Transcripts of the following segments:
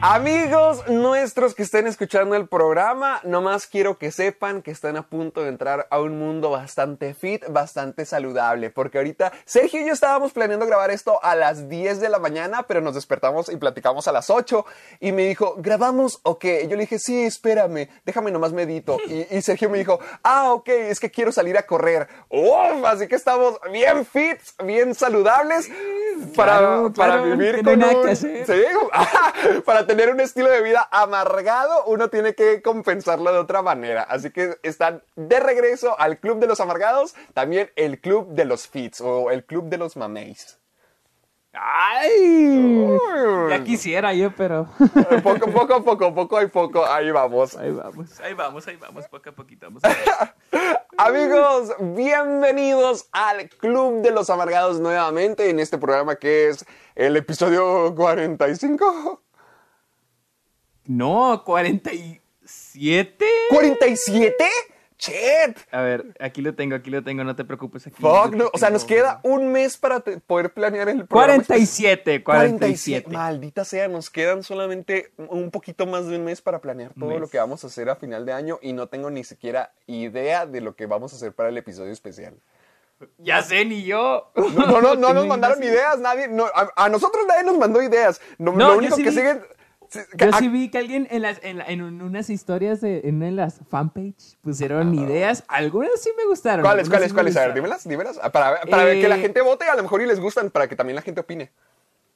Amigos nuestros que estén escuchando el programa, nomás quiero que sepan que están a punto de entrar a un mundo bastante fit, bastante saludable, porque ahorita Sergio y yo estábamos planeando grabar esto a las 10 de la mañana, pero nos despertamos y platicamos a las 8 y me dijo, ¿grabamos o qué? Yo le dije, sí, espérame, déjame nomás medito. Y, y Sergio me dijo, ah, ok, es que quiero salir a correr. Así que estamos bien fit, bien saludables para, Claro, para claro, vivir con un... que hacer. Sí, para tener un estilo de vida amargado, uno tiene que compensarlo de otra manera. Así que están de regreso al Club de los Amargados, también el Club de los Fits o el Club de los Mameis. ¡Ay! Ya quisiera yo, pero. Poco, poco, poco, poco hay poco, ahí vamos. Ahí vamos, ahí vamos, ahí vamos, poco a poquito. Vamos. Amigos, bienvenidos al Club de los Amargados nuevamente en este programa que es el episodio 45. No, 47. ¿47? ¡Chet! A ver, aquí lo tengo, aquí lo tengo, no te preocupes. Aquí Fuck, no, o sea, nos queda un mes para te- poder planear el programa. 47, 47. Maldita sea, nos quedan solamente un poquito más de un mes para planear todo mes. lo que vamos a hacer a final de año y no tengo ni siquiera idea de lo que vamos a hacer para el episodio especial. Ya sé, ni yo. No, no, no, nos mandaron idea. ideas, nadie, no, a, a nosotros nadie nos mandó ideas. No, lo único sí que vi- siguen... Yo sí vi que alguien en, las, en, la- en un- unas historias de en de las fanpage pusieron ideas. Algunas sí me gustaron. ¿Cuáles, cuáles, sí cuáles? A ver, dímelas, dímelas. Ah, Para, para ver que la Eh, gente vote, a lo mejor y les gustan, para que también la gente opine.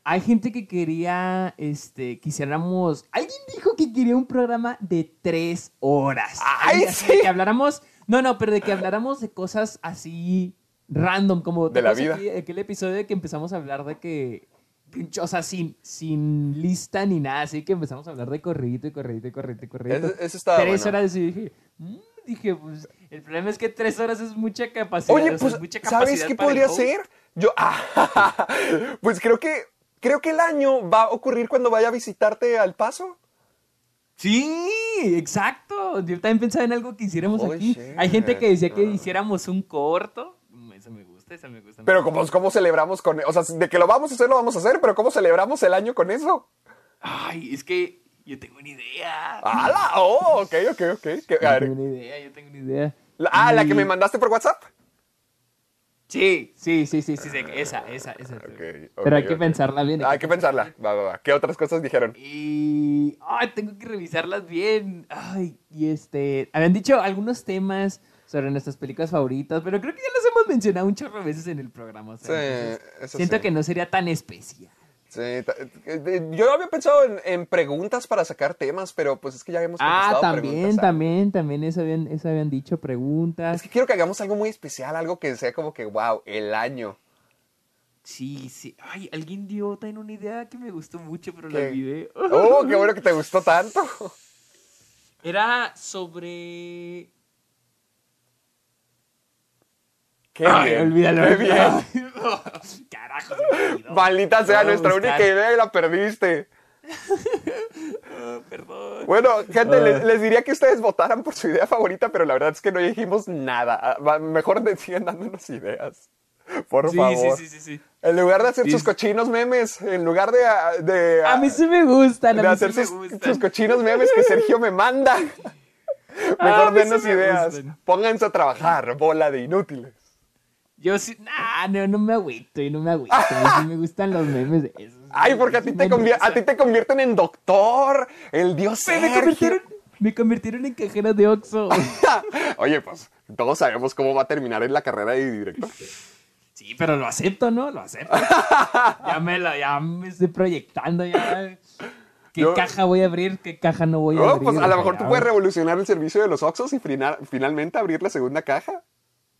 Hay gente que quería, este, quisiéramos. Alguien dijo que quería un programa de tres horas. ¡Ay, sí! de Que habláramos. No, no, pero de que habláramos de cosas así random, como De la ¿te acuerdas vida. aquel- Aquel episodio de que empezamos a hablar de que. O sea, sin, sin lista ni nada, así que empezamos a hablar de corridito y corridito y corridito y corridito. Ese estaba Tres bueno. horas y dije, mm, dije, pues el problema es que tres horas es mucha capacidad. Oye, o sea, pues, ¿sabes qué podría ser? Yo, ah, pues creo que, creo que el año va a ocurrir cuando vaya a visitarte al Paso. Sí, exacto. Yo también pensaba en algo que hiciéramos aquí. Hay gente que decía que Ah. hiciéramos un corto. Gusta, me gusta. Pero ¿cómo, cómo celebramos con, o sea, de que lo vamos a hacer, lo vamos a hacer, pero ¿cómo celebramos el año con eso? Ay, es que yo tengo una idea. ¡Hala! Oh, ok, ok, ok. Yo a ver, tengo una idea, yo tengo una idea. la- ah, la que me mandaste por WhatsApp. Sí, sí, sí, sí, sí, sí, esa, esa, esa. Pero hay que pensarla bien. Ah, hay que pensarla. Va, va, va. ¿Qué otras cosas dijeron? Y. Ay, tengo que revisarlas bien. Ay, y este. Habían dicho algunos temas sobre nuestras películas favoritas, pero creo que ya los hemos mencionado un chorro de veces en el programa. o sea, Sí, eso Siento sí. que no sería tan especial. Sí, eh, yo había pensado en, en preguntas para sacar temas, pero pues es que ya hemos Ah, contestado también, preguntas. también, también eso habían, eso habían dicho, preguntas. Es que quiero que hagamos algo muy especial, algo que sea como que, wow, el año. Sí, sí. Ay, alguien dio también una idea que me gustó mucho, pero la olvidé. Oh, qué bueno que te gustó tanto. Era sobre... Qué Ay, bien. olvídalo. Qué bien. Carajo. Maldita sea nuestra única idea y la perdiste. Perdón. Bueno, gente, Ah. les, les diría que ustedes votaran por su idea favorita, pero la verdad es que no dijimos nada. Ah, Mejor sigan dándonos ideas. Por Sí, favor. sí, sí, sí, sí. En lugar de hacer Sí, sus cochinos memes, en lugar de, ah, de, A mí sí me gustan, de a mí hacer me sus, gustan. sus cochinos memes que Sergio me manda. Mejor denos ideas. gustan. Pónganse a trabajar, bola de inútiles. Yo sí, nah, no, no me agüito, y no me agüito. A mí sí me gustan los memes de esos. Ay, porque a ti, te a ti te convierten en doctor, el dios Me, me convirtieron, me convirtieron en cajera de Oxxo. Oye, pues todos sabemos cómo va a terminar en la carrera de director. Sí, pero lo acepto, ¿no? Lo acepto. ya, me la, ya me estoy proyectando, ya. ¿Qué Yo- caja voy a abrir? ¿Qué caja no voy a Oh, abrir? pues a lo mejor tú puedes revolucionar el servicio de los Oxxos y frina- finalmente abrir la segunda caja.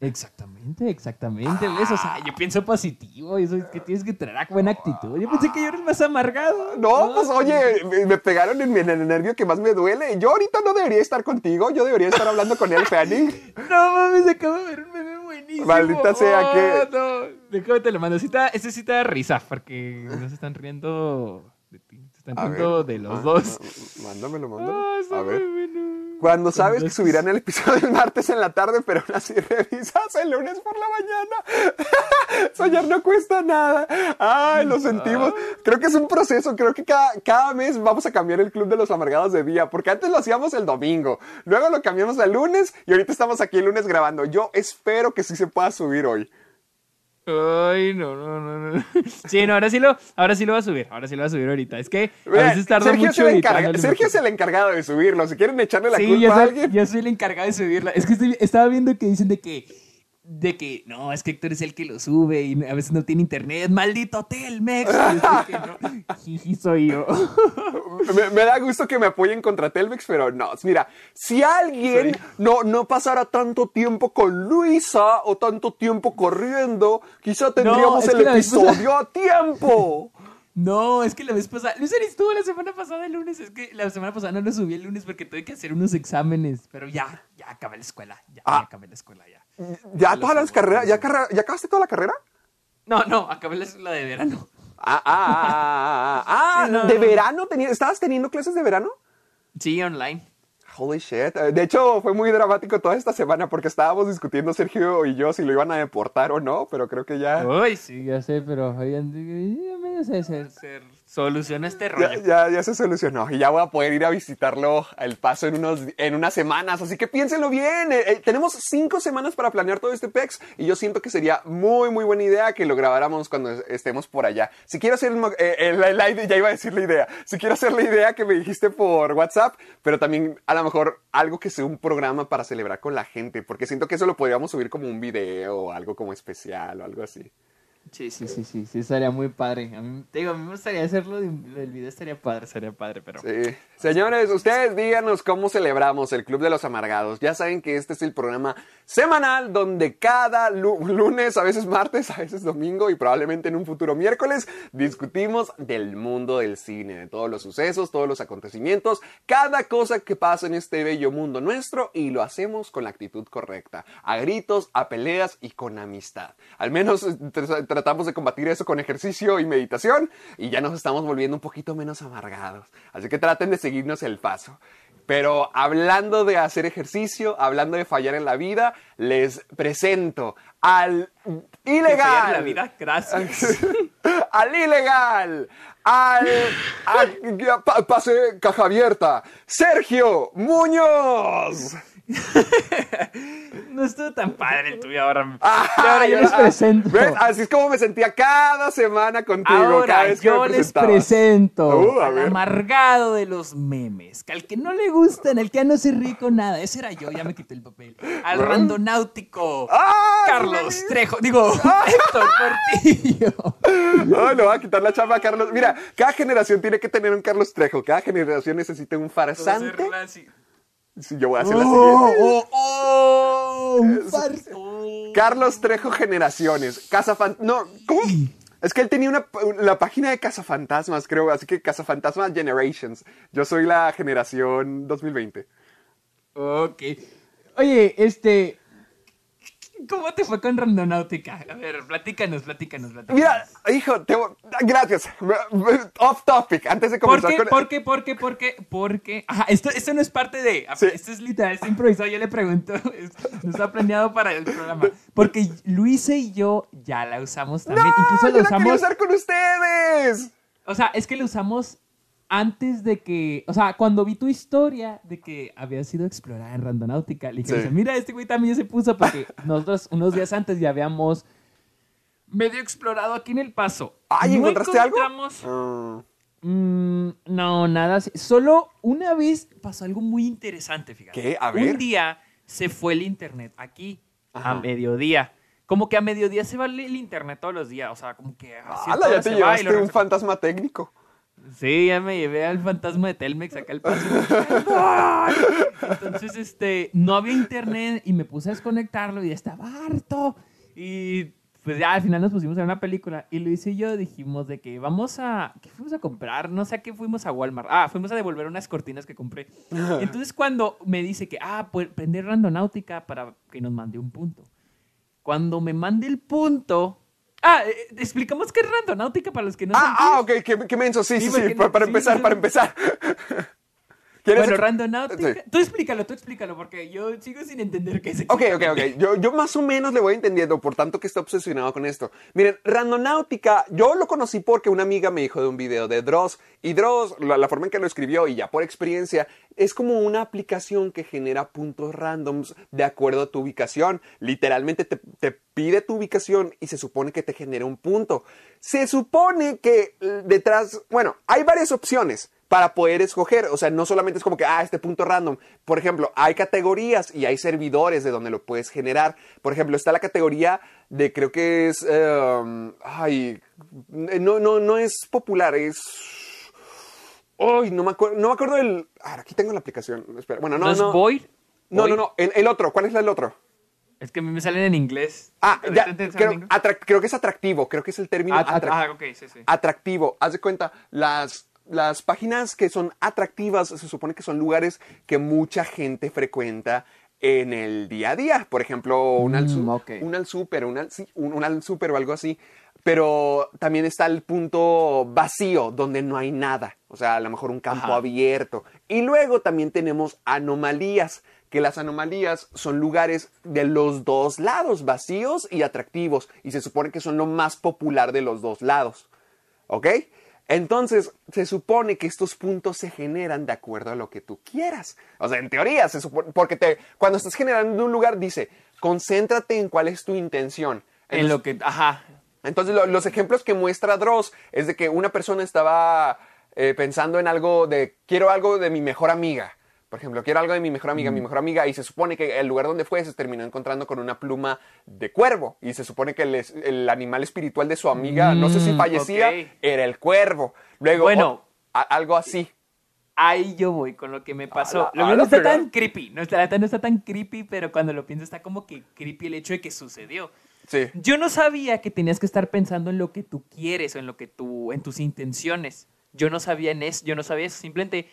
Exactamente, exactamente, ¿ves? O sea, yo pienso positivo, y eso es que tienes que tener buena actitud. Yo pensé que yo era el más amargado. No, pues oye, me, me pegaron en, el nervio que más me duele. Yo ahorita no debería estar contigo, yo debería estar hablando con él, Fanning. No mames, acabo de ver un meme buenísimo. Maldita sea, Oh, que- No, déjame te lo mando. Está- Este sí te da risa, porque no se están riendo de ti. Se están riendo de los ah, dos. ah, Mándamelo, mándamelo. Ah, A ver. bueno. Cuando sabes que subirán el episodio el martes en la tarde, pero aún así revisas el lunes por la mañana. Soñar no cuesta nada. Ay, lo sentimos. Creo que es un proceso. Creo que cada, cada mes vamos a cambiar el Club de los Amargados de día, porque antes lo hacíamos el domingo, luego lo cambiamos al lunes y ahorita estamos aquí el lunes grabando. Yo espero que sí se pueda subir hoy. Ay, no, no, no, no. Sí, no, ahora sí lo, ahora sí lo va a subir. Ahora sí lo va a subir ahorita. Es que a veces tarda Sergio, mucho es encarga- Sergio es el encargado de subirlo. Si quieren echarle la Sí, culpa a alguien. yo soy el encargado de subirla. Es que estoy- estaba viendo que dicen de que, de que, no, es que Héctor es el que lo sube y a veces no tiene internet. ¡Maldito Telmex! Que no, jiji, soy yo. Me, me da gusto que me apoyen contra Telmex, pero no. Mira, si alguien no, no pasara tanto tiempo con Luisa o tanto tiempo corriendo, quizá tendríamos el episodio a tiempo. No, es que la vez pasada, Luis estuvo la semana pasada el lunes, es que la semana pasada no lo subí el lunes porque tuve que hacer unos exámenes, pero ya, ya acabé la escuela, ya, Ah. ya acabé la escuela, ya. ¿Ya todas las carreras? ¿Ya, subo. carrera- ¿Ya acabaste toda la carrera? No, no, acabé la de verano. Ah, ah, ah, ah, ah, ah, Sí, no, ¿de no. verano? tenía- ¿Estabas teniendo clases de verano? Sí, online. Holy shit. Eh, De hecho, fue muy dramático toda esta semana porque estábamos discutiendo Sergio y yo si lo iban a deportar o no, pero creo que ya... Uy, sí, ya sé, pero oigan, soluciona este rollo. ya, ya se solucionó y ya voy a poder ir a visitarlo al paso en, unos, en unas semanas. Así que piénsenlo bien. Eh, eh, tenemos cinco semanas para planear todo este PEX y yo siento que sería muy, muy buena idea que lo grabáramos cuando es- estemos por allá. Si quiero hacer, el eh, idea- ya iba a decir la idea. Si quiero hacer la idea que me dijiste por WhatsApp, pero también a lo mejor algo que sea un programa para celebrar con la gente, porque siento que eso lo podríamos subir como un video o algo como especial o algo así. Sí, sí, sí, sí, sí, estaría muy padre. A mí, te digo, a mí me gustaría hacerlo, el video estaría padre, estaría padre, pero... Sí. Señores, ustedes díganos cómo celebramos el Club de los Amargados. Ya saben que este es el programa semanal donde cada lu- lunes, a veces martes, a veces domingo y probablemente en un futuro miércoles discutimos del mundo del cine, de todos los sucesos, todos los acontecimientos, cada cosa que pasa en este bello mundo nuestro y lo hacemos con la actitud correcta, a gritos, a peleas y con amistad. Al menos eh, tr- tratamos de combatir eso con ejercicio y meditación y ya nos estamos volviendo un poquito menos amargados. Así que traten de seguirnos el paso. Pero hablando de hacer ejercicio, hablando de fallar en la vida, les presento al ilegal. fallar en la vida, gracias. al ilegal, al, al- pa- pase caja abierta, Sergio Muñoz. No estuvo tan padre el tuyo ahora. Ah, ahora yo les presento. ¿Ves? Así es como me sentía cada semana contigo. cada Ahora que yo me les presento Uh, al amargado de los memes, que al que no le gustan, al que ya no se ríe con nada, ese era yo, ya me quité el papel. Al randonáutico, ¡Ah! Carlos Trejo, digo, Héctor Portillo. Ay, le voy a quitar la chamba a Carlos. Mira, cada generación tiene que tener un Carlos Trejo. Cada generación necesita un farsante. Yo voy a hacer la Oh, siguiente. oh, oh, un farsa. Carlos Trejo Generaciones. Casafan... No, ¿cómo? Es que él tenía una, la página de Cazafantasmas, creo. Así que Cazafantasmas Generations. Yo soy la generación 2020. Ok. Oye, este. ¿Cómo te fue con Randonáutica? A ver, platícanos, platícanos, platícanos. Mira, hijo, te voy- gracias. Off topic, antes de ¿Por comenzar qué? con... ¿Por qué? ¿Por qué? ¿Por qué? ¿Por qué? Ajá, esto, esto no es parte de. Sí. Esto es literal, es improvisado. Yo le pregunto. no está planeado para el programa. Porque Luisa y yo ya la usamos ¡No! también. Incluso yo la la quería usamos. usar con ustedes. O sea, es que la usamos antes de que. O sea, cuando vi tu historia de que había sido explorada en Randonáutica, le dije, Sí. mira, este güey también se puso porque nosotros unos días antes ya habíamos medio explorado aquí en El Paso. Ay, No ¿encontraste algo? Ah, Mm, no, nada. así. Solo una vez pasó algo muy interesante, fíjate. ¿Qué? A ver. Un día se fue el internet aquí Ajá. a mediodía. como que a mediodía se va el internet todos los días, o sea, como que... a cierta ¡Hala! hora Ya te llevaste un fantasma técnico. Sí, ya me llevé al fantasma de Telmex acá al paso. Entonces, este, no había internet y me puse a desconectarlo y ya estaba harto. Y pues ya al final nos pusimos a ver una película y Luis y yo dijimos de que vamos a, ¿qué fuimos a comprar? No sé a qué fuimos a Walmart. Ah, fuimos a devolver unas cortinas que compré. Entonces cuando me dice que, ah, pues prender randonáutica para que nos mande un punto. Cuando me mande el punto... Ah, eh, explicamos qué es randonáutica para los que no Ah, ah, ok, qué, qué menso. Sí, Sí, sí, para empezar, sí. para empezar. ¿Quieres Bueno, ex- randonáutica. Sí. Tú explícalo, tú explícalo, porque yo sigo sin entender qué es. Ok, ok, ok. Yo, yo más o menos le voy entendiendo, por tanto que está obsesionado con esto. Miren, Randonáutica, yo lo conocí porque una amiga me dijo de un video de Dross. Y Dross, la, la forma en que lo escribió y ya por experiencia, es como una aplicación que genera puntos randoms de acuerdo a tu ubicación. Literalmente te, te pide tu ubicación y se supone que te genera un punto. Se supone que eh, detrás, bueno, hay varias opciones para poder escoger. O sea, no solamente es como que, ah, este punto random. Por ejemplo, hay categorías y hay servidores de donde lo puedes generar. Por ejemplo, está la categoría de, creo que es, eh, ay, no, no, no es popular, es... Ay, no me acuerdo, no me acuerdo del... Ah, aquí tengo la aplicación. Espera, bueno, no, ¿No, no. es Void? No, Void? no, no, el, el otro. ¿Cuál es el otro? Es que a mí me salen en inglés. Ah, ¿De ya, creo, creo que es atractivo, creo que es el término Ah, ah, atrac- ah, ok, sí, sí. atractivo. Haz de cuenta, las, las páginas que son atractivas se supone que son lugares que mucha gente frecuenta en el día a día. Por ejemplo, un al, Mm, un al super, un al, sí, un, un al super o algo así. Pero también está el punto vacío, donde no hay nada. O sea, a lo mejor un campo Ajá. abierto. Y luego también tenemos anomalías, que las anomalías son lugares de los dos lados, vacíos y atractivos. Y se supone que son lo más popular de los dos lados. ¿Ok? Entonces, se supone que estos puntos se generan de acuerdo a lo que tú quieras. O sea, en teoría, se supone, porque te, cuando estás generando un lugar, dice, concéntrate en cuál es tu intención. En lo que, ajá. Entonces, lo- los ejemplos que muestra Dross es de que una persona estaba eh, pensando en algo de, quiero algo de mi mejor amiga. Por ejemplo, quiero algo de mi mejor amiga, mi mejor amiga, y se supone que el lugar donde fue se terminó encontrando con una pluma de cuervo. Y se supone que el, es- el animal espiritual de su amiga, no sé si Mm, fallecía, era el cuervo. Luego, Bueno. a- algo así. Ahí yo voy con lo que me pasó. La- Lo no está tan creepy. No está, no está tan creepy, pero cuando lo pienso está como que creepy el hecho de que sucedió. Sí. Yo no sabía que tenías que estar pensando en lo que tú quieres o en lo que tú, en tus intenciones. Yo no sabía en eso, yo no sabía eso. Simplemente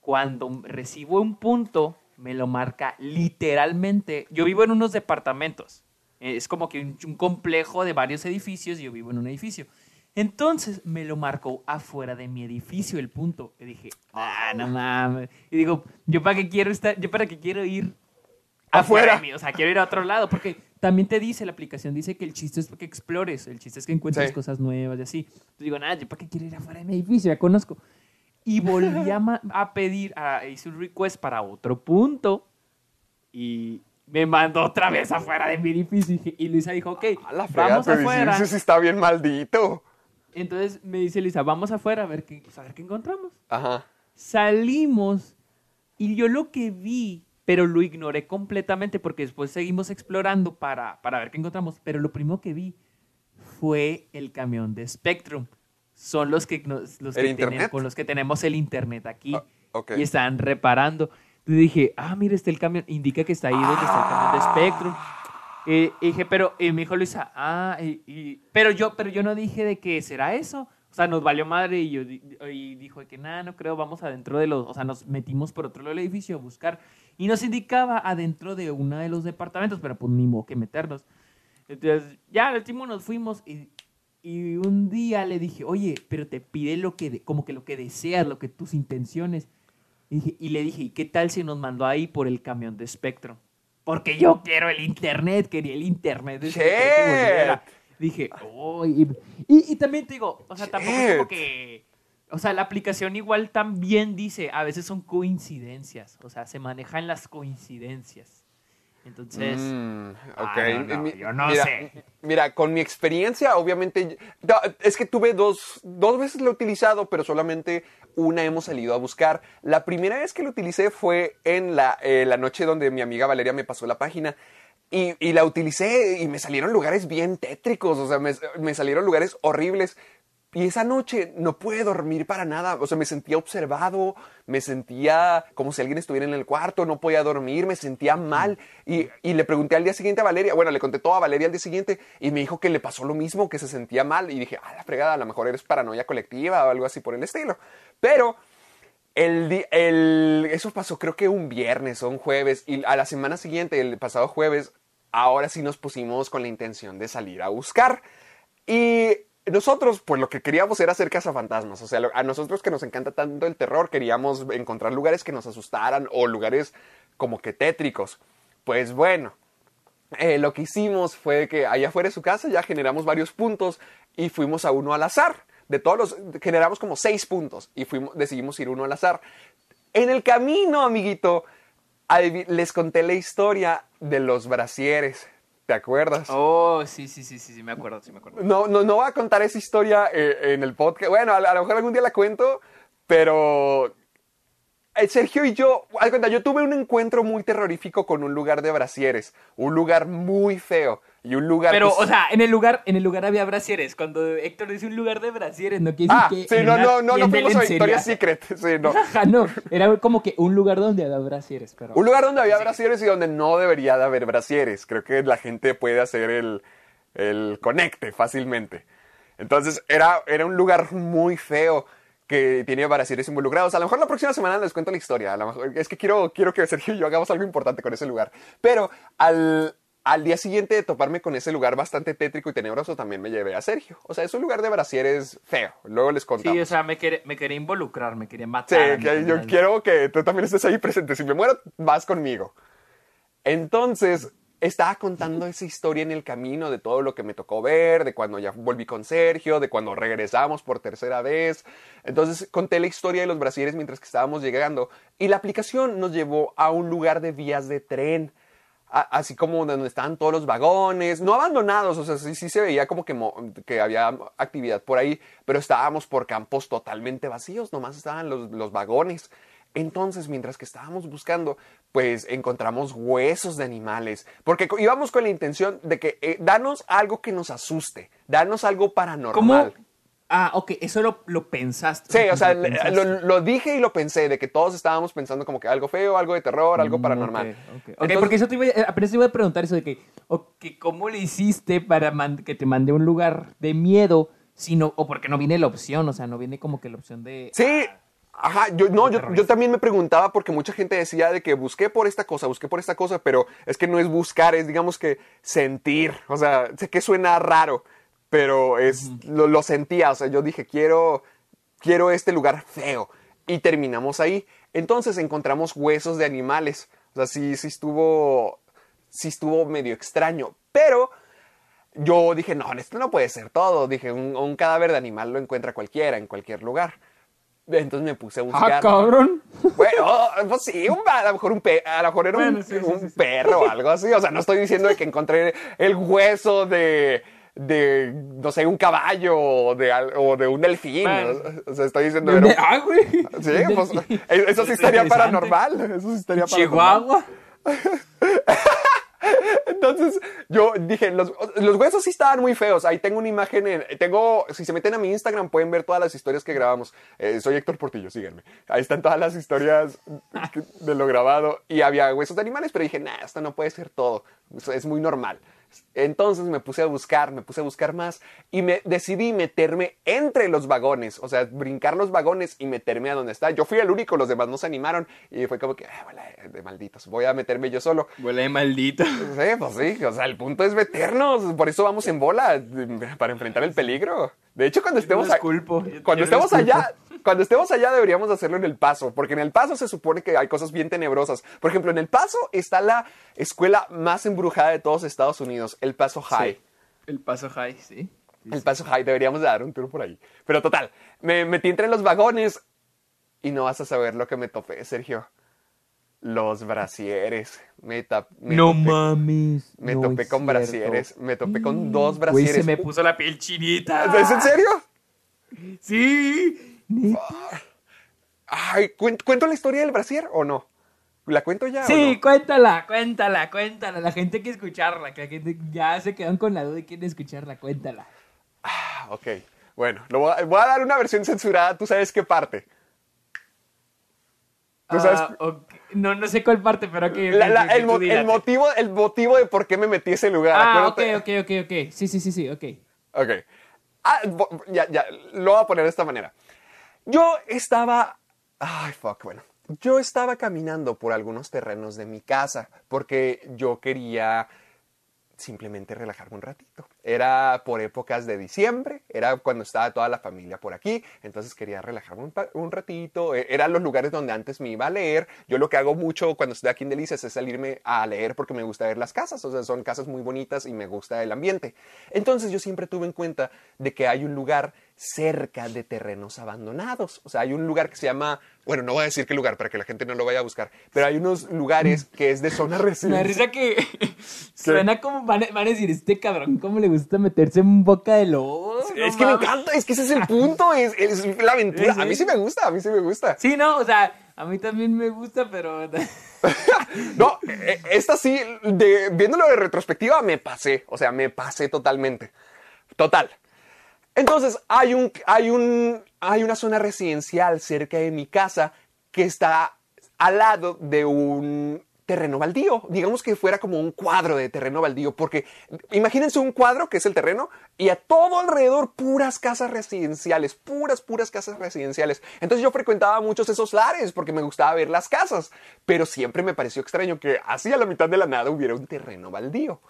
cuando recibo un punto, me lo marca literalmente. Yo vivo en unos departamentos. Es como que un, un complejo de varios edificios y yo vivo en un edificio. Entonces me lo marcó afuera de mi edificio el punto. Y dije, ah, no mames. Y digo, ¿yo para qué quiero estar? ¿Yo para qué quiero ir Afuera. de mí? O sea, quiero ir a otro lado. Porque también te dice, la aplicación dice que el chiste es que explores. El chiste es que encuentres Sí. cosas nuevas y así. Entonces digo, nada, ¿yo para qué quiero ir afuera de mi edificio? Ya conozco. Y volví a, a pedir, a, hice un request para otro punto. Y me mandó otra vez afuera de mi edificio. Y, Luisa dijo, ok, A la fregada, vamos pero afuera. Eso sí está bien maldito. Entonces me dice Lisa, vamos afuera a ver qué, pues, a ver qué encontramos. Ajá. Salimos y yo lo que vi, pero lo ignoré completamente porque después seguimos explorando para, para ver qué encontramos, pero lo primero que vi fue el camión de Spectrum. Son los que, nos- los ¿El que tenemos, con los que tenemos el internet aquí Ah, ok. y están reparando. Entonces dije, ah, mira, está el camión, indica que está ahí donde está el camión de Spectrum. Eh, y dije, pero y me dijo Luisa, ah, y, y- pero yo, pero yo no dije de que será eso. O sea, nos valió madre y yo y dijo que nada, no creo, vamos adentro de los, o sea, nos metimos por otro lado del edificio a buscar y nos indicaba adentro de uno de los departamentos, pero pues ni modo que meternos. Entonces, ya, al último nos fuimos y, y un día le dije, oye, pero te pide lo que, de- como que lo que deseas, lo que tus intenciones. Y, dije- y le dije, ¿y qué tal si nos mandó ahí por el camión de Spectrum? Porque yo quiero el internet, quería el internet. que. Dije, oh, y, y- y también te digo, o sea, tampoco es como que, o sea, la aplicación igual también dice, a veces son coincidencias, o sea, se manejan las coincidencias. Entonces, Mm, ok. Ah, no, no, Mi- yo no mira, sé. Mira, con mi experiencia, obviamente, es que tuve dos, dos veces lo he utilizado, pero solamente una hemos salido a buscar. La primera vez que lo utilicé fue en la, eh, la noche donde mi amiga Valeria me pasó la página. Y, y la utilicé y me salieron lugares bien tétricos, o sea, me, me salieron lugares horribles. Y esa noche no pude dormir para nada. O sea, me sentía observado, me sentía como si alguien estuviera en el cuarto, no podía dormir, me sentía mal. Y, y, le pregunté al día siguiente a Valeria, bueno, le conté todo a Valeria al día siguiente y me dijo que le pasó lo mismo, que se sentía mal. Y dije, ah, la fregada, a lo mejor eres paranoia colectiva o algo así por el estilo. Pero el, el, eso pasó creo que un viernes o un jueves. Y a la semana siguiente, el pasado jueves, ahora sí nos pusimos con la intención de salir a buscar. Y nosotros, pues lo que queríamos era hacer cazafantasmas. O sea, a nosotros que nos encanta tanto el terror, queríamos encontrar lugares que nos asustaran o lugares como que tétricos. Pues bueno, eh, lo que hicimos fue que allá afuera de su casa ya generamos varios puntos y fuimos a uno al azar. De todos los, generamos como seis puntos y fuimos, decidimos ir uno al azar. En el camino, amiguito, les conté la historia de los brasieres. ¿Te acuerdas? Oh, sí, sí, sí, sí, sí, me acuerdo, sí, me acuerdo. No, no, no voy a contar esa historia eh, en el podcast. Bueno, a, a, lo mejor algún día la cuento, pero Sergio y yo, yo tuve un encuentro muy terrorífico con un lugar de brasieres, un lugar muy feo y un lugar. Pero, o sea, en el lugar, en el lugar había brasieres. Cuando Héctor dice un lugar de brasieres, no quiere ah, decir que. Sí, no, no, no, no fuimos a Victoria's Secret. Sí, no. no, era como que un lugar donde había brasieres, pero. Un lugar donde había sí. brasieres y donde no debería de haber brasieres. Creo que la gente puede hacer el, el conecte fácilmente. Entonces, era, era un lugar muy feo que tiene brasieres involucrados. A lo mejor la próxima semana les cuento la historia. A lo mejor, es que quiero, quiero que Sergio y yo hagamos algo importante con ese lugar. Pero al, al día siguiente de toparme con ese lugar bastante tétrico y tenebroso, también me llevé a Sergio. O sea, es un lugar de brasieres feo. Luego les contamos. Sí, o sea, me quería, me quería involucrar, me quería matar. Sí, que yo quiero que tú también estés ahí presente. Si me muero, vas conmigo. Entonces, estaba contando esa historia en el camino de todo lo que me tocó ver, de cuando ya volví con Sergio, de cuando regresamos por tercera vez. Entonces conté la historia de los brasieres mientras que estábamos llegando y la aplicación nos llevó a un lugar de vías de tren. Así como donde estaban todos los vagones, no abandonados, o sea, sí, sí se veía como que, que, había actividad por ahí, pero estábamos por campos totalmente vacíos, nomás estaban los, los vagones. Entonces, mientras que estábamos buscando, pues encontramos huesos de animales, porque íbamos con la intención de que eh, danos algo que nos asuste, danos algo paranormal. ¿Cómo? Ah, ok, eso lo, lo pensaste. Sí, o sea, lo, lo, lo, dije y lo pensé, de que todos estábamos pensando como que algo feo, algo de terror, algo paranormal. Ok, okay. okay Entonces, porque eso te iba, apenas te iba a preguntar eso de que, okay, ¿cómo le hiciste para que te mandé a un lugar de miedo? Sino, o porque no viene la opción, o sea, no viene como que la opción de... Sí, Ajá, yo, no, yo, yo, también me preguntaba porque mucha gente decía de que busqué por esta cosa, busqué por esta cosa, pero es que no es buscar, es digamos que sentir. O sea, sé que suena raro, pero es, uh -huh. lo, lo, sentía. O sea, yo dije, quiero, quiero este lugar feo. Y terminamos ahí. Entonces encontramos huesos de animales. O sea, sí, sí estuvo, sí estuvo medio extraño. Pero yo dije, no, esto no puede ser todo. Dije, un, un cadáver de animal lo encuentra cualquiera, en cualquier lugar. Entonces me puse a buscar. ¡Ah, cabrón! Bueno, pues sí, un, a lo mejor, un pe a lo mejor era bueno, un, sí, un sí, sí, perro o algo así. O sea, no estoy diciendo de que encontré el hueso de, de no sé, un caballo o de, o de un delfín. O sea, estoy diciendo... ¿De, ah, güey? Sí, pues eso sí estaría paranormal. Eso sí estaría paranormal. Chihuahua. Entonces yo dije, los, los, huesos sí estaban muy feos. Ahí tengo una imagen, en, tengo, si se meten a mi Instagram pueden ver todas las historias que grabamos. Eh, soy Héctor Portillo, síganme. Ahí están todas las historias de lo grabado. Y había huesos de animales, pero dije, nah, esto no puede ser todo. Es muy normal. Entonces me puse a buscar, me puse a buscar más y me decidí meterme entre los vagones, o sea, brincar los vagones y meterme a donde está. Yo fui el único, los demás no se animaron y fue como que, ah, de malditos, voy a meterme yo solo. Huele de maldito. Sí, pues sí, o sea, el punto es meternos, por eso vamos en bola, para enfrentar el peligro. De hecho, cuando estemos, disculpo, cuando estemos allá, cuando estemos allá deberíamos hacerlo en El Paso, porque en El Paso se supone que hay cosas bien tenebrosas. Por ejemplo, en El Paso está la escuela más embrujada de todos Estados Unidos, El Paso High. Sí, el Paso High, sí. sí el Paso High, deberíamos de dar un tour por ahí. Pero total, me metí entre los vagones y no vas a saber lo que me topé, Sergio. Los brasieres. Me, me no topé, mames. Me no topé con cierto. brasieres. Me topé con dos brasieres. Güey, se me puso la piel chinita. ¿Es en serio? Sí. Ay, ¿cuento, ¿cuento la historia del brasier o no? ¿La cuento ya? Sí, no? cuéntala, cuéntala, cuéntala. La gente quiere escucharla, que la gente ya se quedan con la duda y quieren escucharla, cuéntala. Ah, ok. Bueno, lo voy, a, voy a dar una versión censurada. ¿Tú sabes qué parte? ¿Tú sabes? Ah, ok. No, no sé cuál parte, pero que La- la- el, mo- el motivo, el motivo de por qué me metí a ese lugar. Ah, ok, acuérdate. ok, ok, ok. Sí, sí, sí, sí, ok. Ok. Ah, ya, ya, lo voy a poner de esta manera. Yo estaba... Ay, fuck, bueno. Yo estaba caminando por algunos terrenos de mi casa porque yo quería simplemente relajarme un ratito. Era por épocas de diciembre, era cuando estaba toda la familia por aquí, entonces quería relajarme un, un ratito. E- Eran los lugares donde antes me iba a leer. Yo lo que hago mucho cuando estoy aquí en Delicias es salirme a leer porque me gusta ver las casas, o sea, son casas muy bonitas y me gusta el ambiente. Entonces yo siempre tuve en cuenta de que hay un lugar cerca de terrenos abandonados. O sea, hay un lugar que se llama, bueno, no voy a decir qué lugar para que la gente no lo vaya a buscar, pero hay unos lugares que es de zona residencial. risa que suena como van a, van a decir, este cabrón, ¿cómo le gusta meterse en boca de lobo? No es que me encanta, es que ese es el punto, es, es la aventura. Sí, A mí sí. me gusta, a mí sí me gusta. Sí, no, o sea, a mí también me gusta, pero... No, eh, esta sí, de, viéndolo de retrospectiva, me pasé, o sea, me pasé totalmente. Total. Entonces, hay, un, hay, un, hay una zona residencial cerca de mi casa que está al lado de un terreno baldío. Digamos que fuera como un cuadro de terreno baldío, porque imagínense un cuadro que es el terreno y a todo alrededor puras casas residenciales, puras, puras casas residenciales. Entonces yo frecuentaba muchos esos lares porque me gustaba ver las casas, pero siempre me pareció extraño que así a la mitad de la nada hubiera un terreno baldío.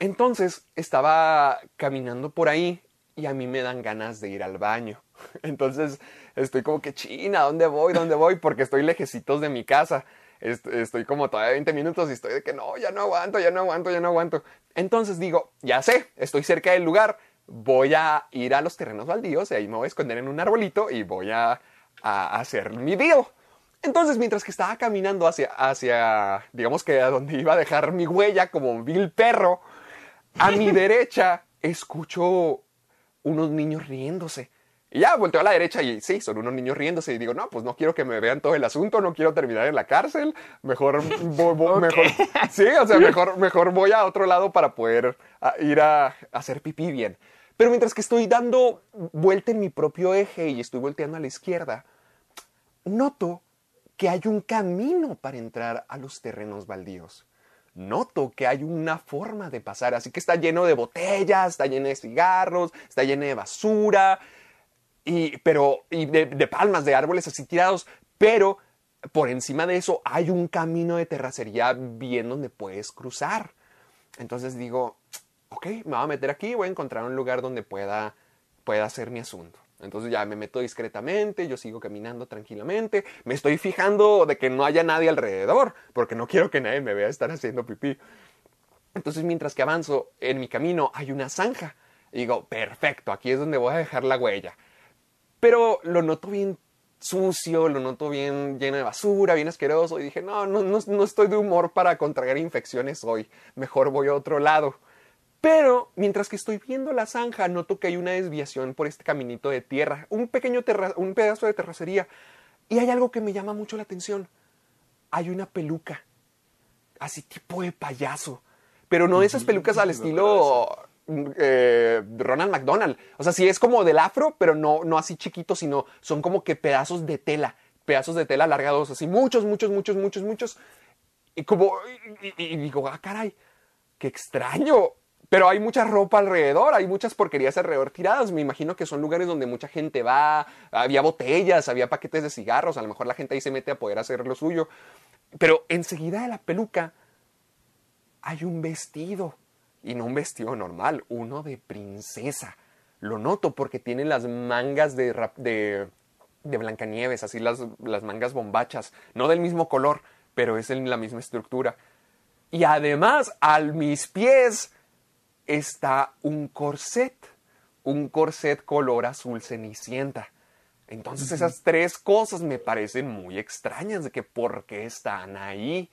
Entonces estaba caminando por ahí y a mí me dan ganas de ir al baño. Entonces estoy como que, china, ¿dónde voy? ¿Dónde voy? Porque estoy lejecitos de mi casa. Est- Estoy como todavía 20 minutos y estoy de que no, ya no aguanto, ya no aguanto, ya no aguanto. Entonces digo, ya sé, estoy cerca del lugar, voy a ir a los terrenos baldíos y ahí me voy a esconder en un arbolito y voy a, a hacer mi deal. Entonces, mientras que estaba caminando hacia, hacia, digamos que a donde iba a dejar mi huella como vil perro, a mi derecha escucho unos niños riéndose. Y ya volteo a la derecha y sí, son unos niños riéndose. Y digo, no, pues no quiero que me vean todo el asunto, no quiero terminar en la cárcel. Mejor, vo- vo- mejor, sí, o sea, mejor, mejor voy a otro lado para poder a, ir a, a hacer pipí bien. Pero mientras que estoy dando vuelta en mi propio eje y estoy volteando a la izquierda, noto que hay un camino para entrar a los terrenos baldíos. Noto que hay una forma de pasar, así que está lleno de botellas, está lleno de cigarros, está lleno de basura, y, pero, y de, palmas, de árboles así tirados, pero por encima de eso hay un camino de terracería bien donde puedes cruzar. Entonces digo, ok, me voy a meter aquí, voy a encontrar un lugar donde pueda, pueda hacer mi asunto. Entonces ya me meto discretamente, yo sigo caminando tranquilamente, me estoy fijando de que no haya nadie alrededor, porque no quiero que nadie me vea estar haciendo pipí. Entonces mientras que avanzo en mi camino hay una zanja. Y digo, perfecto, aquí es donde voy a dejar la huella. Pero lo noto bien sucio, lo noto bien lleno de basura, bien asqueroso. Y dije, no, no, no, no estoy de humor para contraer infecciones hoy. Mejor voy a otro lado. Pero mientras que estoy viendo la zanja, noto que hay una desviación por este caminito de tierra, un pequeño terra- un pedazo de terracería. Y hay algo que me llama mucho la atención. Hay una peluca, así tipo de payaso. Pero no esas pelucas al estilo eh, Ronald McDonald. O sea, sí es como del afro, pero no, no así chiquito, sino son como que pedazos de tela, pedazos de tela alargados, así muchos, muchos, muchos, muchos, muchos. Y como, y, y- y digo, ah, caray, qué extraño. Pero hay mucha ropa alrededor, hay muchas porquerías alrededor tiradas. Me imagino que son lugares donde mucha gente va. Había botellas, había paquetes de cigarros. A lo mejor la gente ahí se mete a poder hacer lo suyo. Pero enseguida de la peluca hay un vestido. Y no un vestido normal, uno de princesa. Lo noto porque tiene las mangas de, rap- de, de Blancanieves, así las, las mangas bombachas. No del mismo color, pero es en la misma estructura. Y además, a mis pies está un corset. Un corset color azul cenicienta. Entonces esas tres cosas me parecen muy extrañas de que por qué están ahí.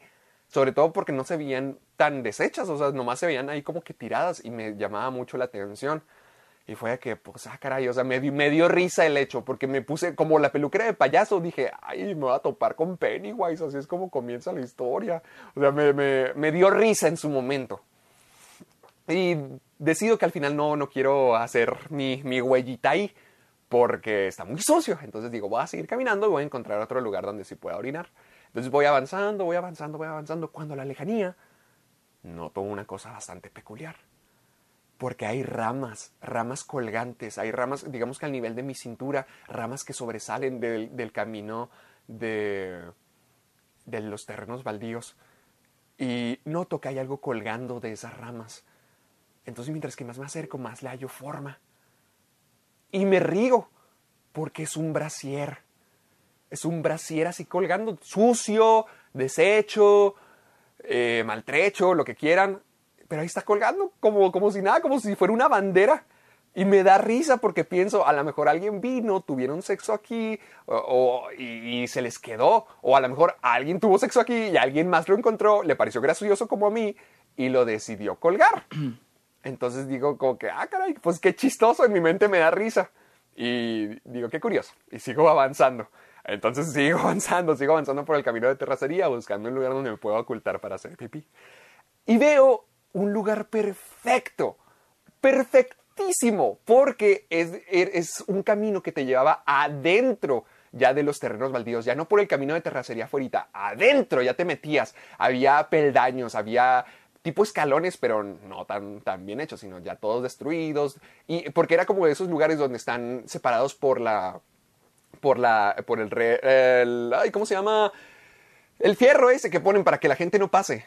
Sobre todo porque no se veían tan deshechas, o sea, nomás se veían ahí como que tiradas y me llamaba mucho la atención. Y fue que, pues, ah, caray, o sea, me, me dio risa el hecho, porque me puse como la peluquera de payaso, dije, ay, me voy a topar con Pennywise, así es como comienza la historia. O sea, me, me- me dio risa en su momento. Y decido que al final no, no quiero hacer mi, mi huellita ahí, porque está muy sucio. Entonces digo, voy a seguir caminando y voy a encontrar otro lugar donde sí pueda orinar. Entonces voy avanzando, voy avanzando, voy avanzando, cuando la lejanía noto una cosa bastante peculiar porque hay ramas, ramas colgantes, hay ramas, digamos que al nivel de mi cintura, ramas que sobresalen del, del camino de, de los terrenos baldíos. Y noto que hay algo colgando de esas ramas. Entonces mientras que más me acerco, más le hallo forma. Y me río, porque es un brasier. Es un brasier así colgando, sucio, deshecho, eh, maltrecho, lo que quieran, pero ahí está colgando como, como si nada, como si fuera una bandera. Y me da risa porque pienso, a lo mejor alguien vino, tuvieron sexo aquí o, o- y, y se les quedó. O a lo mejor alguien tuvo sexo aquí y alguien más lo encontró, le pareció gracioso como a mí y lo decidió colgar. Entonces digo como que, ah, caray, pues qué chistoso, en mi mente me da risa. Y digo, qué curioso. Y sigo avanzando. Entonces sigo avanzando, sigo avanzando por el camino de terracería, buscando un lugar donde me pueda ocultar para hacer pipí. Y veo un lugar perfecto, perfectísimo, porque es, es un camino que te llevaba adentro ya de los terrenos baldíos, ya no por el camino de terracería afuera, adentro ya te metías, había peldaños, había tipo escalones, pero no tan, tan bien hechos, sino ya todos destruidos, y porque era como de esos lugares donde están separados por la, por la, por el, re- el ay, ¿cómo se llama? El fierro ese que ponen para que la gente no pase.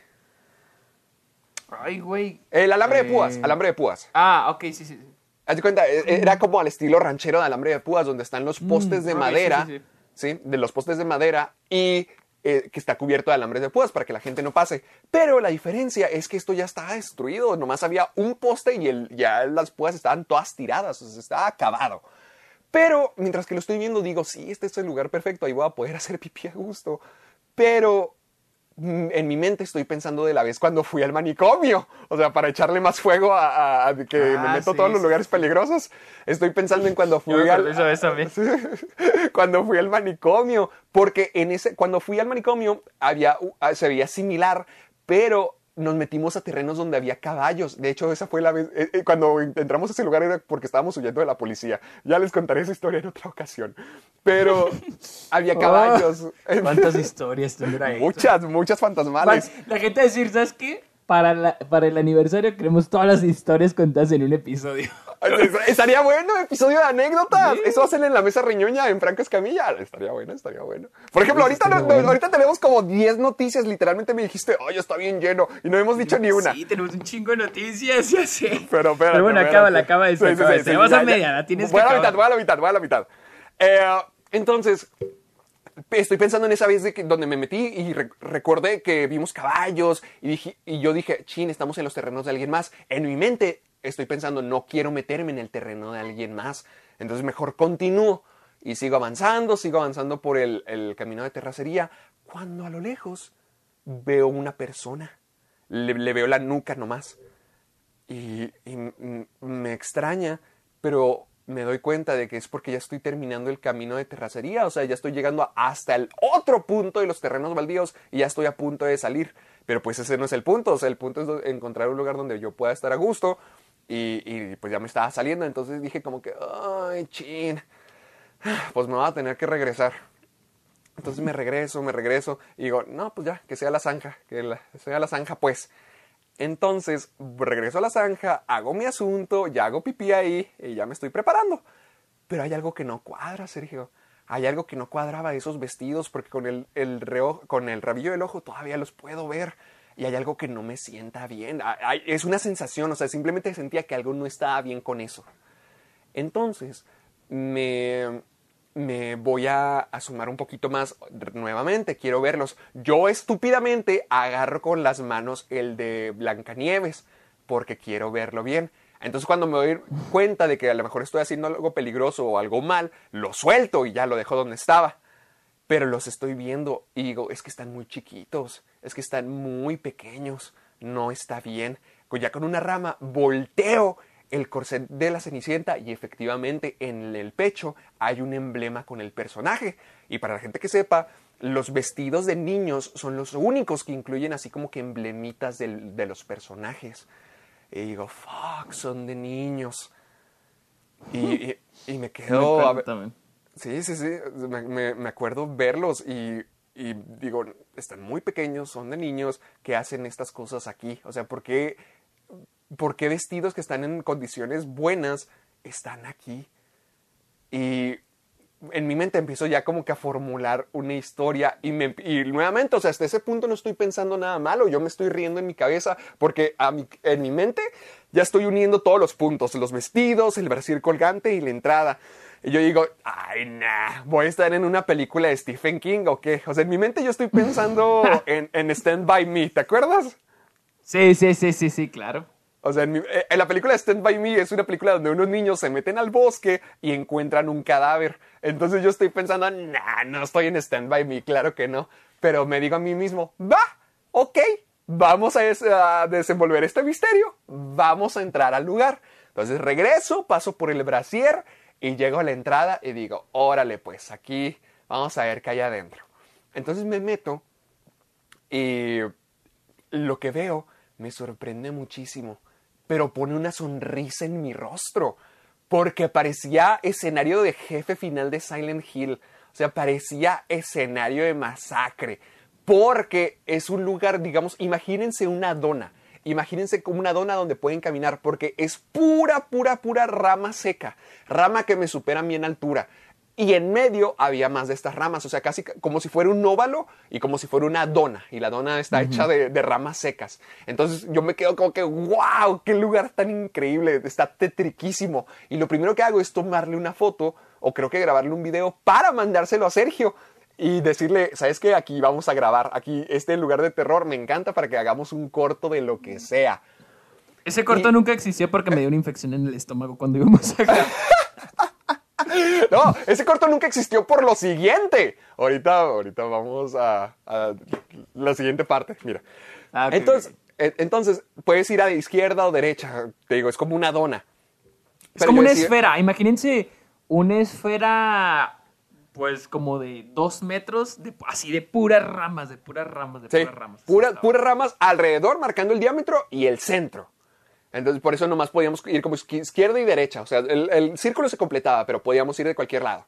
Ay, güey. El alambre de púas, Eh. alambre de púas. Ah, ok, sí, sí. Haz de cuenta, e- era como al estilo ranchero de alambre de púas, donde están los postes de ok, sí, madera, sí, sí, De los postes de madera y eh, que está cubierto de alambres de púas para que la gente no pase. Pero la diferencia es que esto ya estaba destruido, nomás había un poste y el, ya las púas estaban todas tiradas, o sea, estaba acabado. Pero mientras que lo estoy viendo, digo, sí, este es el lugar perfecto, ahí voy a poder hacer pipí a gusto. Pero mm, en mi mente estoy pensando de la vez cuando fui al manicomio. O sea, para echarle más fuego a, a- a que me Ah, meto a sí, todos los sí, lugares peligrosos. Estoy pensando en cuando fui al, cuando fui al manicomio, porque en ese, cuando fui al manicomio había, ah, se veía similar, pero nos metimos a terrenos donde había caballos. De hecho, esa fue la vez, eh, eh, cuando entramos a ese lugar era porque estábamos huyendo de la policía. Ya les contaré esa historia en otra ocasión. Pero había caballos. ¿Cuántas historias tendrá esto? muchas, muchas fantasmales. La gente va a decir, ¿sabes qué? Para, la- para el aniversario queremos todas las historias contadas en un episodio. Estaría bueno, episodio de anécdotas. Eso hacen en la mesa riñoña en Franco Escamilla. Estaría bueno, estaría bueno. Por ejemplo, ahorita, estaría no- bueno. ahorita tenemos como 10 noticias. Literalmente me dijiste, ay, está bien lleno. Y no hemos dicho ni una. Sí, tenemos un chingo de noticias, ya sé. Pero, espérate, Pero bueno, acaba sí, sí, Tenemos ya, a media, la tienes voy que a la acabar. mitad, voy a la mitad, voy a la mitad. Eh, entonces, estoy pensando en esa vez de que, donde me metí y re- recordé que vimos caballos y, dije, y yo dije, chin, estamos en los terrenos de alguien más. En mi mente estoy pensando, no quiero meterme en el terreno de alguien más. Entonces mejor continúo y sigo avanzando, sigo avanzando por el, el camino de terracería, cuando a lo lejos veo una persona. Le, veo la nuca nomás. Y, y me extraña, pero me doy cuenta de que es porque ya estoy terminando el camino de terracería, o sea, ya estoy llegando hasta el otro punto de los terrenos baldíos y ya estoy a punto de salir. Pero pues ese no es el punto, o sea, el punto es encontrar un lugar donde yo pueda estar a gusto y, pues ya me estaba saliendo, entonces dije como que, ay, chin, pues me voy a tener que regresar. Entonces me regreso, me regreso y digo, no, pues ya, que sea la zanja, que sea la zanja pues. Entonces regreso a la zanja, hago mi asunto, ya hago pipí ahí y ya me estoy preparando. Pero hay algo que no cuadra, Sergio. Hay algo que no cuadraba esos vestidos porque con el, el reo- con el rabillo del ojo todavía los puedo ver. Y hay algo que no me sienta bien. Hay- es una sensación, o sea, simplemente sentía que algo no estaba bien con eso. Entonces, me, me voy a, a sumar un poquito más nuevamente. Quiero verlos. Yo estúpidamente agarro con las manos el de Blancanieves porque quiero verlo bien. Entonces, cuando me doy cuenta de que a lo mejor estoy haciendo algo peligroso o algo mal, lo suelto y ya lo dejo donde estaba. Pero los estoy viendo y digo, es que están muy chiquitos, es que están muy pequeños, no está bien. Ya con una rama volteo el corset de la Cenicienta y efectivamente en el pecho hay un emblema con el personaje. Y para la gente que sepa, los vestidos de niños son los únicos que incluyen así como que emblemitas de los personajes. Y digo, fuck, son de niños. Y, me quedo... Me sí, sí, sí. Me, acuerdo verlos y, digo, están muy pequeños, son de niños que hacen estas cosas aquí. O sea, ¿por qué, ¿por qué vestidos que están en condiciones buenas están aquí? Y en mi mente empiezo ya como que a formular una historia y, me, y nuevamente, o sea, hasta ese punto no estoy pensando nada malo, yo me estoy riendo en mi cabeza porque a en mi mente ya estoy uniendo todos los puntos, los vestidos, el brasil colgante y la entrada. Y yo digo, ay, nah, voy a estar en una película de Stephen King o qué. O sea, en mi mente yo estoy pensando en, en Stand By Me, ¿te acuerdas? Sí, sí, sí, sí, sí, claro. O sea, eh, en, la película Stand By Me es una película donde unos niños se meten al bosque y encuentran un cadáver. Entonces yo estoy pensando, nah, no estoy en Stand By Me, claro que no. Pero me digo a mí mismo, va, ok, vamos a, desenvolver este misterio, vamos a entrar al lugar. Entonces regreso, paso por el brasier y llego a la entrada y digo, órale pues, aquí vamos a ver qué hay adentro. Entonces me meto y lo que veo me sorprende muchísimo pero pone una sonrisa en mi rostro, porque parecía escenario de jefe final de Silent Hill, o sea, parecía escenario de masacre, porque es un lugar, digamos, imagínense una dona, imagínense como una dona donde pueden caminar, porque es pura, pura, pura rama seca, rama que me supera a mí en altura y en medio había más de estas ramas, o sea, casi como si fuera un óvalo y como si fuera una dona, y la dona está hecha de, ramas secas. Entonces yo me quedo como que, wow, qué lugar tan increíble, está tetriquísimo. Y lo primero que hago es tomarle una foto, o creo que grabarle un video para mandárselo a Sergio y decirle, ¿sabes qué? Aquí vamos a grabar, aquí este lugar de terror me encanta para que hagamos un corto de lo que sea. Ese corto nunca existió porque me dio una infección en el estómago cuando íbamos a grabar. No, ese corto nunca existió por lo siguiente. Ahorita, ahorita vamos a, la siguiente parte. Mira. Ah, entonces, e, entonces, puedes ir a izquierda o derecha. Te digo, es como una dona. Es como una esfera. Imagínense una esfera, pues como de dos metros, de, así de puras ramas, de puras ramas, de puras ramas. puras ramas alrededor, marcando el diámetro y el centro. Entonces, por eso nomás podíamos ir como izquierda y derecha. O sea, el, círculo se completaba, pero podíamos ir de cualquier lado.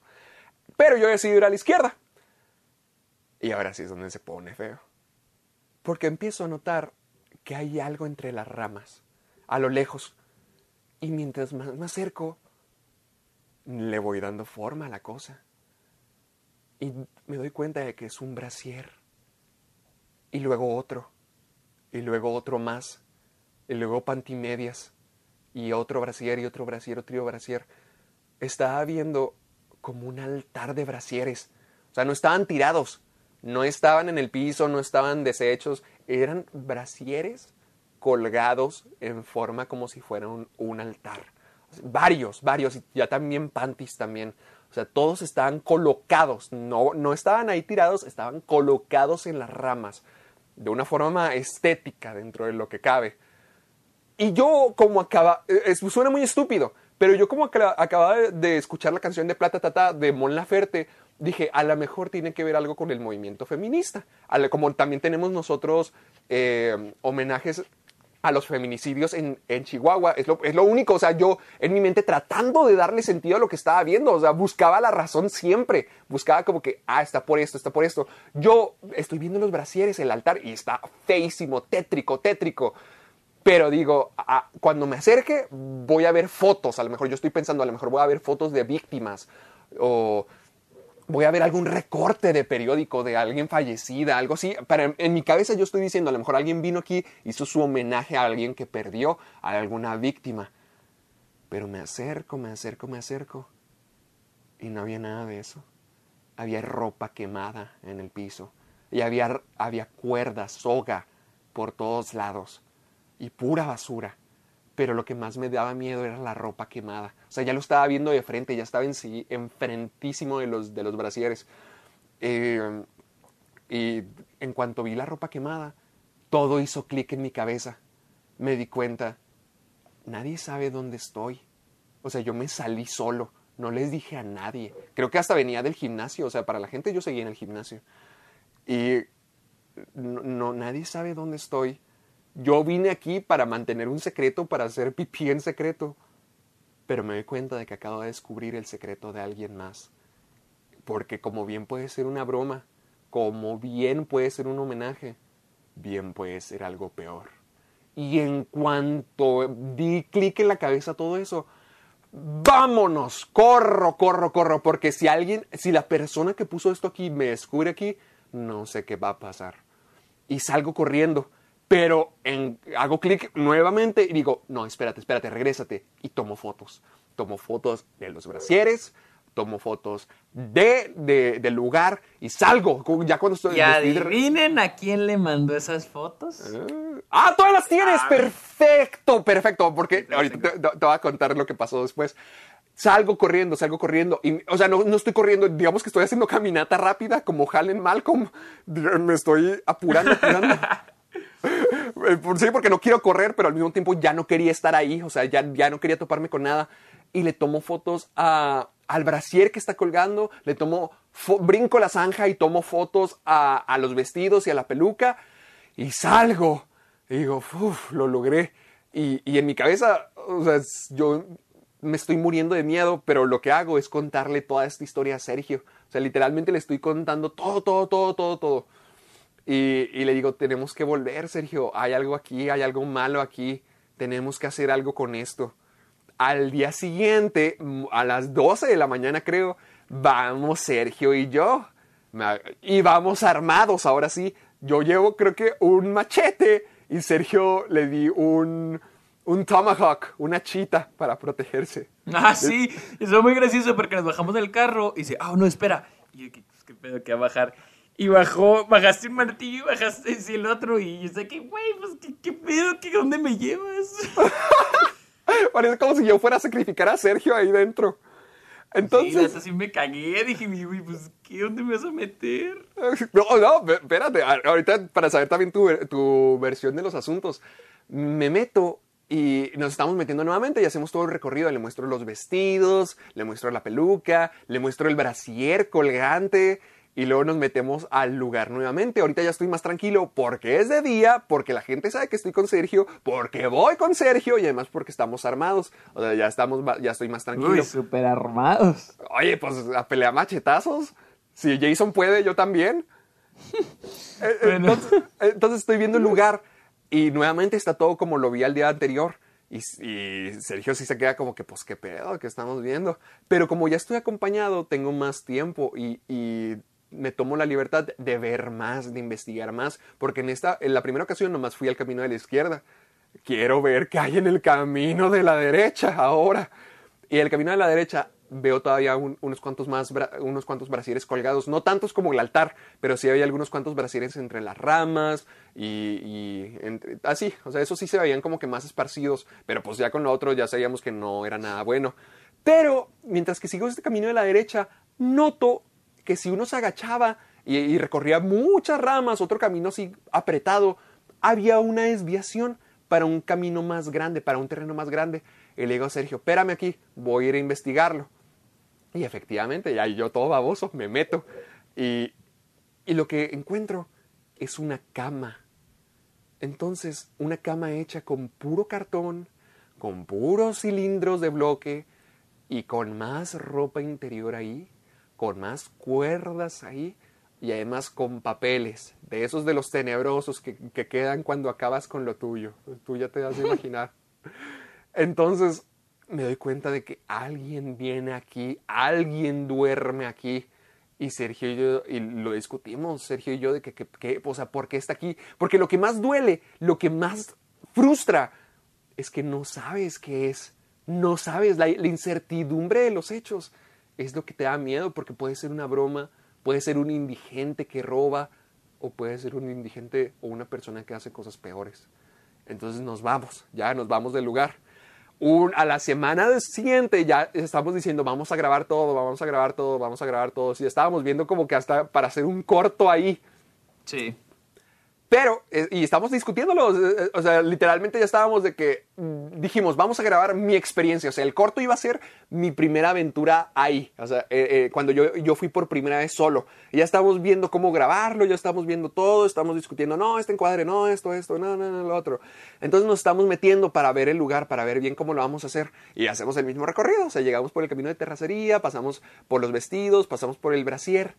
Pero yo decidí ir a la izquierda. Y ahora sí es donde se pone feo. Porque empiezo a notar que hay algo entre las ramas, a lo lejos. Y mientras más me acerco, le voy dando forma a la cosa. Y me doy cuenta de que es un brasier. Y luego otro. Y luego otro más y luego pantimedias, y otro brasier, y otro brasier, otro brasier. Estaba viendo como un altar de brasieres. O sea, no estaban tirados, no estaban en el piso, no estaban deshechos, eran brasieres colgados en forma como si fuera un, altar. Varios, varios, y ya también pantis también. O sea, todos estaban colocados, no, no estaban ahí tirados, estaban colocados en las ramas, de una forma estética dentro de lo que cabe. Y yo como acaba, eh, suena muy estúpido, pero yo como acababa de escuchar la canción de Plata Tata de Mon Laferte, dije, a lo mejor tiene que ver algo con el movimiento feminista. Como también tenemos nosotros eh, homenajes a los feminicidios en, Chihuahua. Es lo, es lo, único, o sea, yo en mi mente tratando de darle sentido a lo que estaba viendo, o sea, buscaba la razón siempre, buscaba como que, ah, está por esto, está por esto. Yo estoy viendo los brasieres, el altar, y está feísimo, tétrico, tétrico. Pero digo, cuando me acerque voy a ver fotos, a lo mejor yo estoy pensando, a lo mejor voy a ver fotos de víctimas o voy a ver algún recorte de periódico de alguien fallecida, algo así. Pero en, mi cabeza yo estoy diciendo, a lo mejor alguien vino aquí, hizo su homenaje a alguien que perdió, a alguna víctima. Pero me acerco, me acerco, me acerco. Y no había nada de eso. Había ropa quemada en el piso. Y había, había cuerda, soga por todos lados y pura basura. Pero lo que más me daba miedo era la ropa quemada. O sea, ya lo estaba viendo de frente, ya estaba en sí, enfrentísimo de los, de los brasieres. Eh, y en cuanto vi la ropa quemada, todo hizo clic en mi cabeza. Me di cuenta, nadie sabe dónde estoy. O sea, yo me salí solo, no les dije a nadie. Creo que hasta venía del gimnasio, o sea, para la gente yo seguía en el gimnasio. Y no, no, nadie sabe dónde estoy. Yo vine aquí para mantener un secreto, para hacer pipí en secreto. Pero me doy cuenta de que acabo de descubrir el secreto de alguien más. Porque como bien puede ser una broma, como bien puede ser un homenaje, bien puede ser algo peor. Y en cuanto di clic en la cabeza todo eso, vámonos, corro, corro, corro, porque si alguien, si la persona que puso esto aquí me descubre aquí, no sé qué va a pasar. Y salgo corriendo, pero en, hago clic nuevamente y digo, no, espérate, espérate, regrésate. Y tomo fotos. Tomo fotos de los brasieres, tomo fotos de, de, del lugar y salgo. Ya cuando estoy... Y adivinen a quién le mandó esas fotos. Ah, todas las tienes. perfecto, perfecto. Porque ahorita te, te, voy a contar lo que pasó después. Salgo corriendo, salgo corriendo. Y, o sea, no, no estoy corriendo. Digamos que estoy haciendo caminata rápida como Halen Malcolm. Me estoy apurando, apurando. sí, porque no quiero correr, pero al mismo tiempo ya no quería estar ahí. O sea, ya, ya no quería toparme con nada. Y le tomo fotos a, al brasier que está colgando, le tomo, brinco la zanja y tomo fotos a, a, los vestidos y a la peluca y salgo. Digo, uff, lo logré. Y, y, en mi cabeza, o sea, yo me estoy muriendo de miedo, pero lo que hago es contarle toda esta historia a Sergio. O sea, literalmente le estoy contando todo, todo, todo, todo, todo. Y, le digo, tenemos que volver, Sergio. Hay algo aquí, hay algo malo aquí. Tenemos que hacer algo con esto al día siguiente, a las 12 de la mañana creo, vamos Sergio y yo. Y vamos armados, ahora sí. Yo llevo creo que un machete y Sergio le di un, un tomahawk, una chita para protegerse. Ah, sí, eso es muy gracioso porque nos bajamos del carro y dice, ah, no, espera. Y yo, ¿qué, pedo que a bajar? Y bajó, bajaste un martillo y bajaste el otro y yo sé que, güey, pues, ¿qué, qué pedo? ¿Qué, ¿Dónde me llevas? Parece como si yo fuera a sacrificar a Sergio ahí dentro. Entonces. Sí, así me cagué. Dije, pues, ¿qué? ¿Dónde me vas a meter? No, no, espérate. Ahorita, para saber también tu, tu versión de los asuntos, me meto y nos estamos metiendo nuevamente y hacemos todo el recorrido. Le muestro los vestidos, le muestro la peluca, le muestro el brasier colgante y luego nos metemos al lugar nuevamente. Ahorita ya estoy más tranquilo porque es de día, porque la gente sabe que estoy con Sergio, porque voy con Sergio y además porque estamos armados. O sea, ya estamos, ya estoy más tranquilo. Uy, súper armados. Oye, pues a pelear machetazos. Si Jason puede, yo también. Eh, entonces, entonces, estoy viendo el lugar y nuevamente está todo como lo vi al día anterior. Y, y, Sergio sí se queda como que, pues, qué pedo, que estamos viendo. Pero como ya estoy acompañado, tengo más tiempo y, y me tomo la libertad de ver más, de investigar más, porque en esta, en la primera ocasión nomás fui al camino de la izquierda. Quiero ver qué hay en el camino de la derecha ahora. Y el camino de la derecha veo todavía un, unos cuantos más, unos cuantos brasieres colgados, no tantos como el altar, pero sí había algunos cuantos brasieres entre las ramas y, entre, así, o sea, eso sí se veían como que más esparcidos, pero pues ya con lo otro ya sabíamos que no era nada bueno. Pero mientras que sigo este camino de la derecha, noto que si uno se agachaba y, recorría muchas ramas, otro camino así apretado, había una desviación para un camino más grande, para un terreno más grande. Y le digo a Sergio, espérame aquí, voy a ir a investigarlo. Y efectivamente, ya yo todo baboso, me meto. Y, y lo que encuentro es una cama. Entonces, una cama hecha con puro cartón, con puros cilindros de bloque y con más ropa interior ahí con más cuerdas ahí y además con papeles, de esos de los tenebrosos que, que quedan cuando acabas con lo tuyo. Tú ya te das a imaginar. Entonces me doy cuenta de que alguien viene aquí, alguien duerme aquí. Y Sergio y yo, y lo discutimos, Sergio y yo, de que, que, que, o sea, ¿por qué está aquí? Porque lo que más duele, lo que más frustra, es que no sabes qué es. No sabes la, la incertidumbre de los hechos es lo que te da miedo porque puede ser una broma, puede ser un indigente que roba o puede ser un indigente o una persona que hace cosas peores. Entonces nos vamos, ya nos vamos del lugar. Un, a la semana siguiente ya estamos diciendo vamos a grabar todo, vamos a grabar todo, vamos a grabar todo. Y estábamos viendo como que hasta para hacer un corto ahí. Sí. Pero, eh, y estamos discutiéndolo, eh, eh, o sea, literalmente ya estábamos de que mm, dijimos, vamos a grabar mi experiencia, o sea, el corto iba a ser mi primera aventura ahí, o sea, cuando yo, yo fui por primera vez solo, ya estábamos viendo cómo grabarlo, ya estábamos viendo todo, estamos discutiendo, no, este encuadre, no, esto, esto, no, no, no, lo otro. Entonces nos estamos metiendo para ver el lugar, para ver bien cómo lo vamos a hacer, y hacemos el mismo recorrido, o sea, llegamos por el camino de terracería, pasamos por los vestidos, pasamos por el brasier,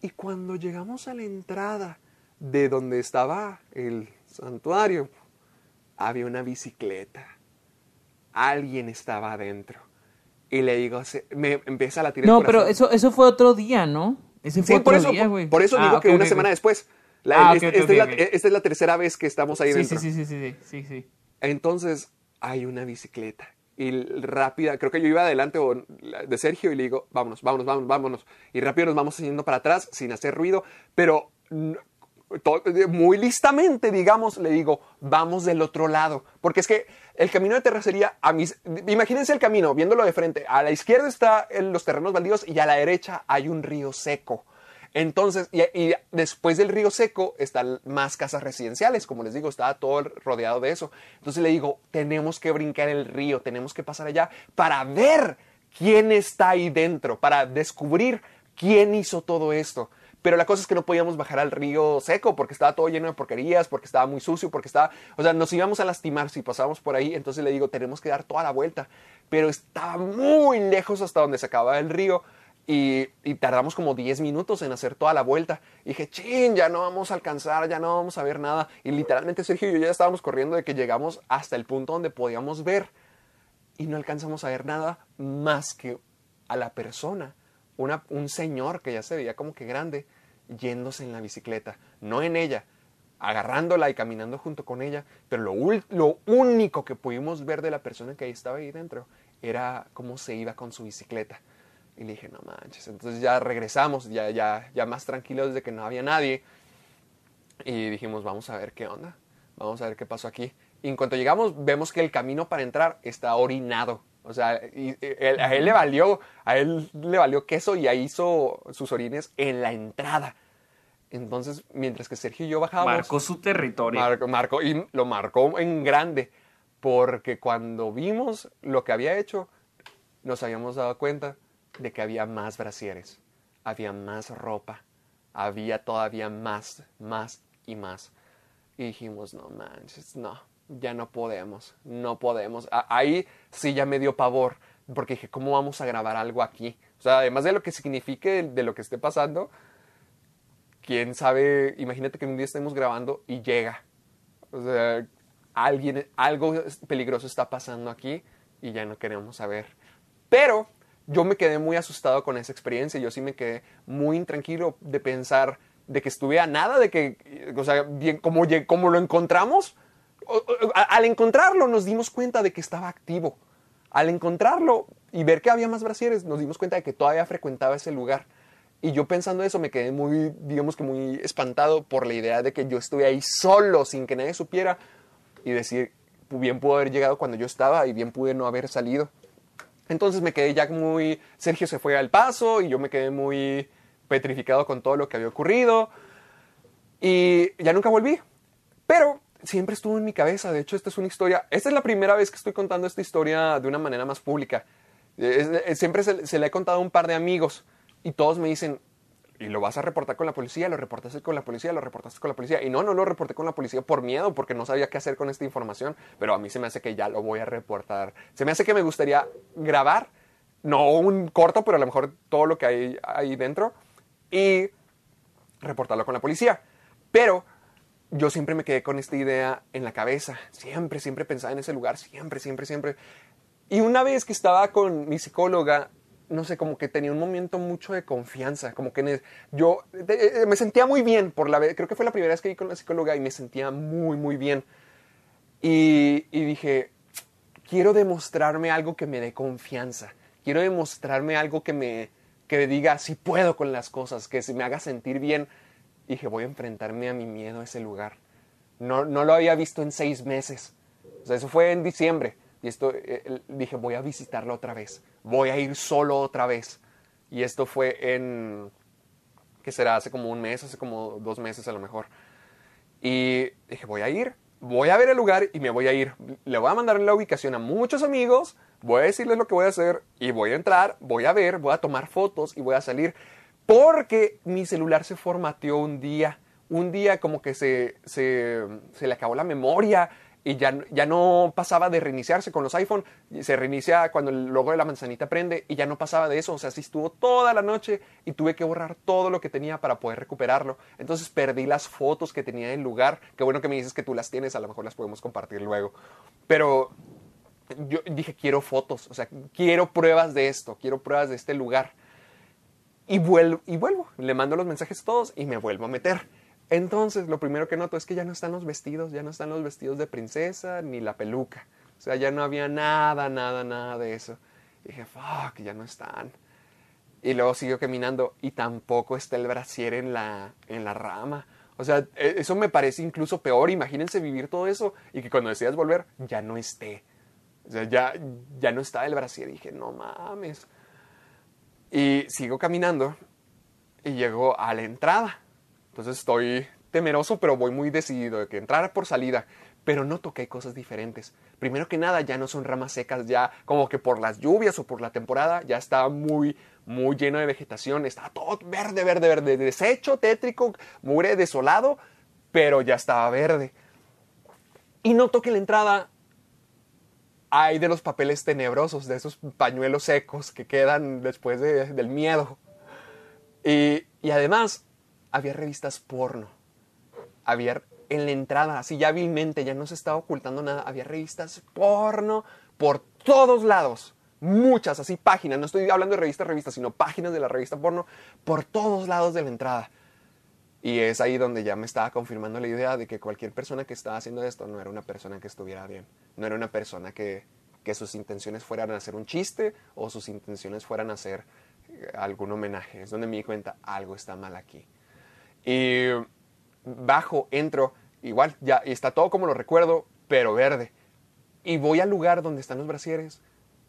y cuando llegamos a la entrada, de donde estaba el santuario, había una bicicleta. Alguien estaba adentro. Y le digo, se- me empieza a latir el No, pero eso, eso fue otro día, ¿no? Ese fue Sí, por otro eso, día, güey. por eso Ah, digo que ok, una ok, semana después. La- Ah, esta, es la, esta es la tercera vez que estamos ahí Sí, dentro. sí, sí, sí, sí, sí, sí. Entonces, hay una bicicleta. Y rápida, creo que yo iba adelante de Sergio y le digo, vámonos, vámonos, vámonos, vámonos. Y rápido nos vamos yendo para atrás sin hacer ruido, pero muy listamente, digamos, le digo, vamos del otro lado. Porque es que el camino de terracería, a mis, imagínense el camino, viéndolo de frente. A la izquierda está los terrenos baldíos y a la derecha hay un río seco. Entonces, y, después del río seco están más casas residenciales, como les digo, estaba todo rodeado de eso. Entonces le digo, tenemos que brincar el río, tenemos que pasar allá para ver quién está ahí dentro, para descubrir quién hizo todo esto. Pero la cosa es que no podíamos bajar al río seco porque estaba todo lleno de porquerías, porque estaba muy sucio, porque estaba, o sea, nos íbamos a lastimar si pasábamos por ahí. Entonces le digo, tenemos que dar toda la vuelta. Pero estaba muy lejos hasta donde se acababa el río. Y, tardamos como 10 minutos en hacer toda la vuelta. Y dije, chin, ya no vamos a alcanzar, ya no vamos a ver nada. Y literalmente Sergio y yo ya estábamos corriendo de que llegamos hasta el punto donde podíamos ver. Y no alcanzamos a ver nada más que a la persona. Un señor que ya se veía como que grande, yéndose en la bicicleta. No en ella, agarrándola y caminando junto con ella. Pero lo, lo único que pudimos ver de la persona que ahí estaba ahí dentro era cómo se iba con su bicicleta. Y le dije, no manches. Entonces ya regresamos, ya, ya, ya más tranquilos de que no había nadie. Y dijimos, vamos a ver qué onda. Vamos a ver qué pasó aquí. Y en cuanto llegamos, vemos que el camino para entrar está orinado. O sea, y- y- él- a él le valió, a él le valió queso y ahí hizo sus orines en la entrada. Entonces, mientras que Sergio y yo bajábamos, Marcó su territorio. Marcó, marcó- y lo marcó en grande, porque cuando vimos lo que había hecho, nos habíamos dado cuenta de que había más brasieres, había más ropa, había todavía más, más y más. Y dijimos, no manches, no, ya no podemos, no podemos. Ahí sí ya me dio pavor, porque dije, ¿cómo vamos a grabar algo aquí? O sea, además de lo que signifique de, lo que esté pasando, quién sabe, imagínate que un día estemos grabando y llega. O sea, alguien, algo peligroso está pasando aquí y ya no queremos saber. Pero yo me quedé muy asustado con esa experiencia. Yo sí me quedé muy intranquilo de pensar de que estuve a nada, de que, o sea, bien, como, como lo encontramos, al encontrarlo nos dimos cuenta de que estaba activo. Al encontrarlo y ver que había más brasieres, nos dimos cuenta de que todavía frecuentaba ese lugar. Y yo pensando eso me quedé muy, digamos que muy espantado por la idea de que yo estuve ahí solo, sin que nadie supiera, y decir, bien pudo haber llegado cuando yo estaba y bien pude no haber salido. Entonces me quedé ya muy, Sergio se fue al paso y yo me quedé muy petrificado con todo lo que había ocurrido y ya nunca volví. Pero siempre estuvo en mi cabeza. De hecho, esta es una historia. Esta es la primera vez que estoy contando esta historia de una manera más pública. Es- es- siempre se, se la he contado a un par de amigos y todos me dicen, ¿y lo vas a reportar con la policía? ¿Lo reportaste con la policía? ¿Lo reportaste con la policía? Y no, no lo reporté con la policía por miedo, porque no sabía qué hacer con esta información. Pero a mí se me hace que ya lo voy a reportar. Se me hace que me gustaría grabar, no un corto, pero a lo mejor todo lo que hay ahí dentro. Y reportarlo con la policía. Pero yo siempre me quedé con esta idea en la cabeza. Siempre, siempre pensaba en ese lugar. Siempre, siempre, siempre. Y una vez que estaba con mi psicóloga, no sé, como que tenía un momento mucho de confianza. Como que yo eh, eh, me sentía muy bien por la vez. Creo que fue la primera vez que vi con la psicóloga y me sentía muy, muy bien. Y, dije, quiero demostrarme algo que me dé confianza. Quiero demostrarme algo que me que diga si puedo con las cosas, que se me haga sentir bien. Y dije, voy a enfrentarme a mi miedo a ese lugar. No, no lo había visto en seis meses. O sea, eso fue en diciembre. Y esto eh, eh, dije, voy a visitarlo otra vez. Voy a ir solo otra vez. Y esto fue en, ¿qué será? Hace como un mes, hace como dos meses a lo mejor. Y dije, voy a ir, voy a ver el lugar y me voy a ir. Le voy a mandar la ubicación a muchos amigos, voy a decirles lo que voy a hacer y voy a entrar, voy a ver, voy a tomar fotos y voy a salir. Porque mi celular se formateó un día. Un día como que se, se, se le acabó la memoria y ya, ya no pasaba de reiniciarse con los iPhone. Se reinicia cuando el logo de la manzanita prende y ya no pasaba de eso. O sea, sí estuvo toda la noche y tuve que borrar todo lo que tenía para poder recuperarlo. Entonces perdí las fotos que tenía del lugar. Qué bueno que me dices que tú las tienes, a lo mejor las podemos compartir luego. Pero yo dije, quiero fotos, o sea, quiero pruebas de esto, quiero pruebas de este lugar. Y vuelvo, y vuelvo, le mando los mensajes todos y me vuelvo a meter. Entonces, lo primero que noto es que ya no están los vestidos, ya no están los vestidos de princesa ni la peluca. O sea, ya no había nada, nada, nada de eso. Dije, fuck, ya no están. Y luego siguió caminando y tampoco está el brasier en la, en la rama. O sea, e, eso me parece incluso peor. Imagínense vivir todo eso y que cuando decidas volver ya no esté. O sea, ya, ya no está el brasier. Y dije, no mames. Y sigo caminando y llego a la entrada. Entonces estoy temeroso, pero voy muy decidido de que entrar por salida. Pero noto que hay cosas diferentes. Primero que nada, ya no son ramas secas, ya como que por las lluvias o por la temporada, ya está muy, muy lleno de vegetación. Está todo verde, verde, verde, deshecho, tétrico, mugre, desolado, pero ya estaba verde. Y noto que la entrada hay de los papeles tenebrosos, de esos pañuelos secos que quedan después de- del miedo. Y, y además, había revistas porno. Había en la entrada, así ya hábilmente, ya no se estaba ocultando nada, había revistas porno por todos lados. Muchas, así páginas, no estoy hablando de revistas, revistas, sino páginas de la revista porno por todos lados de la entrada. Y es ahí donde ya me estaba confirmando la idea de que cualquier persona que estaba haciendo esto no era una persona que estuviera bien. No era una persona que, que sus intenciones fueran a hacer un chiste o sus intenciones fueran a hacer eh, algún homenaje. Es donde me di cuenta, algo está mal aquí. Y bajo, entro, igual, ya está todo como lo recuerdo, pero verde. Y voy al lugar donde están los brasieres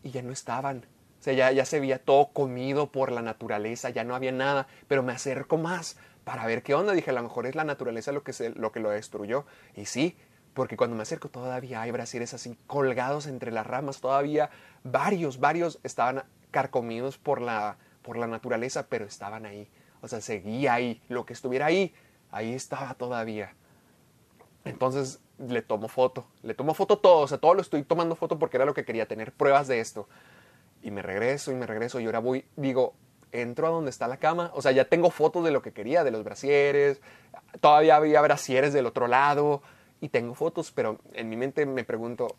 y ya no estaban. O sea, ya, ya se veía todo comido por la naturaleza, ya no había nada, pero me acerco más para ver qué onda. Dije, a lo mejor es la naturaleza lo que, se, lo, que lo destruyó. Y sí, porque cuando me acerco todavía hay brasieres así colgados entre las ramas, todavía varios, varios estaban carcomidos por la, por la naturaleza, pero estaban ahí. O sea, seguía ahí. Lo que estuviera ahí, ahí estaba todavía. Entonces le tomo foto, le tomo foto todo, o sea, todo lo estoy tomando foto porque era lo que quería, tener pruebas de esto. Y me regreso y me regreso y ahora voy, digo, entro a donde está la cama, o sea, ya tengo fotos de lo que quería, de los brasieres, todavía había brasieres del otro lado y tengo fotos, pero en mi mente me pregunto,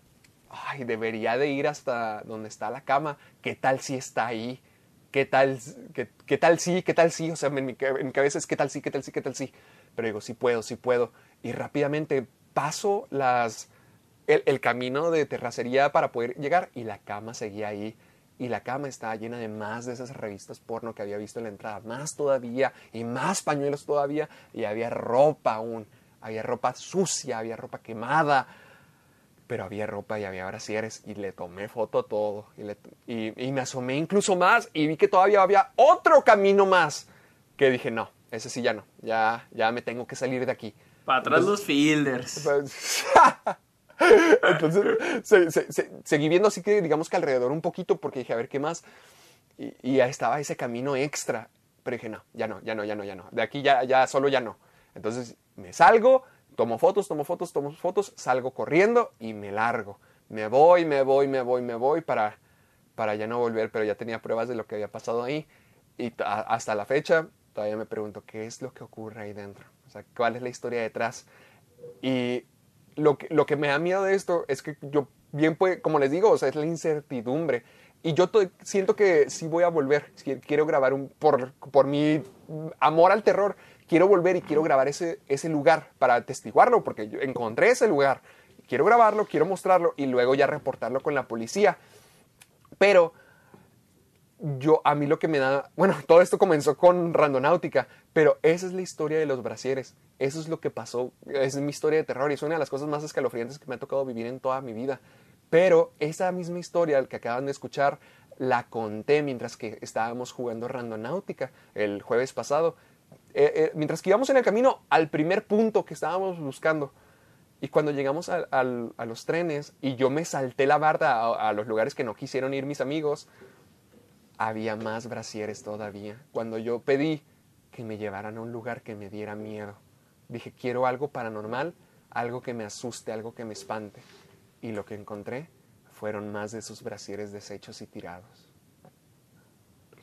ay, debería de ir hasta donde está la cama, ¿qué tal si está ahí? ¿Qué tal, qué, qué tal sí, qué tal sí? O sea, en mi, en cabeza es qué tal sí, qué tal sí, qué tal sí. Pero digo, sí puedo, sí puedo. Y rápidamente paso las, el camino de terracería para poder llegar y la cama seguía ahí. Y la cama estaba llena de más de esas revistas porno que había visto en la entrada, más todavía y más pañuelos todavía. Y había ropa aún, había ropa sucia, había ropa quemada, pero había ropa y había brasieres y le tomé foto a todo y, le- y- y me asomé incluso más y vi que todavía había otro camino más que dije no, ese sí ya no, ya, ya me tengo que salir de aquí. Para atrás los fielders. Entonces se- se- se- seguí viendo así que digamos que alrededor un poquito porque dije a ver qué más y, y ya estaba ese camino extra, pero dije no, ya no, ya no, ya no, ya no, de aquí ya, ya solo ya no. Entonces me salgo, tomo fotos, tomo fotos, tomo fotos, salgo corriendo y me largo. Me voy, me voy, me voy, me voy para, para ya no volver, pero ya tenía pruebas de lo que había pasado ahí y hasta la fecha todavía me pregunto qué es lo que ocurre ahí dentro, o sea, cuál es la historia detrás. Y lo que, lo que me da miedo de esto es que yo, bien puede, como les digo, o sea, es la incertidumbre. Y yo to- siento que sí voy a volver. Quiero grabar un, por, por mi amor al terror, quiero volver y quiero grabar ese, ese lugar para atestiguarlo, porque yo encontré ese lugar. Quiero grabarlo, quiero mostrarlo y luego ya reportarlo con la policía. Pero yo, a mí lo que me da, bueno, todo esto comenzó con Randonáutica, pero esa es la historia de los brasieres. Eso es lo que pasó, es mi historia de terror y es una de las cosas más escalofriantes que me ha tocado vivir en toda mi vida. Pero esa misma historia que acaban de escuchar la conté mientras que estábamos jugando Randonáutica el jueves pasado. eh, eh, mientras que íbamos en el camino al primer punto que estábamos buscando. Y cuando llegamos al- a los trenes y yo me salté la barda a, a los lugares que no quisieron ir mis amigos, había más brasieres todavía. Cuando yo pedí que me llevaran a un lugar que me diera miedo, dije, quiero algo paranormal, algo que me asuste, algo que me espante. Y lo que encontré fueron más de esos brasieres deshechos y tirados.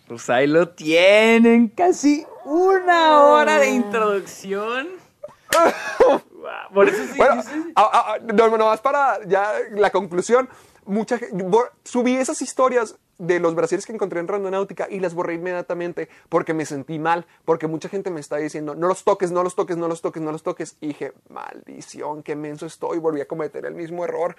Pues ahí lo tienen, casi una hora de introducción. Guau, Por eso sí, Bueno, sí, sí. ah, ah, ah, no, no, más para ya la conclusión. Mucha, subí esas historias de los brasieres que encontré en Randonáutica y las borré inmediatamente porque me sentí mal, porque mucha gente me está diciendo, no los toques, no los toques, no los toques, no los toques. Y dije, maldición, qué menso estoy, volví a cometer el mismo error.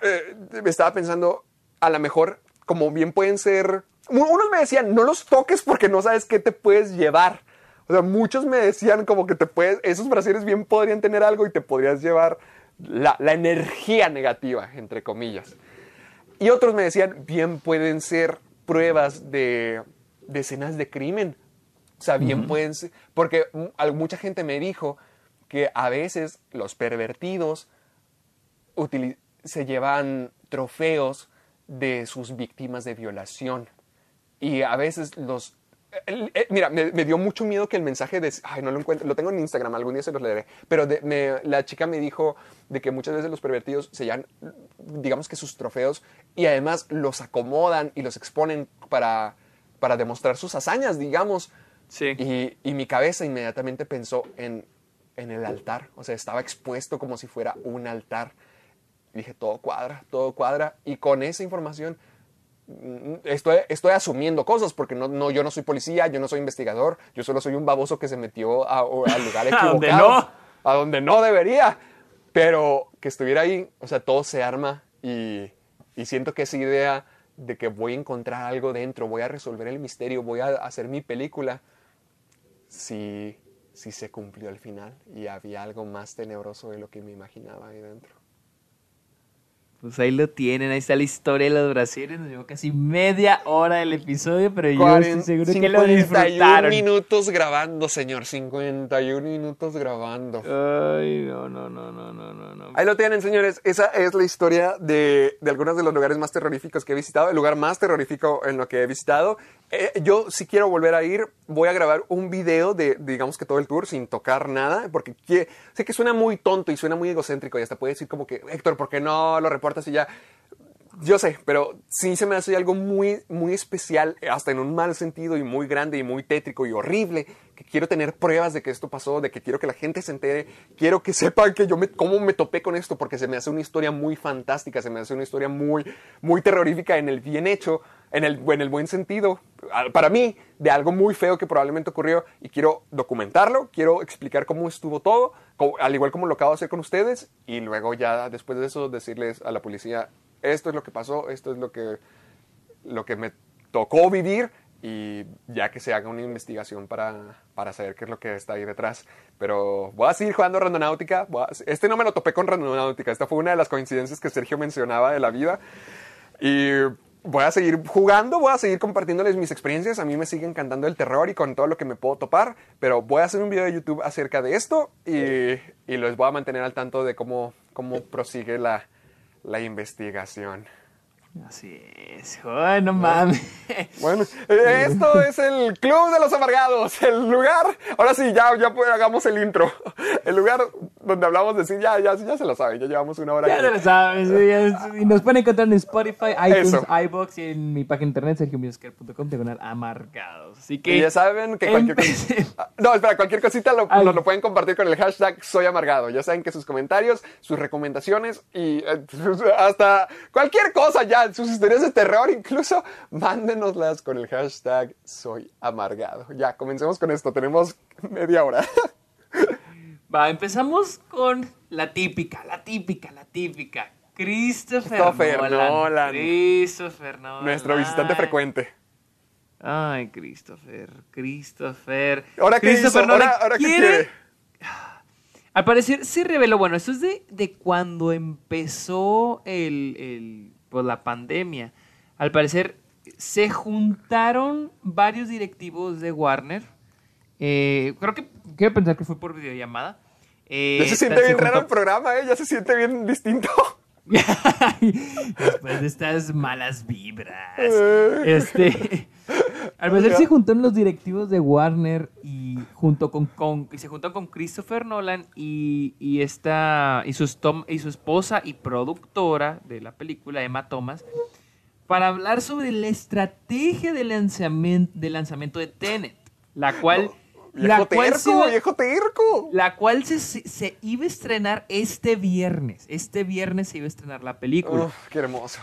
Eh, me estaba pensando, a lo mejor, como bien pueden ser... Unos me decían, no los toques porque no sabes qué te puedes llevar. O sea, muchos me decían como que te puedes, esos brasieres bien podrían tener algo y te podrías llevar la energía negativa, entre comillas. Y otros me decían, bien pueden ser pruebas de, de escenas de crimen. O sea, bien pueden ser, porque mucha gente me dijo que a veces los pervertidos se llevan trofeos de sus víctimas de violación. Y a veces los... eh, mira, me, me dio mucho miedo que el mensaje de... Ay, no lo encuentro. Lo tengo en Instagram, algún día se los leeré. Pero de- me- la chica me dijo de que muchas veces los pervertidos se llevan, digamos que sus trofeos, y además los acomodan y los exponen para, para demostrar sus hazañas, digamos. Sí. Y, y mi cabeza inmediatamente pensó en, en el altar. O sea, estaba expuesto como si fuera un altar. Y dije, todo cuadra, todo cuadra. Y con esa información estoy, estoy asumiendo cosas porque no, no, yo no soy policía, yo no soy investigador, yo solo soy un baboso que se metió a- al lugar A equivocado. donde no. A donde no debería. Pero que estuviera ahí, o sea, todo se arma y, y siento que esa idea de que voy a encontrar algo dentro, voy a resolver el misterio, voy a hacer mi película, sí, sí se cumplió al final y había algo más tenebroso de lo que me imaginaba ahí dentro. Pues ahí lo tienen, ahí está la historia de los brasieres. Nos llevó casi media hora del episodio, pero yo Cuaren- estoy seguro que lo 51 disfrutaron. minutos grabando, señor. 51 minutos grabando. Ay, no, no, no, no, no, no, no. Ahí lo tienen, señores. Esa es la historia de, de algunos de los lugares más terroríficos que he visitado. El lugar más terrorífico en lo que he visitado. Eh, yo, si quiero volver a ir, voy a grabar un video de, digamos que todo el tour sin tocar nada. Porque sé que suena muy tonto y suena muy egocéntrico. Y hasta puede decir como que, Héctor, ¿por qué no lo reportas y ya? Yo sé, pero sí se me hace algo muy, muy especial, hasta en un mal sentido y muy grande y muy tétrico y horrible, que quiero tener pruebas de que esto pasó, de que quiero que la gente se entere, quiero que sepan que yo cómo me topé con esto, porque se me hace una historia muy fantástica, se me hace una historia muy, muy terrorífica en el bien hecho, en el, en el buen sentido, para mí, de algo muy feo que probablemente ocurrió y quiero documentarlo, quiero explicar cómo estuvo todo, al igual como lo acabo de hacer con ustedes, y luego ya después de eso decirles a la policía, esto es lo que pasó, esto es lo que, lo que me tocó vivir y ya que se haga una investigación para, para saber qué es lo que está ahí detrás. Pero voy a seguir jugando Randonáutica. a- este no me lo topé con Randonáutica, esta fue una de las coincidencias que Sergio mencionaba de la vida. Y voy a seguir jugando, voy a seguir compartiéndoles mis experiencias. A mí me sigue encantando el terror y con todo lo que me puedo topar. Pero voy a hacer un video de YouTube acerca de esto y, y los voy a mantener al tanto de cómo, cómo prosigue la, la investigación. Así es. Ay, no mames. Bueno, eh, esto es el Club de los Amargados, el lugar, ahora sí, ya, ya pues, hagamos el intro, el lugar donde hablamos de sí, ya, ya, ya se lo saben, ya llevamos una hora. Ya se lo sí, ya- Y nos pueden encontrar en Spotify, iTunes, Eso. iBox y en mi página de internet, sergiomusquer.com, diagonal amargados. Así que. Y ya saben que cualquier cosita... No, espera, cualquier cosita lo, nos lo pueden compartir con el hashtag Soy Amargado. Ya saben que sus comentarios, sus recomendaciones y eh, hasta cualquier cosa ya, sus historias de terror incluso, mándenoslas con el hashtag Soy Amargado. Ya, comencemos con esto. Tenemos media hora. Va, empezamos con la típica, la típica, la típica. Christopher, Christopher Nolan. Nolan. Christopher Nolan. Nuestro visitante frecuente. Ay, Christopher, Christopher. ¿Ahora qué Christopher hizo? Nolan ¿Ahora, ahora qué quiere- quiere? Al parecer se reveló, bueno, esto es de, de cuando empezó el, el, pues, la pandemia. Al parecer se juntaron varios directivos de Warner Eh, creo que quiero pensar que fue por videollamada. Eh, Ya se siente bien raro el programa, ¿eh? Ya se siente bien distinto. Después de estas malas vibras. Este. Al parecer se juntaron los directivos de Warner y junto con, con- y se juntó con Christopher Nolan y, y esta y su, estom- y su esposa y productora de la película Emma Thomas para hablar sobre la estrategia de lanzamiento de lanzamiento de Tenet, la cual la Viejo cual se terco, va- viejo terco. la cual se, se- se iba a estrenar este viernes. Este viernes se iba a estrenar la película. Uf, qué hermoso.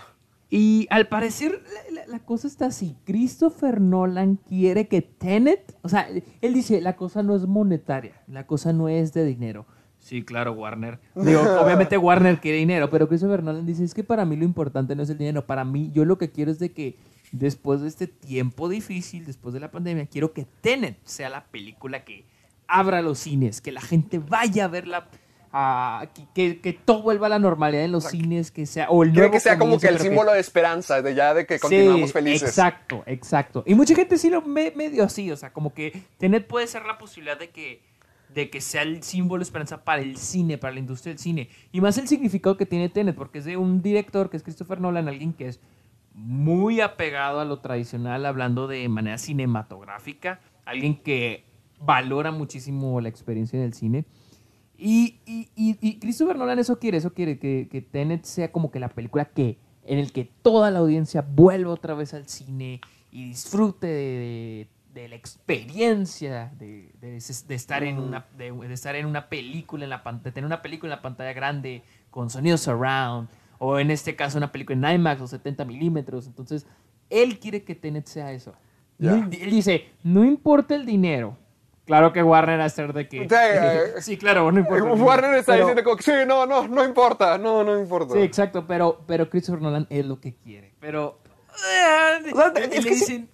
Y al parecer la, la- la cosa está así. Christopher Nolan quiere que Tenet, o sea, él dice, la cosa no es monetaria, la cosa no es de dinero. Sí, claro, Warner. Digo, obviamente Warner quiere dinero, pero Christopher Nolan dice, es que para mí lo importante no es el dinero, para mí yo lo que quiero es de que después de este tiempo difícil, después de la pandemia, quiero que Tenet sea la película que abra los cines, que la gente vaya a verla. que, que- todo vuelva a la normalidad en los cines, que sea, o el nuevo que sea como que el símbolo de esperanza, de ya de que continuamos Sí, felices. Exacto, exacto. Y mucha gente sí lo ve medio así, o sea, como que Tenet puede ser la posibilidad de que, de que sea el símbolo de esperanza para el cine, para la industria del cine. Y más el significado que tiene Tenet, porque es de un director que es Christopher Nolan, alguien que es muy apegado a lo tradicional, hablando de manera cinematográfica, alguien que valora muchísimo la experiencia en el cine. Y, y, y, y Christopher Nolan eso quiere, eso quiere, que, que Tenet sea como que la película que, en el que toda la audiencia vuelva otra vez al cine y disfrute de, de- de la experiencia de, de- estar en una, de, estar en una película, en la, de tener una película en la pantalla grande con sonido surround, o en este caso una película en IMAX o 70 milímetros. Entonces, él quiere que Tenet sea eso. No- él dice, no importa el dinero. Claro que Warner va a ser de que... Sí, eh, sí, claro, no importa. Warner está pero- diciendo como sí, no, no, no importa, no, no importa. Sí, exacto, pero, pero Christopher Nolan es lo que quiere. Pero... eh, O sea, y es le que sí- dicen-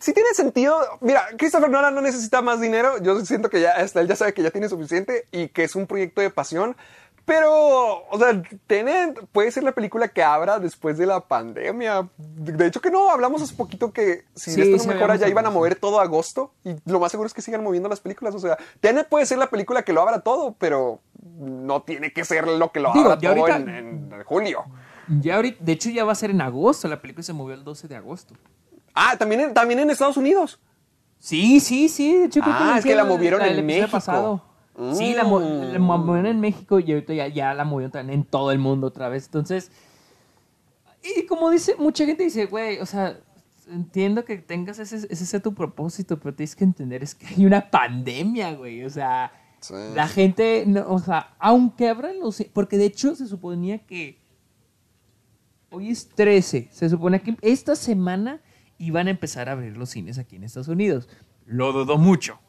sí tiene sentido. Mira, Christopher Nolan no necesita más dinero. Yo siento que ya hasta él ya sabe que ya tiene suficiente y que es un proyecto de pasión. Pero, o sea, Tenet puede ser la película que abra después de la pandemia. De hecho que no, hablamos hace poquito que si Sí, esto no mejora ya iban a mover todo agosto y lo más seguro es que sigan moviendo las películas. O sea, Tenet puede ser la película que lo abra todo, pero no tiene que ser lo que lo Digo, abra todo ahorita- en, en julio. Ya ahorita, de hecho, ya va a ser en agosto. La película se movió el 12 de agosto. Ah, también en, también en Estados Unidos. Sí, sí, sí. De hecho, creo Ah, es que la movieron el en México. pasado. Sí, la, Mm. la movieron en México y ahorita ya, ya la movieron también en todo el mundo otra vez. Entonces, y como dice, mucha gente dice, güey, o sea, entiendo que tengas ese, ese sea tu propósito, pero tienes que entender es que hay una pandemia, güey. O sea, Sí. la gente, no, o sea, aunque abran los... Porque de hecho se suponía que hoy es 13, se supone que esta semana iban a empezar a abrir los cines aquí en Estados Unidos. Lo dudo mucho,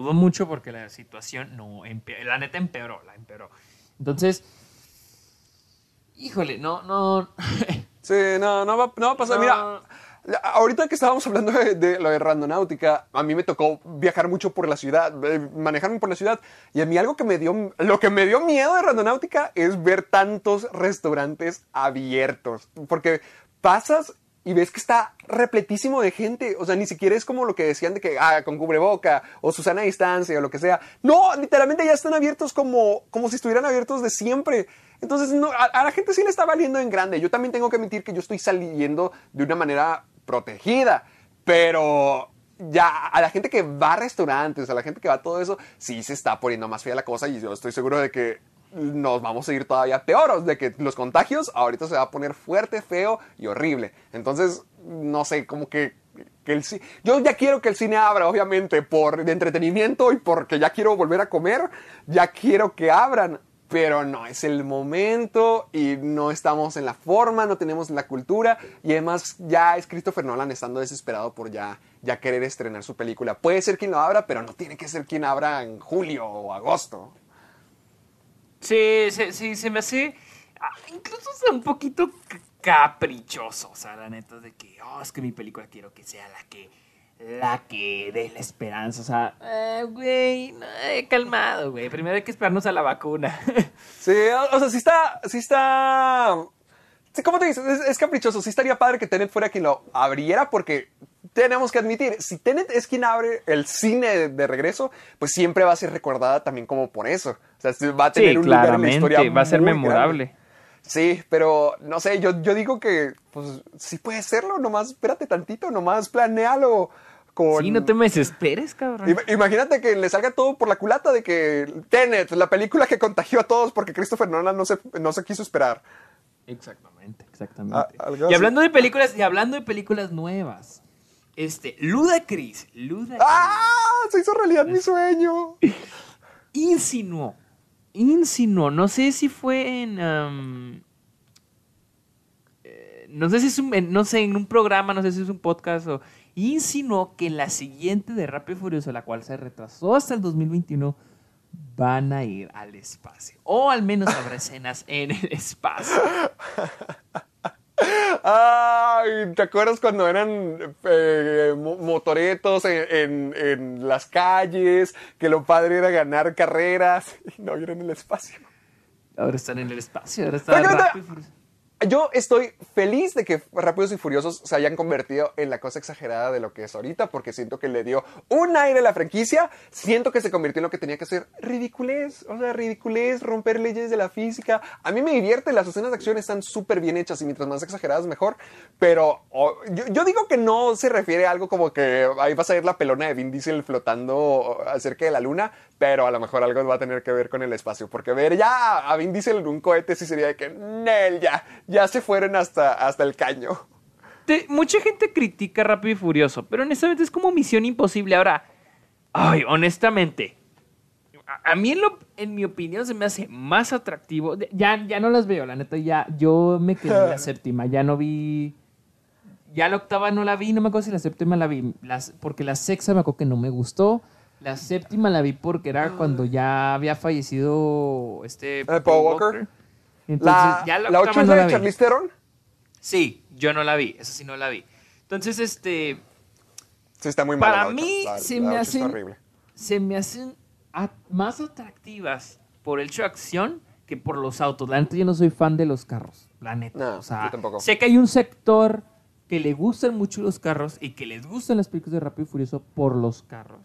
dudo mucho porque la situación no empeoró, la neta empeoró, la empeoró. Entonces, híjole, no, no, Sí, no, no va, no va a pasar. No. Mira, ahorita que estábamos hablando de, de lo de randonáutica, a mí me tocó viajar mucho por la ciudad, eh, manejarme por la ciudad, y a mí algo que me dio, lo que me dio miedo de randonáutica es ver tantos restaurantes abiertos, porque pasas y ves que está repletísimo de gente, o sea, ni siquiera es como lo que decían de que, ah, con cubreboca, o Susana a distancia, o lo que sea. No, literalmente ya están abiertos como, como si estuvieran abiertos de siempre. Entonces, no, a, a la gente sí le está valiendo en grande. Yo también tengo que admitir que yo estoy saliendo de una manera protegida, pero ya a la gente que va a restaurantes, a la gente que va a todo eso, sí se está poniendo más fea la cosa y yo estoy seguro de que nos vamos a ir todavía peor, de que los contagios ahorita se va a poner fuerte, feo y horrible. Entonces, no sé, como que, que el yo ya quiero que el cine abra, obviamente, por de entretenimiento y porque ya quiero volver a comer, ya quiero que abran, pero no es el momento y no estamos en la forma, no tenemos la cultura y además ya es Christopher Nolan estando desesperado por ya, ya querer estrenar su película. Puede ser quien lo abra, pero no tiene que ser quien abra en julio o agosto. Sí, sí, sí, se me hace ah, incluso un poquito caprichoso, o sea, la neta de que, oh, es que mi película quiero que sea la que, la que dé la esperanza, o sea, eh, güey, no, calmado, güey, primero hay que esperarnos a la vacuna. Sí, o sea, sí está, sí está, ¿cómo te dices? Es, es caprichoso, sí estaría padre que Tenet fuera quien lo abriera porque tenemos que admitir, si Tenet es quien abre el cine de, de regreso, pues siempre va a ser recordada también como por eso. O sea, va a tener Sí, un lugar en la historia. va a ser muy memorable. grande. Sí, pero no sé, yo, yo digo que pues sí puede serlo, nomás espérate tantito, nomás planealo con... Sí, no te me desesperes, cabrón. Ima- Imagínate que le salga todo por la culata de que Tenet, la película que contagió a todos porque Christopher Nolan no se, no se quiso esperar. Exactamente, exactamente. Ah, algo y hablando de películas, y hablando de películas nuevas, este, Ludacris, Ludacris ¡Ah! Se hizo realidad mi sueño. insinuó, insinuó, no sé si fue en, eh, no sé si es un, en- no sé, en un programa, no sé si es un podcast o, insinuó que en la siguiente de Rápido y Furioso, la cual se retrasó hasta el 2021, van a ir al espacio. O al menos habrá escenas en el espacio. Ay, ¿te acuerdas cuando eran eh, mo- motoretos en, en- en las calles? Que lo padre era ganar carreras y no ir en el espacio. Ahora están en el espacio, ahora están Yo estoy feliz de que Rápidos y Furiosos se hayan convertido en la cosa exagerada de lo que es ahorita, porque siento que le dio un aire a la franquicia, siento que se convirtió en lo que tenía que ser. Ridiculez, o sea, ridiculez, romper leyes de la física. A mí me divierte, las escenas de acción están súper bien hechas y mientras más exageradas mejor, pero yo, yo digo que no se refiere a algo como que ahí va a salir la pelona de Vin Diesel flotando acerca de la luna, pero a lo mejor algo va a tener que ver con el espacio, porque ver ya a Vin Diesel en un cohete sí sería de que, Nel, ya, ya se fueron hasta, hasta el caño. Te- mucha gente critica Rápido y Furioso, pero honestamente es como misión imposible. Ahora, ay, honestamente, a, a mí en, lo- en mi opinión se me hace más atractivo. Ya, ya no las veo, la neta, ya yo me quedé en la séptima, ya no vi... Ya la octava no la vi, no me acuerdo si la séptima la vi, las, porque la sexta me acuerdo que no me gustó. La séptima la vi porque era cuando ya había fallecido este Ah. Paul Walker. Entonces, La, ya la la octava 8 no es la de. Charlize Theron. Sí, yo no la vi, esa sí no la vi. Entonces, este, Sí, está muy mal. Para mí, se me hacen- se me hacen a- más atractivas por el de acción que por los autos. La neta, yo no soy fan de los carros, la neta. No, o sea, yo tampoco. sé que hay un sector que le gustan mucho los carros y que les gustan las películas de Rápido y Furioso por los carros.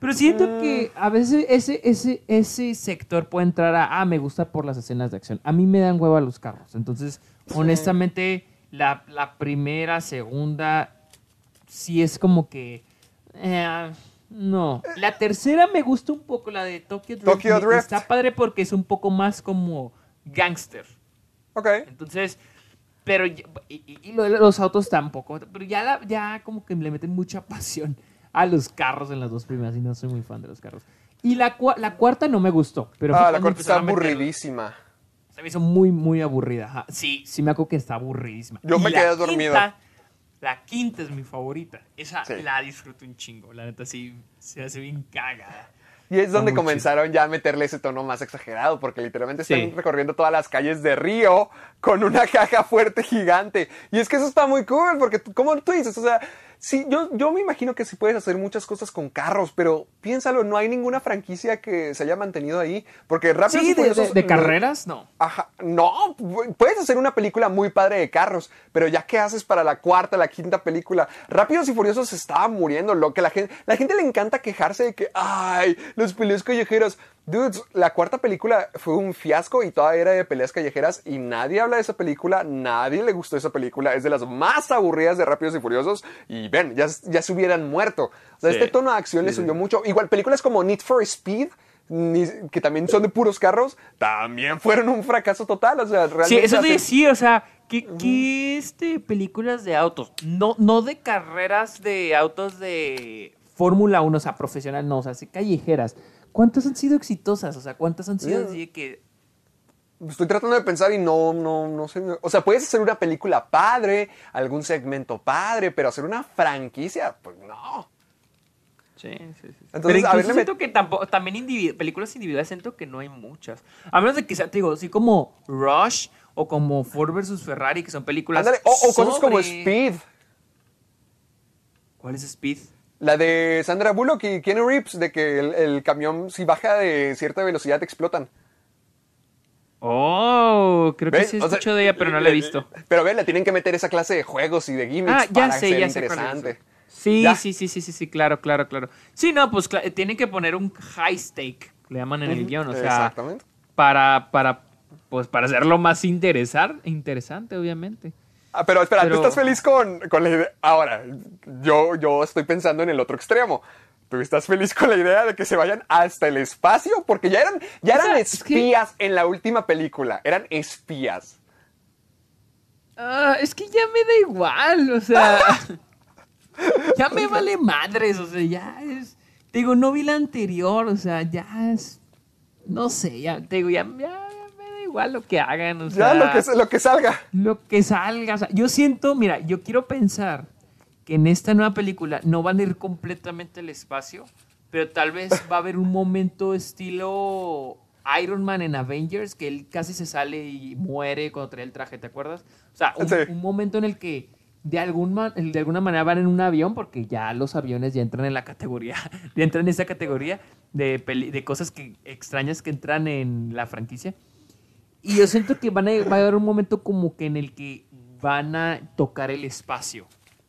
Pero siento Mm. que a veces ese, ese, ese sector puede entrar a, ah, me gusta por las escenas de acción. A mí me dan hueva los carros. Entonces, honestamente, la, la primera, segunda, sí es como que... eh, no. La tercera me gusta un poco, la de Tokyo Drift. Tokyo Drift. Está padre porque es un poco más como gangster. Ok. Entonces, pero y, y- y lo de los autos tampoco, pero ya la- ya como que le meten mucha pasión a los carros en las dos primeras y no soy muy fan de los carros. Y la, cua- la cuarta no me gustó, pero Ah, la corte está aburridísima. Se me hizo muy muy aburrida. ajá. Sí, sí me acuerdo que está aburridísima. Yo Y me quedé dormido. quinta- la quinta es mi favorita. Esa Sí. la disfruto un chingo. La neta sí se hace bien cagada. Y es donde comenzaron ya a meterle ese tono más exagerado, porque literalmente Sí. están recorriendo todas las calles de Río con una caja fuerte gigante. Y es que eso está muy cool, porque como tú dices, o sea, sí, yo, yo me imagino que sí puedes hacer muchas cosas con carros, pero piénsalo, no hay ninguna franquicia que se haya mantenido ahí, porque Rápidos Sí, y de, de- de carreras, no. Ajá, no, pu- puedes hacer una película muy padre de carros, pero ya qué haces para la cuarta, la quinta película. Rápidos y Furiosos se estaba muriendo, lo que la gente, la gente le encanta quejarse de que, ay, los peleas callejeras. Dudes, la cuarta película fue un fiasco y toda era de peleas callejeras y nadie habla de esa película, nadie le gustó esa película, es de las más aburridas de Rápidos y Furiosos y ven, ya, ya se hubieran muerto. O sea, Sí. este tono de acción le subió mucho. Igual películas como Need for Speed, que también son de puros carros, también fueron un fracaso total. O sea, realmente. Sí, eso te decía, o sea, que, que, este, películas de autos, no, no de carreras de autos de Fórmula 1, o sea, profesional, no, o sea, sí callejeras. ¿Cuántas han sido exitosas? O sea, ¿cuántas han sido Yeah. así de que... Estoy tratando de pensar y no, no, no sé. O sea, puedes hacer una película padre, algún segmento padre, pero hacer una franquicia, pues no. Sí, sí, sí. Entonces, Pero a incluso ver, le siento que tampoco, también individu- películas individuales siento que no hay muchas. A menos de que sea, te digo, así como Rush o como Ford vs. Ferrari, que son películas Ándale, o, o cosas como Speed. ¿Cuál es Speed? La de Sandra Bullock y Keanu Reeves, de que el, el camión, si baja de cierta velocidad, explotan. Oh, creo que sí O sea, escucho de ella, pero no la he visto. Pero ve, le tienen que meter esa clase de juegos y de gimmicks Ah, ya para sé, ser ya sé interesante. Sí, Ya. sí, sí, sí, sí, sí, claro, claro, claro. Sí, no, pues tienen que poner un high stake, le llaman en el guion, o sea, Exactamente. para, para, pues para hacerlo más interesar, interesante, obviamente. Ah, pero espera, Pero- ¿tú estás feliz con, con la idea? Ahora, yo, yo estoy pensando en el otro extremo. ¿Tú estás feliz con la idea de que se vayan hasta el espacio? Porque ya eran, ya O eran sea, es que- espías en la última película. Eran espías. Ah, es que ya me da igual, o sea, ya me vale madres, o sea, ya es, te digo, no vi la anterior, o sea, ya es, no sé, ya, te digo, ya, igual lo que hagan, o sea. Ya lo que, lo que salga. Lo que salga. o sea, yo siento, mira, yo quiero pensar que en esta nueva película no van a ir completamente al espacio, pero tal vez va a haber un momento estilo Iron Man en Avengers, que él casi se sale y muere cuando trae el traje, ¿te acuerdas? O sea, un, Sí. un momento en el que de, algún de alguna manera van en un avión, porque ya los aviones ya entran en la categoría, ya entran en esa categoría de, peli- de cosas que, extrañas que entran en la franquicia. Y yo siento que van a, va a haber un momento como que en el que van a tocar el espacio.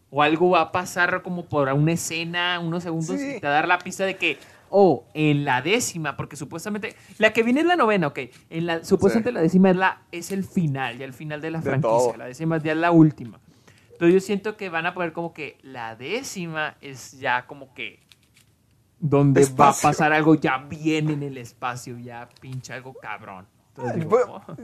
O algo va a pasar como por una escena, unos segundos, Sí. y te va a dar la pista de que, oh, en la décima, porque supuestamente, la que viene es la novena, ok. En la, supuestamente Sí. la décima es, la, es el final, ya el final de la De franquicia. todo. La décima ya es la última. Entonces yo siento que van a poner como que la décima es ya como que donde va a pasar algo ya bien en el espacio, ya pinche algo cabrón. Digo, oh.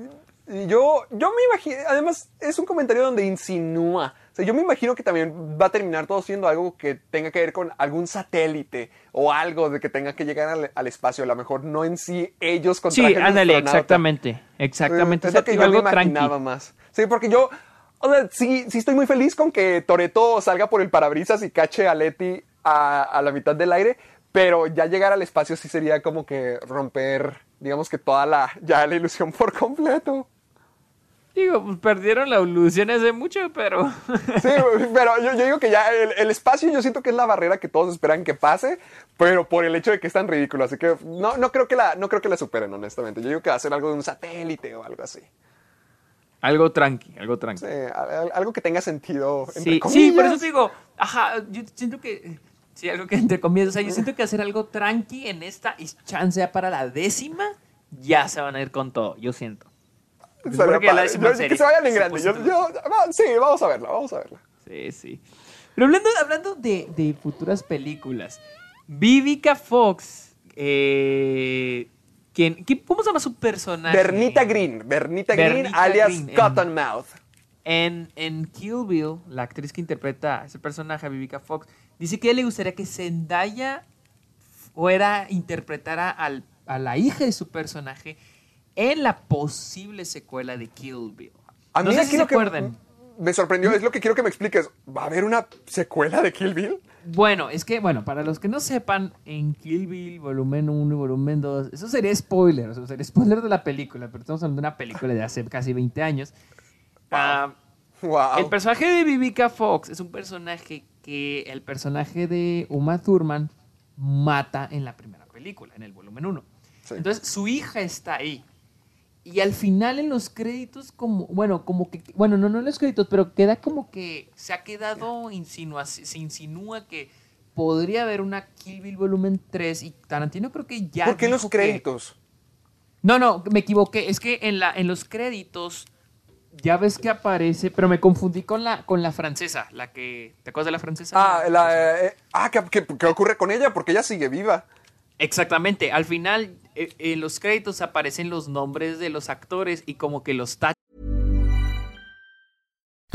Yo, yo me imagino, además es un comentario donde insinúa. O sea, yo me imagino que también va a terminar todo siendo algo que tenga que ver con algún satélite o algo de que tenga que llegar al, al espacio. A lo mejor no en sí ellos con Sí, ándale, exactamente. Exactamente. Es lo que yo me algo tranqui. imaginaba más. Sí, porque yo, o sea, sí, sí estoy muy feliz con que Toreto salga por el parabrisas y cache a Leti a, a la mitad del aire, pero ya llegar al espacio sí sería como que romper, digamos que toda la, ya la ilusión por completo. Digo, pues perdieron la ilusión hace mucho, pero. Sí, pero yo, yo digo que ya el, el espacio yo siento que es la barrera que todos esperan que pase, pero por el hecho de que es tan ridículo, así que no, no, creo, que la, no creo que la superen, honestamente. Yo digo que va a ser algo de un satélite o algo así. algo tranqui, algo tranqui. Sí, algo que tenga sentido. entre Sí, sí, por eso te digo, ajá, yo siento que. Sí, algo que entre comillas. O sea, yo siento que hacer algo tranqui en esta y chance ya para la décima, ya se van a ir con todo, yo siento. Estaría Porque la padre. décima Yo- serie. que se vayan en grande. Yo, yo- va- sí, vamos a verla, vamos a verla. Sí, sí. Pero hablando, hablando de, de futuras películas, Vivica Fox, eh, ¿quién, ¿cómo se llama su personaje? Bernita Green, Bernita Green, alias Green, en- Cottonmouth. En, en Kill Bill, la actriz que interpreta a ese personaje, Vivica Fox, dice que a ella le gustaría que Zendaya fuera, interpretara al- a la hija de su personaje en la posible secuela de Kill Bill. A no mí sé aquí si se acuerdan. me sorprendió, es lo que quiero que me expliques. ¿Va a haber una secuela de Kill Bill? Bueno, es que, bueno, para los que no sepan, en Kill Bill, volumen 1 y volumen 2, eso sería spoiler, eso sería spoiler de la película, pero estamos hablando de una película de hace casi 20 años. Ah, Wow. El personaje de Vivica Fox es un personaje que el personaje de Uma Thurman mata en la primera película, en el volumen 1. Sí. Entonces, su hija está ahí. Y al final en los créditos, como, bueno, como que, bueno, no, no en los créditos, pero queda como que se ha quedado, insinua, se insinúa que podría haber una Kill Bill volumen 3 y Tarantino creo que ya... ¿Por qué en los que- créditos? no, no, me equivoqué. Es que en, la, en los créditos ya ves que aparece, pero me confundí con la, con la francesa, la que... ¿Te acuerdas de la francesa? Ah, la, eh, ah ¿qué, qué, qué ocurre con ella? Porque ella sigue viva. Exactamente. Al final, eh, en los créditos aparecen los nombres de los actores y como que los tachan.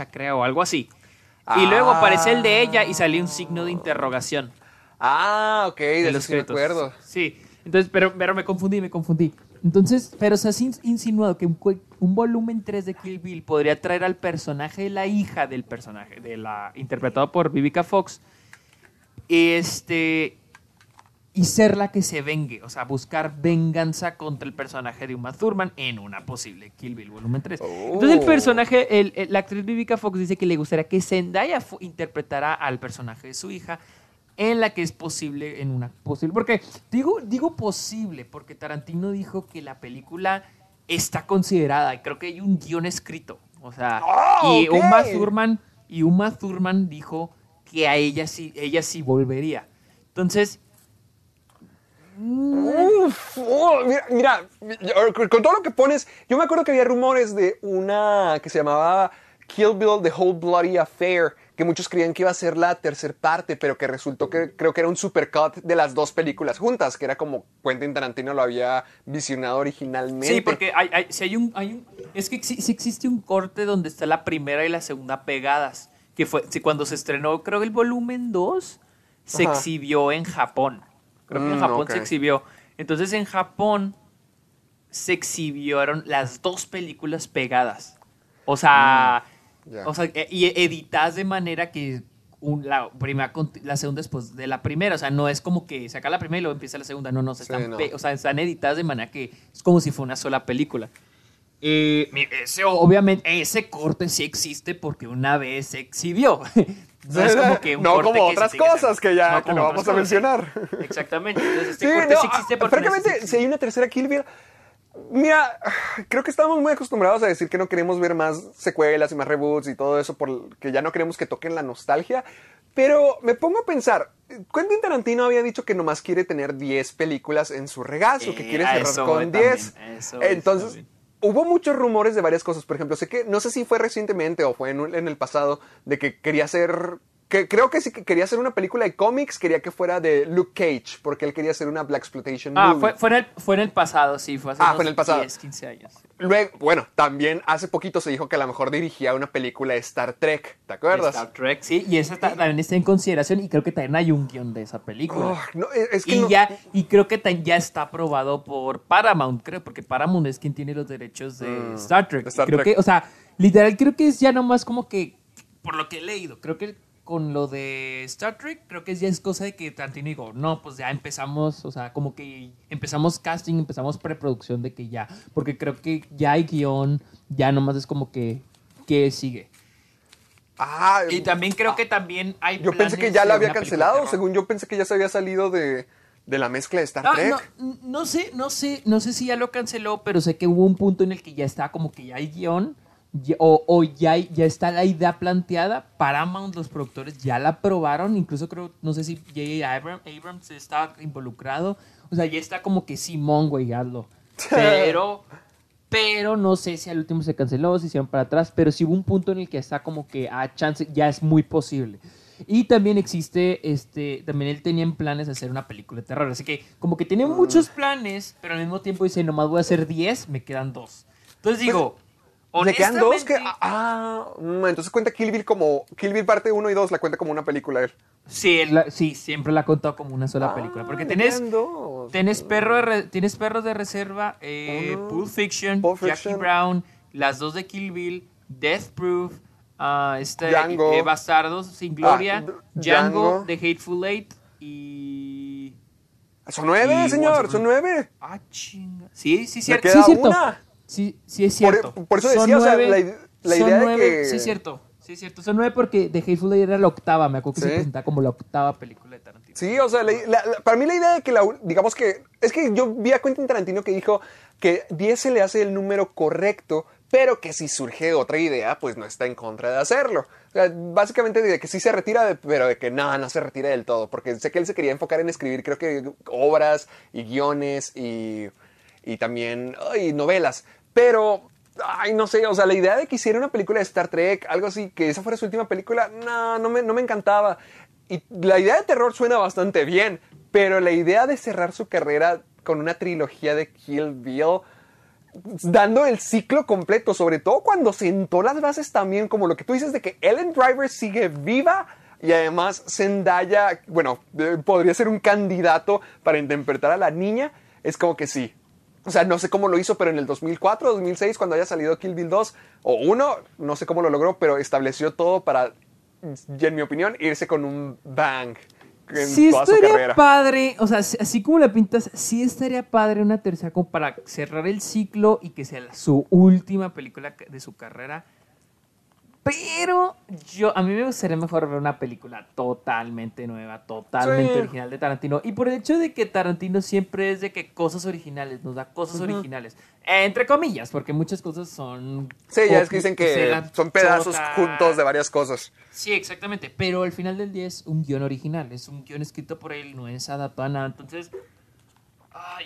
today. creo, o algo así. Y luego Ah. aparece el de ella y salió un signo de interrogación. Ah, ok, de eso los sí créditos. Sí. Entonces, pero, pero me confundí, me confundí. Entonces, pero se ha sin- insinuado que un volumen 3 de Kill Bill podría traer al personaje de la hija del personaje, de la interpretado por Vivica Fox, este y ser la que se vengue, o sea, buscar venganza contra el personaje de Uma Thurman en una posible Kill Bill volumen 3. Entonces el Oh. personaje, el- el- la actriz Vivica Fox dice que le gustaría que Zendaya interpretara al personaje de su hija en la que es posible, en una posible, porque digo, digo posible, porque Tarantino dijo que la película está considerada, y creo que hay un guion escrito, o sea, Ah, y. Uma Thurman, y Uma Thurman dijo que a ella sí, ella sí volvería. Entonces, Uf, oh, mira, con todo lo que pones, yo me acuerdo que había rumores de una que se llamaba Kill Bill The Whole Bloody Affair, que muchos creían que iba a ser la tercera parte, pero que resultó que creo que era un supercut de las dos películas juntas, que era como Quentin Tarantino lo había visionado originalmente. Sí, porque hay, hay- si hay un, hay un- es que sí, sí existe un corte donde está la primera y la segunda pegadas, que fue sí, cuando se estrenó, creo que el volumen 2 se Ajá. exhibió en Japón. Creo que en Mm, Japón se exhibió. Entonces en Japón se exhibieron las dos películas pegadas. O sea, Mm, o sea, e- y editadas de manera que un- la, primera, la segunda después de la primera. O sea, no es como que saca la primera y luego empieza la segunda. No, no, se Sí, están, no. o sea, están editadas de manera que es como si fuera una sola película. Eh, ese, obviamente, ese corte sí existe porque una vez se exhibió. No es como que un No corte como que se otras cosas que ya No que no vamos a cosas. mencionar. Exactamente. Entonces, este Sí, corte no, sí existe ah, porque no francamente, existe- si hay una tercera Kill Bill, mira, creo que estamos muy acostumbrados a decir que no queremos ver más secuelas y más reboots y todo eso, porque ya no queremos que toquen la nostalgia. Pero me pongo a pensar, Quentin Tarantino había dicho que nomás quiere tener 10 películas en su regazo, que quiere cerrar con también, 10. a eso voy Entonces. Hubo muchos rumores de varias cosas. Por ejemplo, sé que, no sé si fue recientemente o fue en, el pasado, de que quería hacer. Que creo que sí que quería hacer una película de cómics, quería que fuera de Luke Cage, porque él quería hacer una Black Exploitation Ah, movie. fue, fue, en el, fue en el pasado, sí. Fue hace Ah, unos fue en el pasado. 10, 15 años. Luego, bueno, también hace poquito se dijo que a lo mejor dirigía una película de Star Trek, ¿te acuerdas? Star Trek, sí. Y esa ta- también está en consideración y creo que también hay un guion de esa película. Oh, no, es es que y, no- ya, y creo que tan- ya está aprobado por Paramount, creo, porque Paramount es quien tiene los derechos de Star Trek. Mm, de Star creo Trek. que, o sea, literal, creo que es ya nomás como que, por lo que he leído, creo que con lo de Star Trek, creo que ya es cosa de que Tarantino digo, no, pues ya empezamos, o sea, como que empezamos casting, empezamos preproducción de que ya, porque creo que ya hay guion, ya nomás es como que, ¿qué sigue? Ah, Y también creo que también hay yo pensé que ya la había cancelado, según yo pensé que ya se había salido de, de la mezcla de Star Ah, Trek. no, no sé, no sé, no sé si ya lo canceló, pero sé que hubo un punto en el que ya está como que ya hay guion ya- o, o ya, ya está la idea planteada. Paramount, los productores ya la aprobaron, incluso creo, no sé si J.J. Abram- Abrams está involucrado. O sea, ya está como que Simón, güey, hazlo. Pero, pero no sé si al último se canceló, si se iban para atrás, pero sí hubo un punto en el que está como que a chance, ya es muy posible. Y también existe, este, también él tenía en planes hacer una película de terror. Así que como que tiene muchos planes, pero al mismo tiempo dice, nomás voy a hacer 10, me quedan dos. Entonces digo, Le quedan dos que... Ah, mm, entonces cuenta Kill Bill como... Kill Bill parte 1 y 2 la cuenta como una película él. Sí, él la- sí, siempre la ha contado como una sola película. Porque Ah, tenés, tenés, perro de re- tienes perros de reserva, eh, Uno. Pulp Fiction, Pulp Jackie. Brown, las dos de Kill Bill, Death Proof, ah, este, Django. eh, Bastardos sin Gloria, Ah, Django. The Hateful Eight y... Son nueve, Y señor, son nueve. Ah, chinga. Sí, sí, cierto. queda sí, cierto. una. Sí, sí, es Por- cierto. por eso Son decía, o sea, nueve- la ide- la son idea de que- Sí, es cierto. Sí, es cierto. Son nueve porque The Hateful Eight era la octava. Me acuerdo que Sí. se presentaba como la octava película de Tarantino. Sí, o sea, la- la- la- para mí la idea de que, la, digamos que, es que yo vi a Quentin Tarantino que dijo que 10 se le hace el número correcto, pero que si surge otra idea, pues no está en contra de hacerlo. O sea, básicamente de que sí se retira, de- pero de que no, no se retira del todo, porque sé que él se quería enfocar en escribir, creo que obras y guiones y, y también ay, novelas, pero... Ay, no sé, o sea, la idea de que hiciera una película de Star Trek, algo así, que esa fuera su última película, no, no me, no me encantaba. Y la idea de terror suena bastante bien, pero la idea de cerrar su carrera con una trilogía de Kill Bill, dando el ciclo completo, sobre todo cuando sentó las bases también, como lo que tú dices de que Ellen Driver sigue viva y además Zendaya, bueno, eh, podría ser un candidato para interpretar a la niña, es como que sí. O sea, no sé cómo lo hizo, pero en el 2004, 2006, cuando haya salido Kill Bill 2 o 1, no sé cómo lo logró, pero estableció todo para, y en mi opinión, irse con un bang en Sí toda su estaría carrera. padre, o sea, así- como la pintas, sí estaría padre una tercera como para cerrar el ciclo y que sea su última película de su carrera. Pero yo, a mí me gustaría mejor ver una película totalmente nueva, totalmente Sí. original de Tarantino. Y por el hecho de que Tarantino siempre es de que cosas originales, nos da cosas originales. Entre comillas, porque muchas cosas son... Sí, ya es que dicen que son pedazos chota. juntos de varias cosas. Sí, exactamente. Pero al final del día es un guion original. Es un guion escrito por él, no es adaptado a nada. Entonces,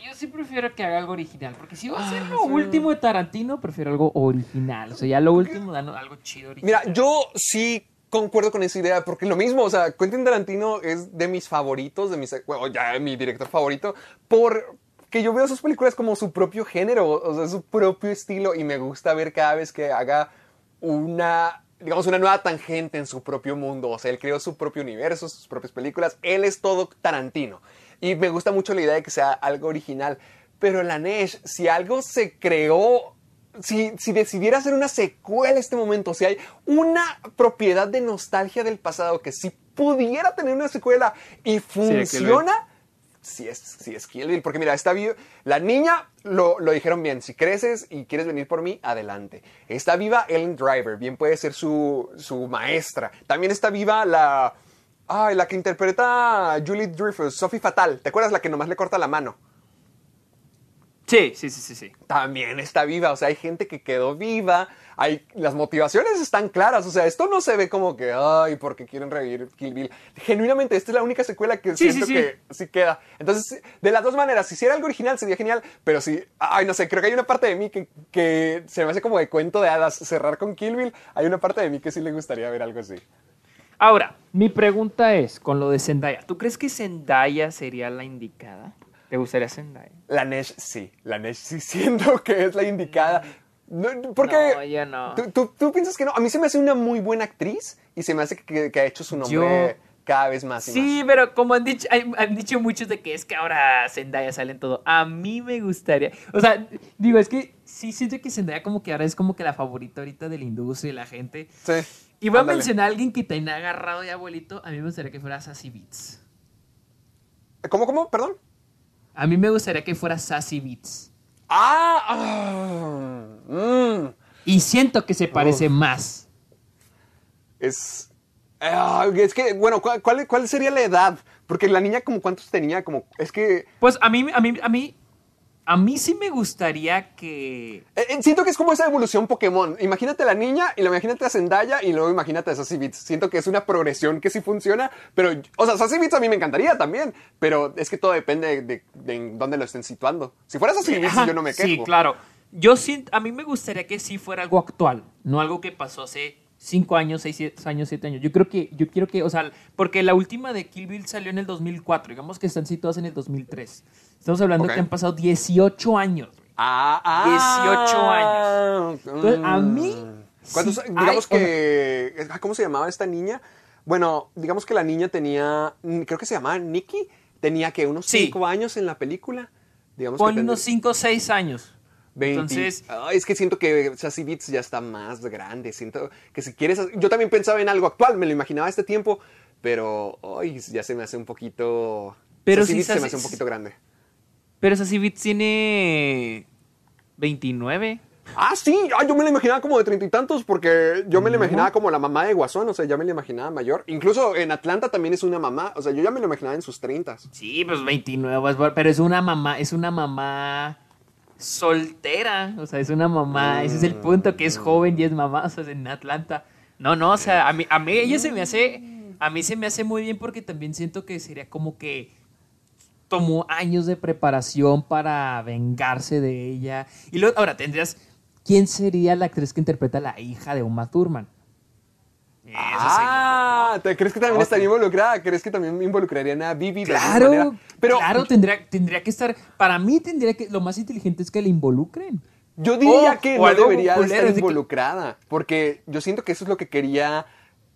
yo sí prefiero que haga algo original. Porque si va a ser lo último de Tarantino, prefiero algo original. O sea, ya lo último, dan algo chido original. Mira, yo sí concuerdo con esa idea, porque lo mismo, o sea, Quentin Tarantino es de mis favoritos, de mis, bueno, ya mi director favorito, porque yo veo sus películas como su propio género, o sea, su propio estilo, y me gusta ver cada vez que haga una, digamos, una nueva tangente en su propio mundo, o sea, él creó su propio universo, sus propias películas, él es todo Tarantino, y me gusta mucho la idea de que sea algo original, pero la Nesh, si algo se creó si, si decidiera hacer una secuela en este momento, si hay una propiedad de nostalgia del pasado que si pudiera tener una secuela y funciona, si es, si es Kill Bill. Porque mira, está viva. La niña lo, lo dijeron bien. Si creces y quieres venir por mí, adelante. Está viva Ellen Driver. Bien puede ser su, su maestra. También está viva la. Ay, la que interpreta a Julie Dreyfus, Sophie Fatal. ¿Te acuerdas la que nomás le corta la mano? Sí, sí, sí, sí. sí. también está viva. O sea, hay gente que quedó viva. Hay, las motivaciones están claras. O sea, esto no se ve como que, ay, porque quieren revivir Kill Bill. Genuinamente, esta es la única secuela que Sí, siento sí, sí. que sí queda. Entonces, de las dos maneras, si hiciera algo original sería genial, pero si, ay, no sé, creo que hay una parte de mí que, que se me hace como de cuento de hadas. Cerrar con Kill Bill, hay una parte de mí que sí le gustaría ver algo así. Ahora, mi pregunta es, con lo de Zendaya, ¿tú crees que Zendaya sería la indicada? ¿Te gustaría Zendaya? La Nesh sí, la Nesh sí siento que es la indicada. No, porque No, yo no. ¿tú, tú, tú piensas que no. A mí se me hace una muy buena actriz y se me hace que, que ha hecho su nombre Yo- cada vez más y Sí, pero como han dicho, han dicho muchos de que es que ahora Zendaya sale en todo. A mí me gustaría. O sea, digo, es que sí siento que Zendaya como que ahora es como que la favorita ahorita de la industria y la gente. Sí. Y voy a mencionar a alguien que te ha agarrado ya, abuelito. A mí me gustaría que fuera Sassy Beats. ¿Cómo, cómo? Perdón. A mí me gustaría que fuera Sassy Beats. Ah, ah, mm, Y siento que se parece Uf. más. es. ah, es que, bueno, ¿cuál, cuál, cuál sería la edad? Porque la niña, como cuántos tenía, como. Es que. Pues a mí, a mí, a mí, a mí sí me gustaría que. eh, eh, siento que es como esa evolución Pokémon. Imagínate a la niña y luego imagínate a Zendaya y luego imagínate a Sassy Beats. Siento que es una progresión que sí funciona, pero, o sea, Sassy Beats a mí me encantaría también, pero es que todo depende de, dónde lo estén situando. Si fuera Sassy Beats, yo no me quejo. Sí, claro. Yo siento, a mí me gustaría que sí fuera algo actual, no algo que pasó hace cinco años, seis siete años, siete años. Yo creo que, yo quiero que, o sea, porque la última de Kill Bill salió en el 2004, digamos que están situadas en el 2003. Estamos hablando Ok. que han pasado 18 años. Ah, ah. 18 años. Entonces, a mí, ¿Cuántos? sí digamos hay- que. ¿Cómo se llamaba esta niña? Bueno, digamos que la niña tenía. mm, Creo que se llamaba Nikki. Tenía que unos Sí. 5 años en la película. Digamos Ponle que unos 5 o 6 años. 20. Entonces, es que siento que Sassy Beats ya está más grande. Siento que si quieres. Yo también pensaba en algo actual, me lo imaginaba a este tiempo, pero ay, ya se me hace un poquito. Pero Sassy Beats se me hace un poquito grande. pero Sassy Beats tiene 29. Ah, sí, ah, yo me la imaginaba como de treinta y tantos, porque yo me la imaginaba como la mamá de Guasón, o sea, ya me la imaginaba mayor. Incluso en Atlanta también es una mamá, o sea, yo ya me la imaginaba en sus treintas. Sí, pues 29, es bu- pero es una mamá, es una mamá soltera, o sea, es una mamá, ese es el punto, que es joven y es mamá, o sea, es en Atlanta. No, no, o sea, a mí, a mí ella se me hace, a mí se me hace muy bien porque también siento que sería como que tomó años de preparación para vengarse de ella. Y luego, ahora tendrías, ¿quién sería la actriz que interpreta a la hija de Uma Thurman? Ah, ¿te crees que también estaría involucrada? ¿Crees que también involucrarían a Vivi de alguna Claro, manera? Pero claro, tendría, tendría que estar. Para mí, tendría que. Lo más inteligente es que le involucren. yo diría O- que no debería de estar de que- involucrada, porque yo siento que eso es lo que quería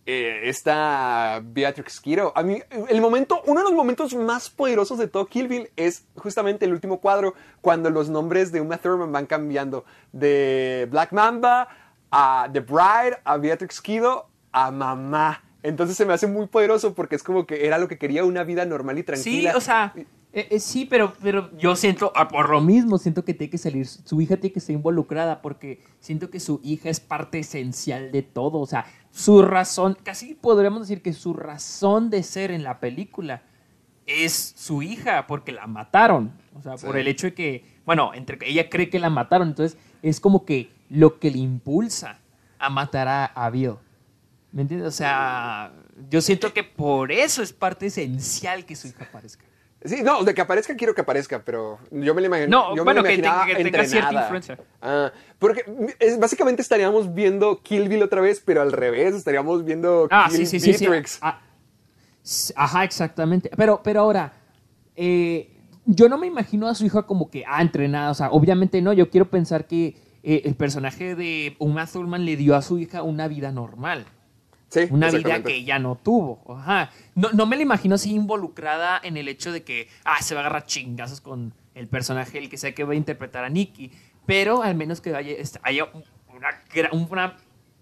eh, esta Beatrix Kiddo. A mí, el momento, uno de los momentos más poderosos de todo Kill Bill es justamente el último cuadro, cuando los nombres de Uma Thurman van cambiando de Black Mamba a The Bride, a Beatrix Kiddo, a mamá. Entonces se me hace muy poderoso porque es como que era lo que quería una vida normal y Sí, tranquila. o sea, eh, eh, sí, pero, pero yo siento, ah, por lo mismo, siento que tiene que salir, su hija tiene que estar involucrada porque siento que su hija es parte esencial de todo, o sea, su razón, casi podríamos decir que su razón de ser en la película es su hija porque la mataron, o sea, por Sí. el hecho de que, bueno, entre que ella cree que la mataron, entonces es como que lo que le impulsa a matar a, a Bill. ¿Me entiendes? O sea, yo siento que por eso es parte esencial que su hija aparezca. Sí, no, de que aparezca quiero que aparezca, pero yo me lo imagino. No, yo bueno, me lo que tenga- que tenga cierta influencia. Ah, porque es, básicamente estaríamos viendo Kill Bill otra vez, pero al revés, estaríamos viendo Ah, Kill sí, sí, sí, sí. Beatrix. Ah, Ajá, exactamente. Pero, pero ahora, eh, yo no me imagino a su hija como que, ah, entrenada. O sea, obviamente no. Yo quiero pensar que eh, el personaje de Uma Thurman le dio a su hija una vida normal. Sí, Una vida que ella no tuvo. Ajá. No, no me la imagino así involucrada en el hecho de que, ah, se va a agarrar chingazos con el personaje, el que sea que va a interpretar a Nikki. Pero al menos que haya, est- haya una, una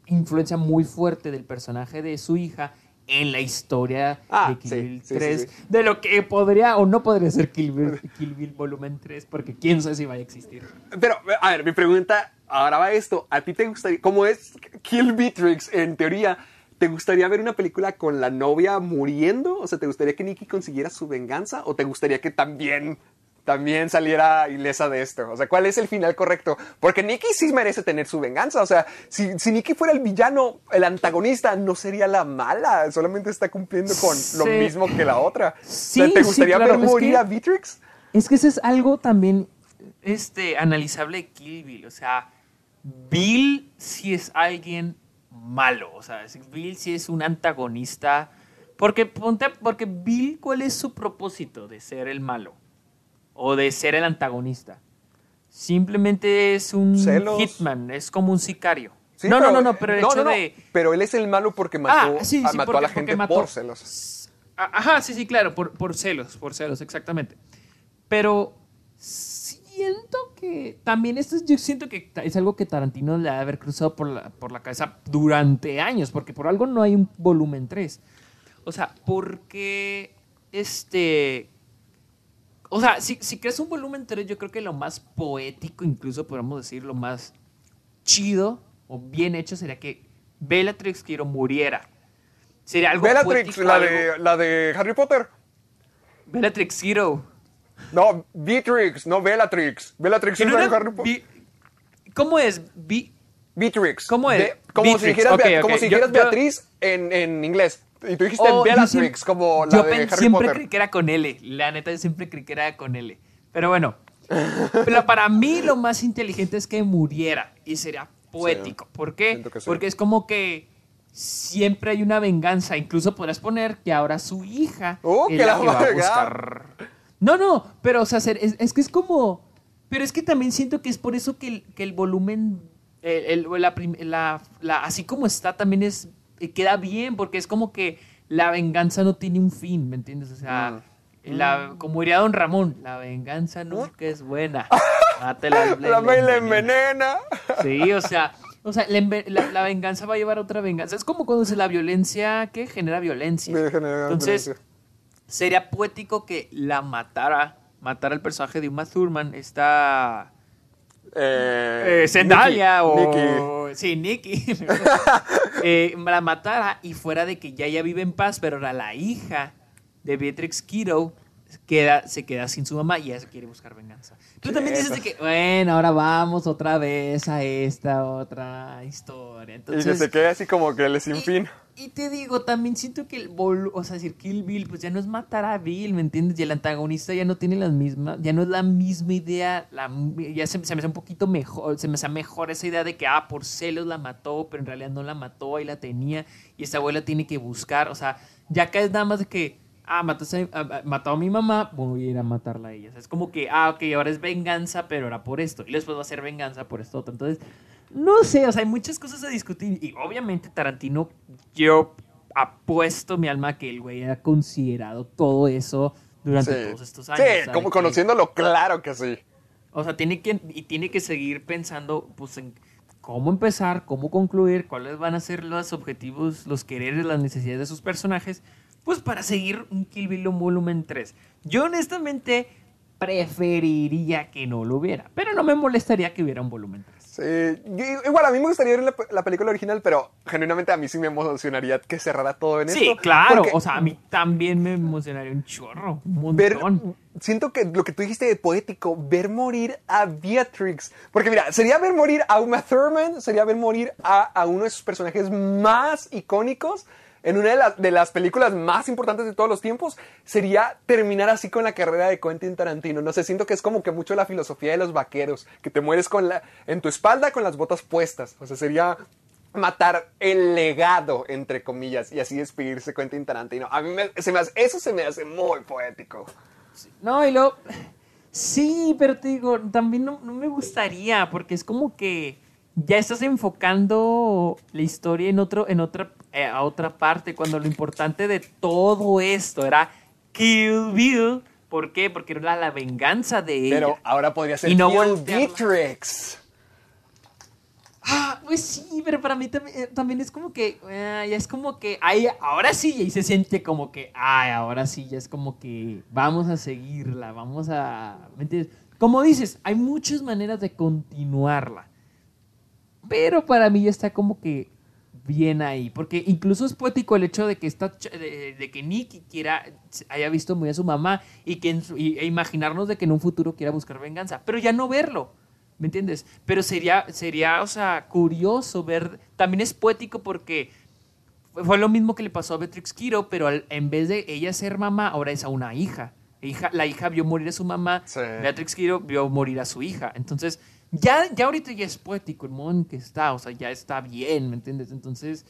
influencia muy fuerte del personaje de su hija en la historia Ah, de Kill sí, Bill sí, sí, 3. sí. De lo que podría o no podría ser Kill Bill, Kill Bill volumen 3, porque quién sabe si vaya a existir. Pero, a ver, mi pregunta ahora va esto. ¿A ti te gustaría, como es Kill Beatrix en teoría, ¿te gustaría ver una película con la novia muriendo? O sea, ¿te gustaría que Nikki consiguiera su venganza? ¿O te gustaría que también, también saliera ilesa de esto? O sea, ¿cuál es el final correcto? Porque Nikki sí merece tener su venganza. O sea, si, si Nikki fuera el villano, el antagonista, no sería la mala. Solamente está cumpliendo con lo mismo que la otra. O Sí, sea, ¿Te sí, gustaría claro, ver es morir que- a Beatrix? Es que eso es algo también este, analizable de Kill Bill. O sea, Bill sí es alguien malo. O sea, Bill sí es un antagonista. Porque, ponte, porque Bill, ¿cuál es su propósito de ser el malo? O de ser el antagonista. Simplemente es un Celos. hitman, es como un sicario. Sí, no, pero- no, no, no, pero el no, hecho no, de... Pero él es el malo porque mató, Ah, sí, a, mató porque- a la gente mató. por celos. A- Ajá, sí, sí, claro, por, por celos, por celos, exactamente. Pero siento que también esto es, yo siento que es algo que Tarantino le ha de haber cruzado por la, por la cabeza durante años, porque por algo no hay un volumen 3. O sea, porque este... O sea, si, si creas un volumen 3, yo creo que lo más poético, incluso podemos decir, lo más chido o bien hecho sería que Bellatrix Quiero muriera. Sería algo Bellatrix, poético, la algo- de, la de Harry Potter. Bellatrix Hero. No, Beatrix, no Bellatrix. Bellatrix es no de Harry Potter. ¿Cómo es? Be- Beatrix. ¿Cómo es? Be- como si dijeras, ok, Bea- ok. como si Yo- dijeras yo- Beatriz en, en inglés. Y tú dijiste Oh, Bellatrix, siempre- como la yo de Harry siempre Potter. creí que era con L. La neta, yo siempre creí que era con L. Pero bueno. Pero para mí lo más inteligente es que muriera. Y sería poético. ¿Por qué? Sí. Porque es como que siempre hay una venganza. Incluso podrás poner que ahora su hija Oh, es que la la que va a buscar. No, no, pero o sea, es, es que es como... Pero es que también siento que es por eso que el, que el volumen, el- el- la prim- la- la- así como está, también es eh, queda bien, porque es como que la venganza no tiene un fin, ¿me entiendes? O sea, Mm. la, como diría Don Ramón, la venganza nunca es buena. Mátela, le- La la envenena. Sí, o sea, o sea la, la- la venganza va a llevar a otra venganza. Es como cuando se la violencia que genera violencia. Genera Entonces, violencia. Sería poético que la matara, matara al personaje de Uma Thurman, esta Eh, eh, Zendaya Nikki, o... Sí, Nikki. Eh, la matara y fuera de que ya ella vive en paz, pero ahora la hija de Beatrix Kiddo queda, se queda sin su mamá y ella se quiere buscar venganza. Tú también dices de que, bueno, ahora vamos otra vez a esta otra historia. Y que Entonces, se quede así como que el sin y, fin. Y te digo, también siento que el vol- o sea, decir Kill Bill, pues ya no es matar a Bill, ¿me entiendes? Y el antagonista ya no tiene las mismas, ya no es la misma idea, la, ya se, se me hace un poquito mejor, se me hace mejor esa idea de que, ah, por celos la mató, pero en realidad no la mató, ahí la tenía, y esta abuela tiene que buscar, o sea, ya acá es nada más de que, ah, mataste a- mató a mi mamá, voy a ir a matarla a ella. O sea, es como que, ah, ok, ahora es venganza, pero era por esto, y después va a ser venganza por esto. Entonces, no sé, o sea, hay muchas cosas a discutir. Y obviamente Tarantino, yo apuesto mi alma que el güey ha considerado todo eso durante Sí. todos estos años. Sí, como conociéndolo, claro que sí. O sea, tiene que, y tiene que seguir pensando pues, en cómo empezar, cómo concluir, cuáles van a ser los objetivos, los quereres, las necesidades de sus personajes, pues para seguir un Kill Bill volumen 3. Yo honestamente preferiría que no lo hubiera, pero no me molestaría que hubiera un volumen 3. Sí, yo- igual a mí me gustaría ver la, la película original, pero genuinamente a mí sí me emocionaría que cerrara todo en Sí, esto. claro, porque o sea, a mí también me emocionaría un chorro, un ver, montón. siento que lo que tú dijiste de poético, ver morir a Beatrix, porque mira, sería ver morir a Uma Thurman, sería ver morir a, a uno de sus personajes más icónicos en una de, las- películas más importantes de todos los tiempos, sería terminar así con la carrera de Quentin Tarantino. No sé, siento que es como que mucho la filosofía de los vaqueros, que te mueres en tu espalda con las botas puestas. O sea, sería matar el legado, entre comillas, y así despedirse Quentin Tarantino. A mí me- se hace- eso se me hace muy poético. No, y luego. Sí, pero te digo, también no, no me gustaría, porque es como que ya estás enfocando la historia en otro, en otra, a otra parte, cuando lo importante de todo esto era Kill Bill. ¿Por qué? Porque era la venganza de ella. Pero ahora podría ser Y no. Beatrix. Ah, pues sí, pero para mí también, eh, también es como que, eh, ya es como que, ay, ahora sí, y se siente como que, ay, ahora sí, ya es como que vamos a seguirla, vamos a, ¿me entiendes? Como dices, hay muchas maneras de continuarla, pero para mí ya está como que bien ahí, porque incluso es poético el hecho de que esta, de, de que Nick quiera, haya visto muy a su mamá y que en su- y- e imaginarnos de que en un futuro quiera buscar venganza, pero ya no verlo. ¿Me entiendes? Pero sería, sería, o sea, curioso ver. También es poético porque fue- fue lo mismo que le pasó a Beatrix Kiro, pero al- en vez de ella ser mamá, ahora es a una hija. hija la hija vio morir a su mamá, Sí. Beatrix Kiro vio morir a su hija. Entonces, ya, ya ahorita ya es poético el modo en que está, o sea, ya está bien, ¿me entiendes? Entonces,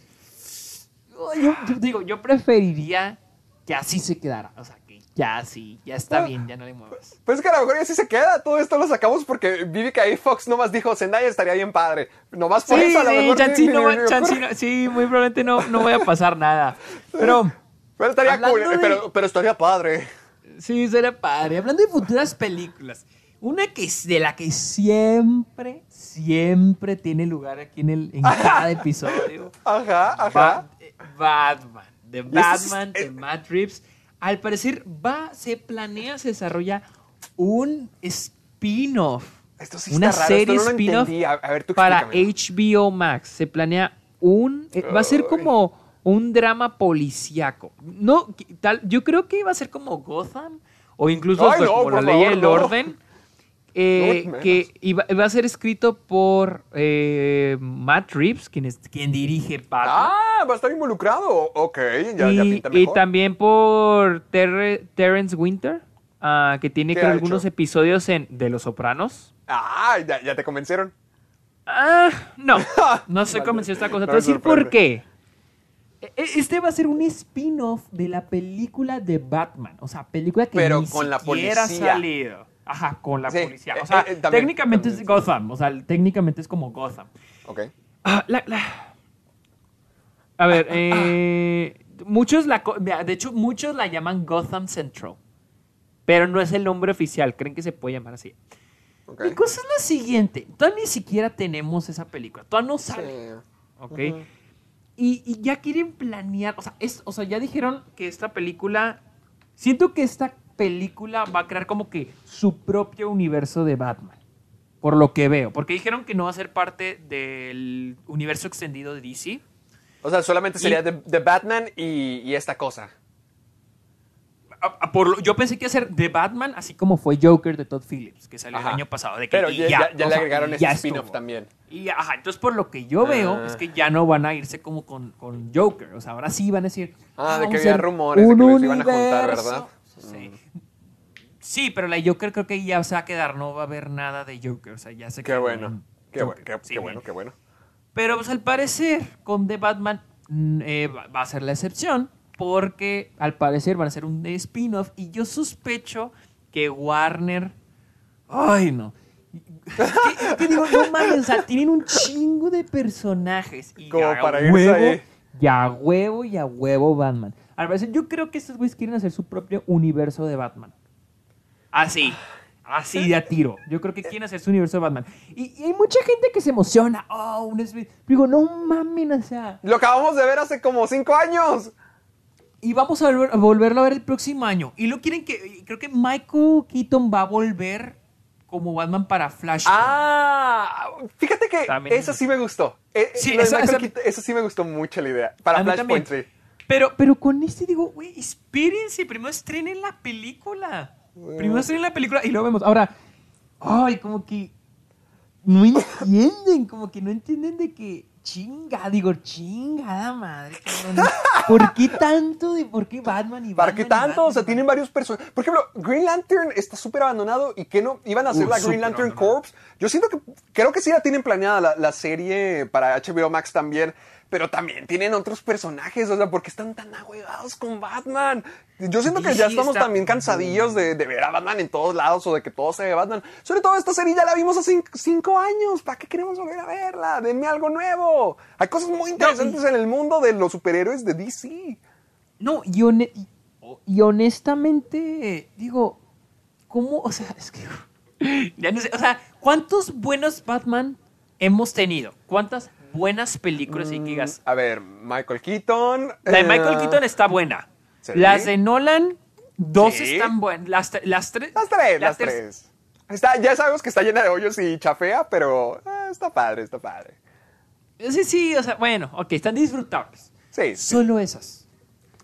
yo, digo, yo preferiría que así se quedara, o sea, que ya sí, ya está bien, ya no le muevas. Pues es que a lo mejor ya sí se queda. Todo esto lo sacamos porque Vivica A. Fox nomás dijo Zendaya estaría bien padre. Nomás por Sí, eso a lo sí, mejor. ni- no va- sí, muy probablemente no, no vaya a pasar nada. Pero, Pero estaría cool. de- Pero, pero estaría padre. sí, sería padre. Hablando de futuras películas, una que es de la que siempre, siempre tiene lugar aquí en, el, en cada episodio. Ajá, ajá. Eh, Batman. De Batman, de Matt Reeves. Al parecer va, se planea, se desarrolla un spin-off. Esto sí una está raro, serie spin-off para. HBO Max. Se planea un... eh, va a ser como un drama policíaco. No, tal, yo creo que va a ser como Gotham o incluso Ay, pues, no, como la ley y favor, el no. orden. Eh, que iba, va a ser escrito por eh, Matt Reeves, quien, es, quien dirige Batman. Ah, va a estar involucrado. Ok, ya, ya y, y también por Terre- Terrence Winter, ah, que tiene ¿Qué creo, ha algunos hecho? episodios en De Los Sopranos. Ah, ya, ya te convencieron. Ah, no, no estoy convencido de esta cosa. No Te voy a decir por qué. E- Este va a ser un spin-off de la película de Batman. O sea, película que Pero ni con la siquiera ha policía. salido. Ajá, con la Sí, policía. eh, O sea, eh, también, técnicamente también, es. Gotham. O sea, técnicamente es como Gotham. Ok. Ah, la- la- A ver, eh, muchos la, de hecho, muchos la llaman Gotham Central, pero no es el nombre oficial, creen que se puede llamar así. ok. La cosa es la siguiente, todavía ni siquiera tenemos esa película, todavía no sale, Sí. ¿ok? y, y ya quieren planear, o sea, es, o sea, ya dijeron que esta película, siento que esta película va a crear como que su propio universo de Batman. Por lo que veo. Porque dijeron que no va a ser parte del universo extendido de DC. O sea, solamente sería de, de Batman y, y esta cosa. A- a- por yo pensé que iba a ser de Batman, así como fue Joker de Todd Phillips, que salió Ajá. el año pasado. De que, Pero ya, ya- ya o le agregaron este spin-off también. Y ajá, entonces por lo que yo veo Ah. es que ya no van a irse como con, con Joker. O sea, ahora sí van a decir. Ah, de vamos que había rumores de que los iban a juntar. ¿verdad? Sí. Sí, pero la Joker creo que ya se va a quedar, no va a haber nada de Joker. O sea, ya se Qué bueno. en Qué, bueno, qué, Sí, qué bueno, qué bueno. pero pues al parecer con The Batman mm, eh, va a ser la excepción porque al parecer van a ser un spin-off y yo sospecho que Warner... Ay, no. ¿Qué, qué digo? No mames, o sea, tienen un chingo de personajes y Como a para irse huevo ahí. ya huevo y a huevo Batman. Al parecer, yo creo que estos güeyes quieren hacer su propio universo de Batman. Así. Así de a tiro. Yo creo que quieren hacer su universo de Batman. Y, y hay mucha gente que se emociona. Oh, un Smith. Digo, no mamen, o sea. Lo acabamos de ver hace como cinco años. Y vamos a, volver- a volverlo a ver el próximo año. Y lo quieren que. Creo que Michael Keaton va a volver como Batman para Flash. Ah, fíjate que También. eso sí me gustó. Eh, Sí, esa- esa- Keaton, eso sí me gustó mucho la idea. Para. Flashpoint, sí. Pero, pero con este digo, güey, espérense, primero estrenen la película. Primero estrenen la película y luego vemos. Ahora, ay, como que no entienden, como que no entienden de que chinga, digo, chingada madre, cabrón. ¿Por qué tanto de por qué Batman y Batman? ¿Para qué tanto? Batman O sea, tienen varios personajes. Por ejemplo, Green Lantern está súper abandonado y que no iban a hacer Uh, la Green Lantern abandonado. Corps. Yo siento que creo que sí la tienen planeada la, la serie para HBO Max también. Pero también tienen otros personajes, o sea, porque están tan ahuevados con Batman. Yo siento que Sí, ya estamos está- también cansadillos de, de ver a Batman en todos lados o de que todo se ve Batman. Sobre todo esta serie ya la vimos hace cinco, años. ¿Para qué queremos volver a verla? Denme algo nuevo. Hay cosas muy interesantes en el mundo de los superhéroes de DC. No, y- y honestamente, digo, ¿cómo? O sea, es que. Ya no sé, o sea, ¿cuántos buenos Batman hemos tenido? ¿Cuántas buenas películas y que digas? A ver, Michael Keaton. La de eh, Michael Keaton está buena. sí. Las de Nolan, dos Sí. están buenas. Las, tre- las tres. Las tres, la las tres. Está, ya sabemos que está llena de hoyos y chafea, pero eh, está padre, está padre. Sí, sí, o sea, bueno, ok, están disfrutables. Sí, sí. Solo esas.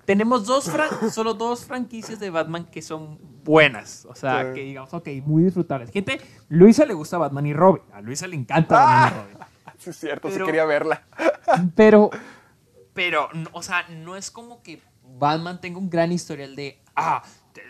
Tenemos dos solo dos franquicias de Batman que son buenas. O sea, que digamos, ok, muy disfrutables. Gente, Luisa le gusta Batman y Robin. A Luisa le encanta Batman y Robin. Sí, es cierto, sí Pero- quería verla. Pero, pero, o sea, no es como que Batman tenga un gran historial de, ah,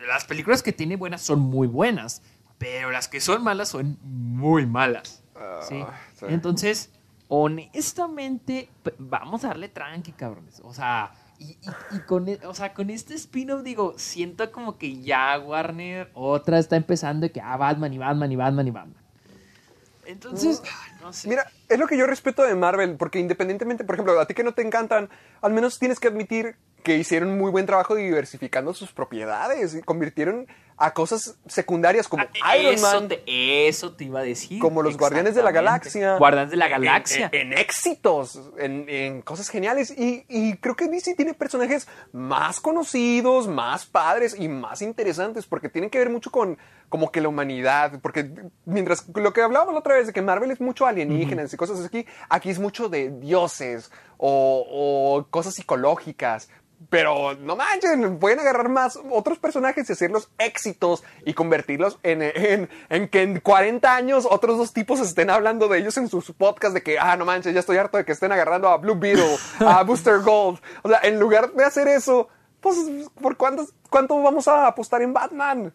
las películas que tiene buenas son muy buenas, pero las que son malas son muy malas. ¿sí? Ah, sí. Entonces, honestamente, vamos a darle tranqui, cabrones. O sea, y, y- y con, e- o sea, con este spin-off, digo, siento como que ya Warner otra está empezando de que, ah, Batman y Batman y Batman y Batman. Entonces, no sé. Mira, es lo que yo respeto de Marvel, porque independientemente, por ejemplo, a ti que no te encantan, al menos tienes que admitir que hicieron muy buen trabajo diversificando sus propiedades y convirtieron a cosas secundarias como Ah, Iron eso Man, Te, eso te iba a decir. como los Guardianes de la. Galaxia. Guardianes de la en- Galaxia. En, en éxitos, en, en cosas geniales. Y, y creo que DC tiene personajes más conocidos, más padres y más interesantes, porque tienen que ver mucho con como que la humanidad. Porque mientras lo que hablábamos la otra vez de que Marvel es mucho alienígenas y cosas así, aquí es mucho de dioses o, o cosas psicológicas. Pero no manchen, pueden agarrar más otros personajes y hacerlos éxitos y convertirlos en, en, en que en 40 años otros dos tipos estén hablando de ellos en sus podcasts de que, ah, no manches, ya estoy harto de que estén agarrando a Blue Beetle, a Booster Gold. O sea, en lugar de hacer eso, pues, ¿por cuántos, cuánto vamos a apostar en Batman?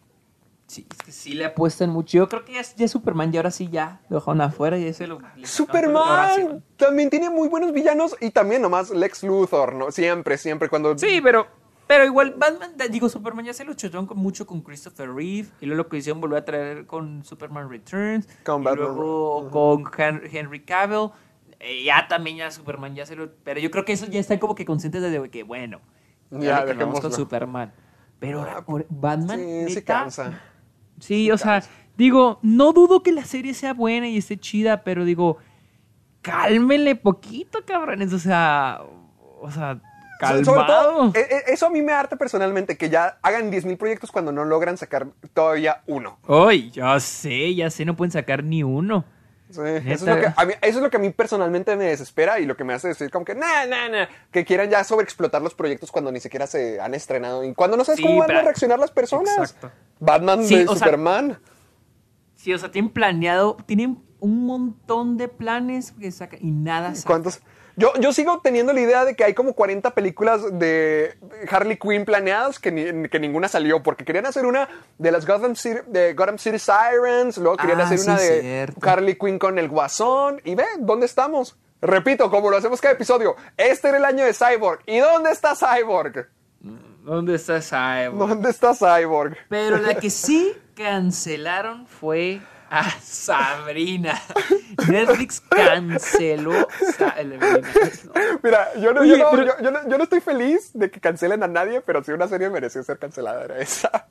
Sí, es que sí le apuestan mucho. Yo creo que ya, es- ya Superman y ahora sí ya lo dejaron afuera y ese lo... Superman también tiene muy buenos villanos y también nomás Lex Luthor, ¿no? Siempre, siempre cuando... Sí, pero... Pero igual, Batman, digo, Superman ya se lo chocharon con mucho con Christopher Reeve. Y luego lo que hicieron volver a traer con Superman Returns. Con y Batman. luego con Hen- Henry Cavill. Eh, ya también ya Superman ya se lo... Pero yo creo que eso ya están como que conscientes de que, bueno, ya, Ya, calmamos con. Superman. Pero ahora, ahora, Batman, Sí, se cansa. Sí, o sea, digo, no dudo que la serie sea buena y esté chida, pero digo, cálmenle poquito, cabrones. O sea, o sea, So- Sobre todo, calmado. e- e- eso a mí me harta personalmente, que ya hagan 10.000 proyectos cuando no logran sacar todavía uno. Ay, ya sé, ya sé, no pueden sacar ni uno. Sí, eso, es lo que, a mí, eso es lo que a mí personalmente me desespera y lo que me hace decir como que, nah, nah, nah, que quieran ya sobreexplotar los proyectos cuando ni siquiera se han estrenado y cuando no sabes Sí, cómo van pero- a reaccionar las personas. Exacto. Batman Sí, de sea- Superman. Sí, o sea, tienen planeado, tienen un montón de planes que sacan y nada sacan. Yo, yo sigo teniendo la idea de que hay como 40 películas de Harley Quinn planeadas que, ni- que ninguna salió, porque querían hacer una de las Gotham City, de Gotham City Sirens, luego querían Ah, hacer sí, una de cierto. Harley Quinn con el Guasón, y ve, ¿dónde estamos? Repito, como lo hacemos cada episodio, este era el año de Cyborg. ¿Y dónde está Cyborg? ¿Dónde está Cyborg? ¿Dónde está Cyborg? Pero la que sí cancelaron fue Ah, Sabrina. Netflix canceló Sabrina. Mira, yo no, Oye, yo, no, pero- yo- yo no- yo no estoy feliz de que cancelen a nadie, pero si una serie mereció ser cancelada era esa.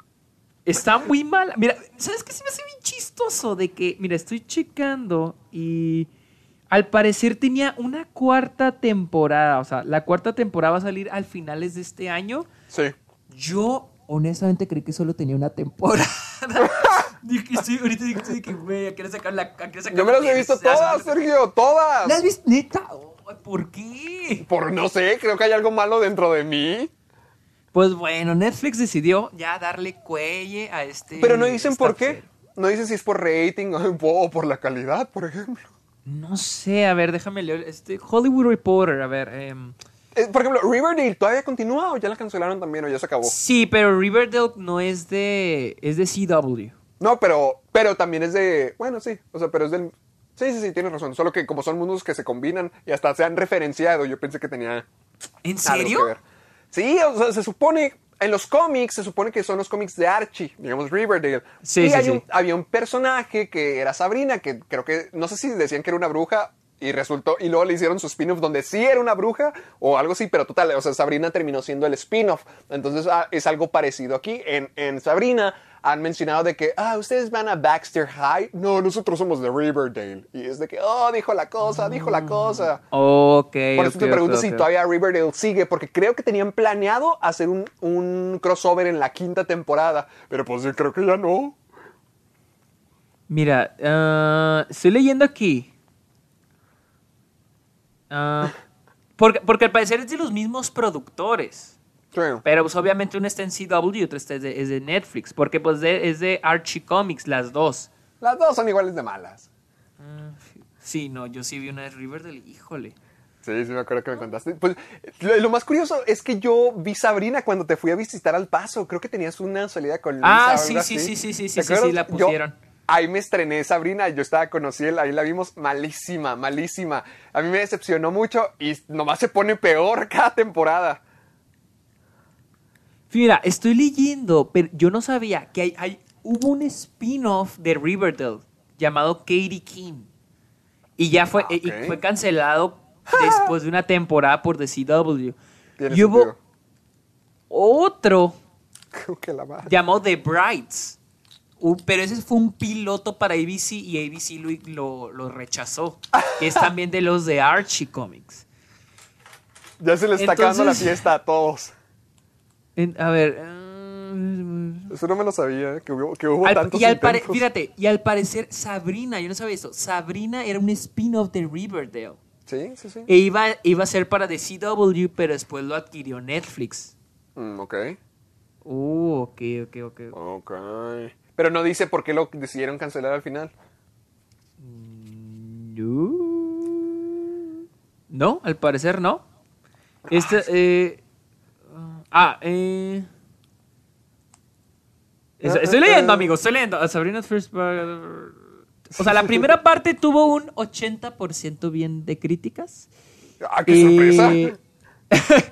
Está muy mal. Mira, ¿sabes qué se me hace bien chistoso? De que, mira, estoy checando y al parecer tenía una cuarta temporada. O sea, la cuarta temporada va a salir al finales de este año. Sí. Yo, honestamente, creí que solo tenía una temporada. ahorita dije, sí, que, güey, ¿a qué le sacar la. a sacar Yo me la las he visto todas, Sergio, todas. ¿Las has visto? ¿Neta? Oh, ¿Por qué? Por no sé, creo que hay algo malo dentro de mí. Pues bueno, Netflix decidió ya darle cuelle a este. Pero no dicen por qué. No dicen si es por rating o por la calidad, por ejemplo. No sé, a ver, déjame leer. Este Hollywood Reporter, a ver. em, Eh, Por ejemplo, Riverdale, ¿todavía continúa o ya la cancelaron también o ya se acabó? sí, pero Riverdale no es de. es de CW. No, pero, pero también es de. Bueno, sí. O sea, pero es del. Sí, sí, sí, tienes razón. Solo que como son mundos que se combinan y hasta se han referenciado, yo pensé que tenía ¿En algo serio? que ver. Sí, o sea, se supone. En los cómics, se supone que son los cómics de Archie, digamos Riverdale. Sí, y sí, hay sí. Un, había un personaje que era Sabrina, que creo que. No sé si decían que era una bruja. Y resultó, y luego le hicieron su spin-off donde sí era una bruja o algo así, pero total, o sea, Sabrina terminó siendo el spin-off. Entonces ah, es algo parecido aquí. En, en Sabrina han mencionado de que, ah, ustedes van a Baxter High. No, nosotros somos de Riverdale. Y es de que, oh, dijo la cosa, dijo la cosa. Ok. Por eso te pregunto si ok. todavía Riverdale sigue, porque creo que tenían planeado hacer un, un crossover en la quinta temporada, pero pues yo creo que ya no. Mira, ah, estoy leyendo aquí. Ah, porque, porque al parecer es de los mismos productores. Sí. Pero pues obviamente uno está en CW y otro está es de, es de Netflix. Porque pues de- es de Archie Comics, las dos. Las dos son iguales de malas. Sí, no, yo sí vi una de Riverdale, híjole. Sí, sí, me acuerdo que me contaste. Pues lo, lo más curioso es que yo vi Sabrina cuando te fui a visitar al paso. Creo que tenías una salida con Luisa Ah, sí, sí, sí, sí, sí, ¿Te sí, sí, sí, la Yo pusieron. Ahí me estrené Sabrina, yo estaba con Ociel, ahí la vimos malísima, malísima. A mí me decepcionó mucho y nomás se pone peor cada temporada. Mira, estoy leyendo, pero yo no sabía que hay, hay- hubo un spin-off de Riverdale llamado Katie King. Y ya fue, Ah, y ok. fue cancelado después de una temporada por The CW. Y hubo sentido. otro llamado The Brights. Uh, pero ese fue un piloto para ABC y ABC lo, lo- lo rechazó. Que es también de los de Archie Comics. Ya se le está acabando la Entonces- fiesta a todos. En- a ver. mm, Eso no me lo sabía, ¿eh? que hubo, que hubo Al- tantos y al intentos. fíjate, y al parecer Sabrina, yo no sabía eso, Sabrina era un spin-off de Riverdale. Sí, sí, sí. E iba, iba a ser para The CW, pero después lo adquirió Netflix. Mm, ok. Uh, ok, ok, ok. Ok. Pero no dice por qué lo decidieron cancelar al final. No, No, al parecer no. Este, eh, ah, eh... Estoy, leyendo, amigos, estoy leyendo. Sabrina's First O sea, la primera parte tuvo un 80% bien de críticas. ¡Ah, qué sorpresa! Eh,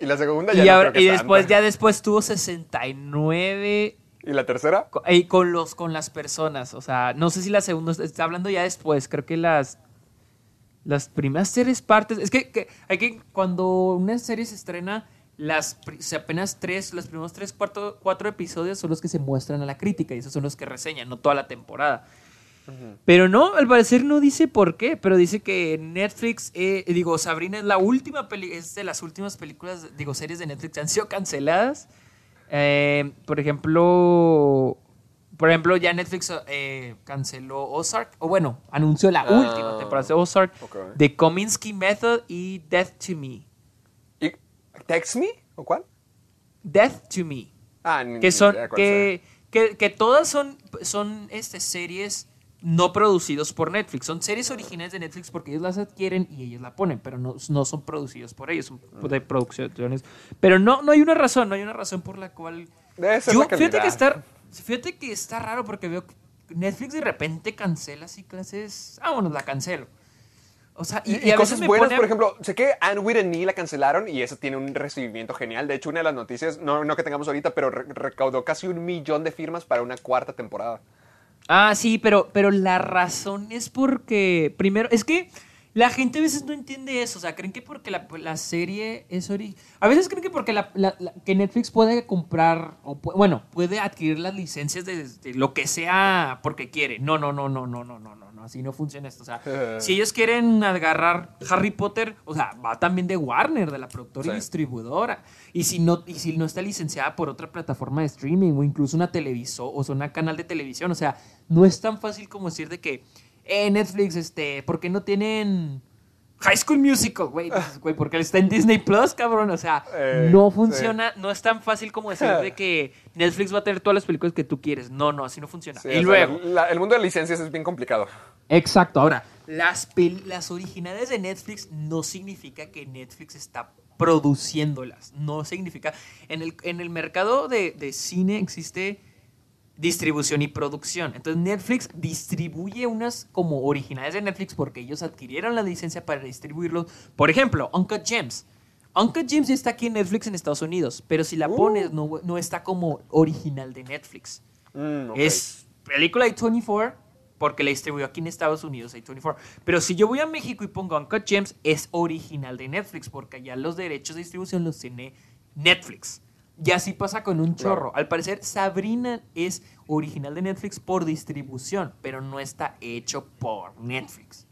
Y la segunda ya y no ahora- creo que y después, ya después tuvo 69 ¿Y la tercera? y con los con las personas. O sea, no sé si la segunda está hablando ya después. Creo que las las primeras tres partes. Es que, que hay que cuando una serie se estrena, las se apenas tres, los primeros tres, cuatro, cuatro episodios son los que se muestran a la crítica y esos son los que reseñan, no toda la temporada. Pero no, al parecer no dice por qué, pero dice que Netflix, eh, digo, Sabrina es la última peli es de las últimas películas, digo, series de Netflix que han sido canceladas. Eh, por ejemplo, por ejemplo, ya Netflix eh, canceló Ozark, o bueno, anunció la Ah, última temporada de Ozark, ok. The Kominsky Method y Death to Me. ¿Y Text Me? ¿O cuál? Death to Me. Ah, que son que, que, que todas son son este series no producidos por Netflix. Son series originales de Netflix porque ellos las adquieren y ellos la ponen pero no, no son producidos por ellos son de producciones. Pero no no hay una razón no hay una razón por la cual Debe ser yo la fíjate que está fíjate que está raro porque veo que Netflix de repente cancela así clases ah bueno la cancelo. O sea y, Y, y y a veces cosas me buenas, a- por ejemplo, sé que Anne E la cancelaron y eso tiene un recibimiento genial. De hecho, una de las noticias, no, no que tengamos ahorita, pero re- recaudó casi un millón de firmas para una cuarta temporada. Ah, sí, pero, pero la razón es porque, primero, es que la gente a veces no entiende eso. O sea, creen que porque la, la serie es ori- A veces creen que porque la, la- la- que Netflix puede comprar, o pu- bueno, puede adquirir las licencias de, de lo que sea porque quiere. No, no, no, no, no, no, no, no, no. Así no funciona esto. O sea, si ellos quieren agarrar Harry Potter, o sea, va también de Warner, de la productora y distribuidora. Y si no, y si no está licenciada por otra plataforma de streaming o incluso una televisor, o sea, una canal de televisión. O sea, no es tan fácil como decir de que, eh, Netflix, este, ¿por qué no tienen High School Musical, güey? Pues, güey, porque está en Disney Plus, cabrón. O sea, Eh, no sí. funciona, no es tan fácil como decir de que Netflix va a tener todas las películas que tú quieres. No, no, así no funciona. Sí, y sea, luego, la- el mundo de licencias es bien complicado. Exacto. Ahora, las, las originales de Netflix no significa que Netflix está produciéndolas. No significa. En el, en el mercado de, de cine existe distribución y producción. Entonces Netflix distribuye unas como originales de Netflix porque ellos adquirieron la licencia para distribuirlos. Por ejemplo, Uncut Gems. Uncut Gems está aquí en Netflix en Estados Unidos, pero si la pones no, no está como original de Netflix. Mm. Es película de 24 porque la distribuyó aquí en Estados Unidos A24. Pero si yo voy a México y pongo Uncut Gems, es original de Netflix porque allá los derechos de distribución los tiene Netflix. Y así pasa con un chorro. Al parecer, Sabrina es original de Netflix por distribución, pero no está hecho por Netflix.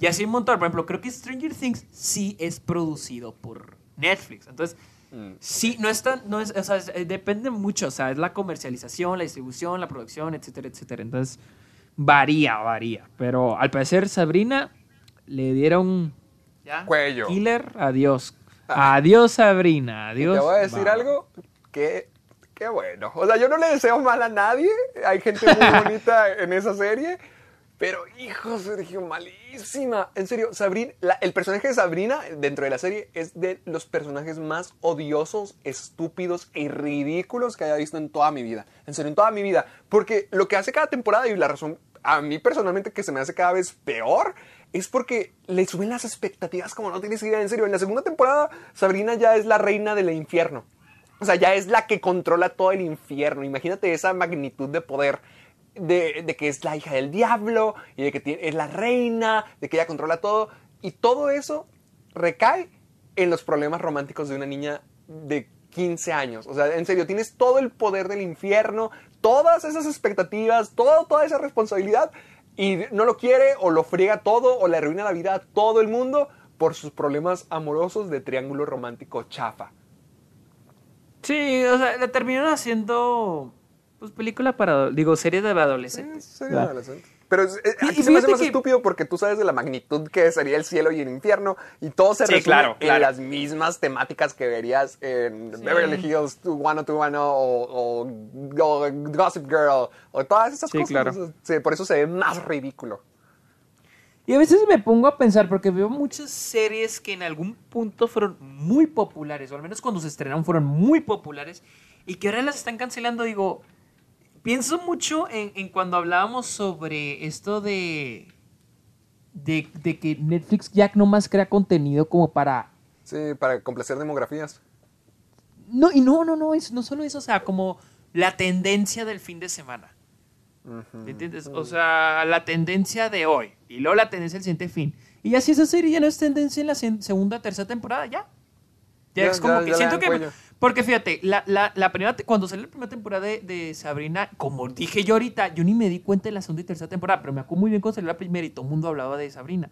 Y así un montón. Por ejemplo, creo que Stranger Things sí es producido por Netflix. Entonces, sí, no es tan, no es, o sea, es- eh, depende mucho. O sea, es la comercialización, la distribución, la producción, etcétera, etcétera. Entonces, varía, varía. Pero al parecer, Sabrina le dieron ya, Cuello. Killer, adiós. Adiós, Sabrina. Adiós. Te voy a decir algo que, qué bueno. O sea, yo no le deseo mal a nadie. Hay gente muy bonita en esa serie. Pero, hijo, Sergio, malísima. En serio, Sabrina, la- el personaje de Sabrina dentro de la serie es de los personajes más odiosos, estúpidos y ridículos que haya visto en toda mi vida. En serio, en toda mi vida. Porque lo que hace cada temporada y la razón a mí personalmente que se me hace cada vez peor es porque le suben las expectativas como no tienes idea. En serio, en la segunda temporada Sabrina ya es la reina del infierno. O sea, ya es la que controla todo el infierno. Imagínate esa magnitud de poder. De, de que es la hija del diablo y de que es la reina, de que ella controla todo. Y todo eso recae en los problemas románticos de una niña de 15 años. O sea, en serio, tienes todo el poder del infierno, todas esas expectativas, todo, toda esa responsabilidad y no lo quiere o lo friega todo o le arruina la vida a todo el mundo por sus problemas amorosos de triángulo romántico chafa. Sí, o sea, le terminaron haciendo pues película para, digo, serie de adolescentes. Sí, ¿verdad? adolescente. Pero es- eh, Y- aquí y se me hace más que- estúpido porque tú sabes de la magnitud que sería el cielo y el infierno y todo se Sí, resume claro, en claro. las mismas temáticas que verías en Beverly Hills 90210 o, o, o Gossip Girl o todas esas Sí, cosas. claro. Sí, por eso se ve más ridículo. Y a veces me pongo a pensar, porque veo muchas series que en algún punto fueron muy populares, o al menos cuando se estrenaron fueron muy populares, y que ahora las están cancelando, digo, pienso mucho en, en cuando hablábamos sobre esto de, de, de que Netflix ya no más crea contenido como para... Sí, para complacer demografías. No, y no, no, no, es, no solo eso, o sea, como la tendencia del fin de semana. ¿Me ¿Entiendes? O sea, la tendencia de hoy. Y luego la tendencia del siguiente fin. Y ya si esa serie ya no es tendencia en la se- segunda, tercera temporada, ya. Ya, Ya, es como ya- que ya siento que. Porque fíjate, la, la, la primera, cuando salió la primera temporada de, de Sabrina, como dije yo ahorita, yo ni me di cuenta de la segunda y tercera temporada, pero me acuerdo muy bien cuando salió la primera y todo el mundo hablaba de Sabrina.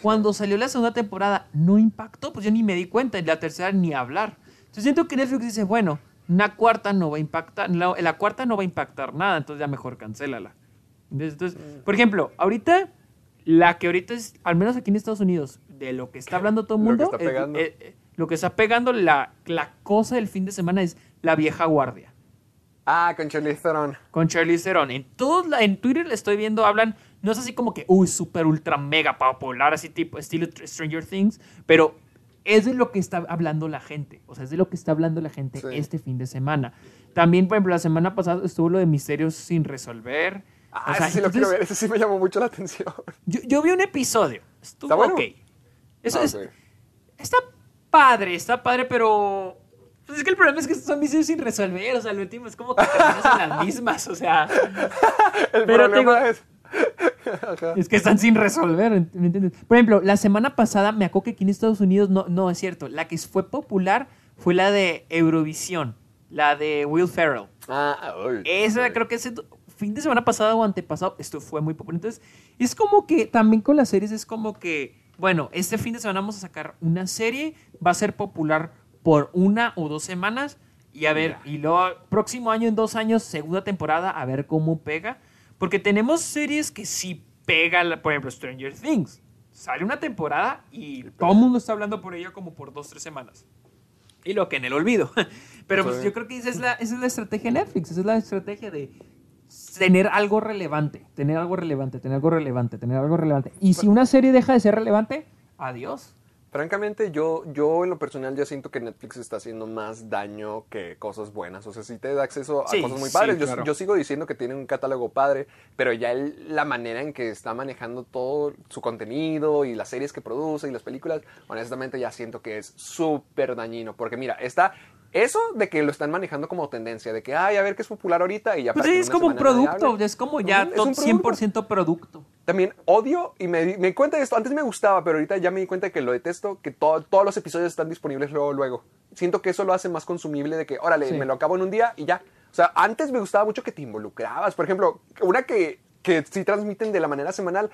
Cuando salió la segunda temporada, no impactó, pues yo ni me di cuenta, y la tercera ni hablar. Entonces siento que Netflix dice, bueno, una cuarta no va a impactar, la, la cuarta no va a impactar nada, entonces ya mejor cancélala. Entonces, Mm. por ejemplo, ahorita, la que ahorita es, al menos aquí en Estados Unidos, de lo que está hablando todo el mundo, está es- pegando. eh, lo que está pegando, la, la cosa del fin de semana es la vieja guardia Ah, con Charlize Theron. con Charlize Theron. En todos la- en Twitter le estoy viendo, hablan, no es así como que, uy, super ultra mega popular, así tipo estilo Tr- Stranger Things, pero es de lo que está hablando la gente. O sea, es de lo que está hablando la gente Sí. este fin de semana. También, por ejemplo, la semana pasada estuvo lo de misterios sin resolver. Ah, O sea, ese sí lo quiero ver, ese sí me llamó mucho la atención. Yo, yo vi un episodio. Estuvo ¿Está bueno? ok. Eso Ah, es, ok. Está padre, está padre, pero Pues es que el problema es que son misterios sin resolver, o sea, lo último es como que terminas en las mismas, o sea, El Pero problema tengo- es... Es que están sin resolver, ¿me entiendes? Por ejemplo, la semana pasada me acuerdo que aquí en Estados Unidos, no, no es cierto, la que fue popular fue la de Eurovisión, la de Will Ferrell. Ah, uy. Esa creo que ese fin de semana pasado o antepasado, esto fue muy popular. Entonces, es como que también con las series es como que, bueno, este fin de semana vamos a sacar una serie, va a ser popular por una o dos semanas y a ver, y luego próximo año, en dos años, segunda temporada, a ver cómo pega. Porque tenemos series que sí pegan, por ejemplo, Stranger Things. Sale una temporada y todo el mundo está hablando por ella como por dos, tres semanas. Y lo que en el olvido. Pero pues yo creo que esa es, la, esa es la estrategia de Netflix, esa es la estrategia de tener algo relevante, tener algo relevante, tener algo relevante, tener algo relevante. Y si una serie deja de ser relevante, adiós. Francamente, yo, yo en lo personal ya siento que Netflix está haciendo más daño que cosas buenas. O sea, sí te da acceso a Sí, cosas muy sí, padres. Yo, claro. yo sigo diciendo que tiene un catálogo padre, pero ya el- la manera en que está manejando todo su contenido y las series que produce y las películas, honestamente ya siento que es súper dañino. Porque mira, está eso de que lo están manejando como tendencia, de que, ay, a ver qué es popular ahorita y ya Pues sí, es como un producto, es como ya un producto. 100% producto. También odio y me, di- me di cuenta de esto. Antes me gustaba, pero ahorita ya me di cuenta de que lo detesto, que to- todos los episodios están disponibles luego, luego. Siento que eso lo hace más consumible de que, órale, Sí. me lo acabo en un día y ya. O sea, antes me gustaba mucho que te involucrabas. Por ejemplo, una que, que sí transmiten de la manera semanal,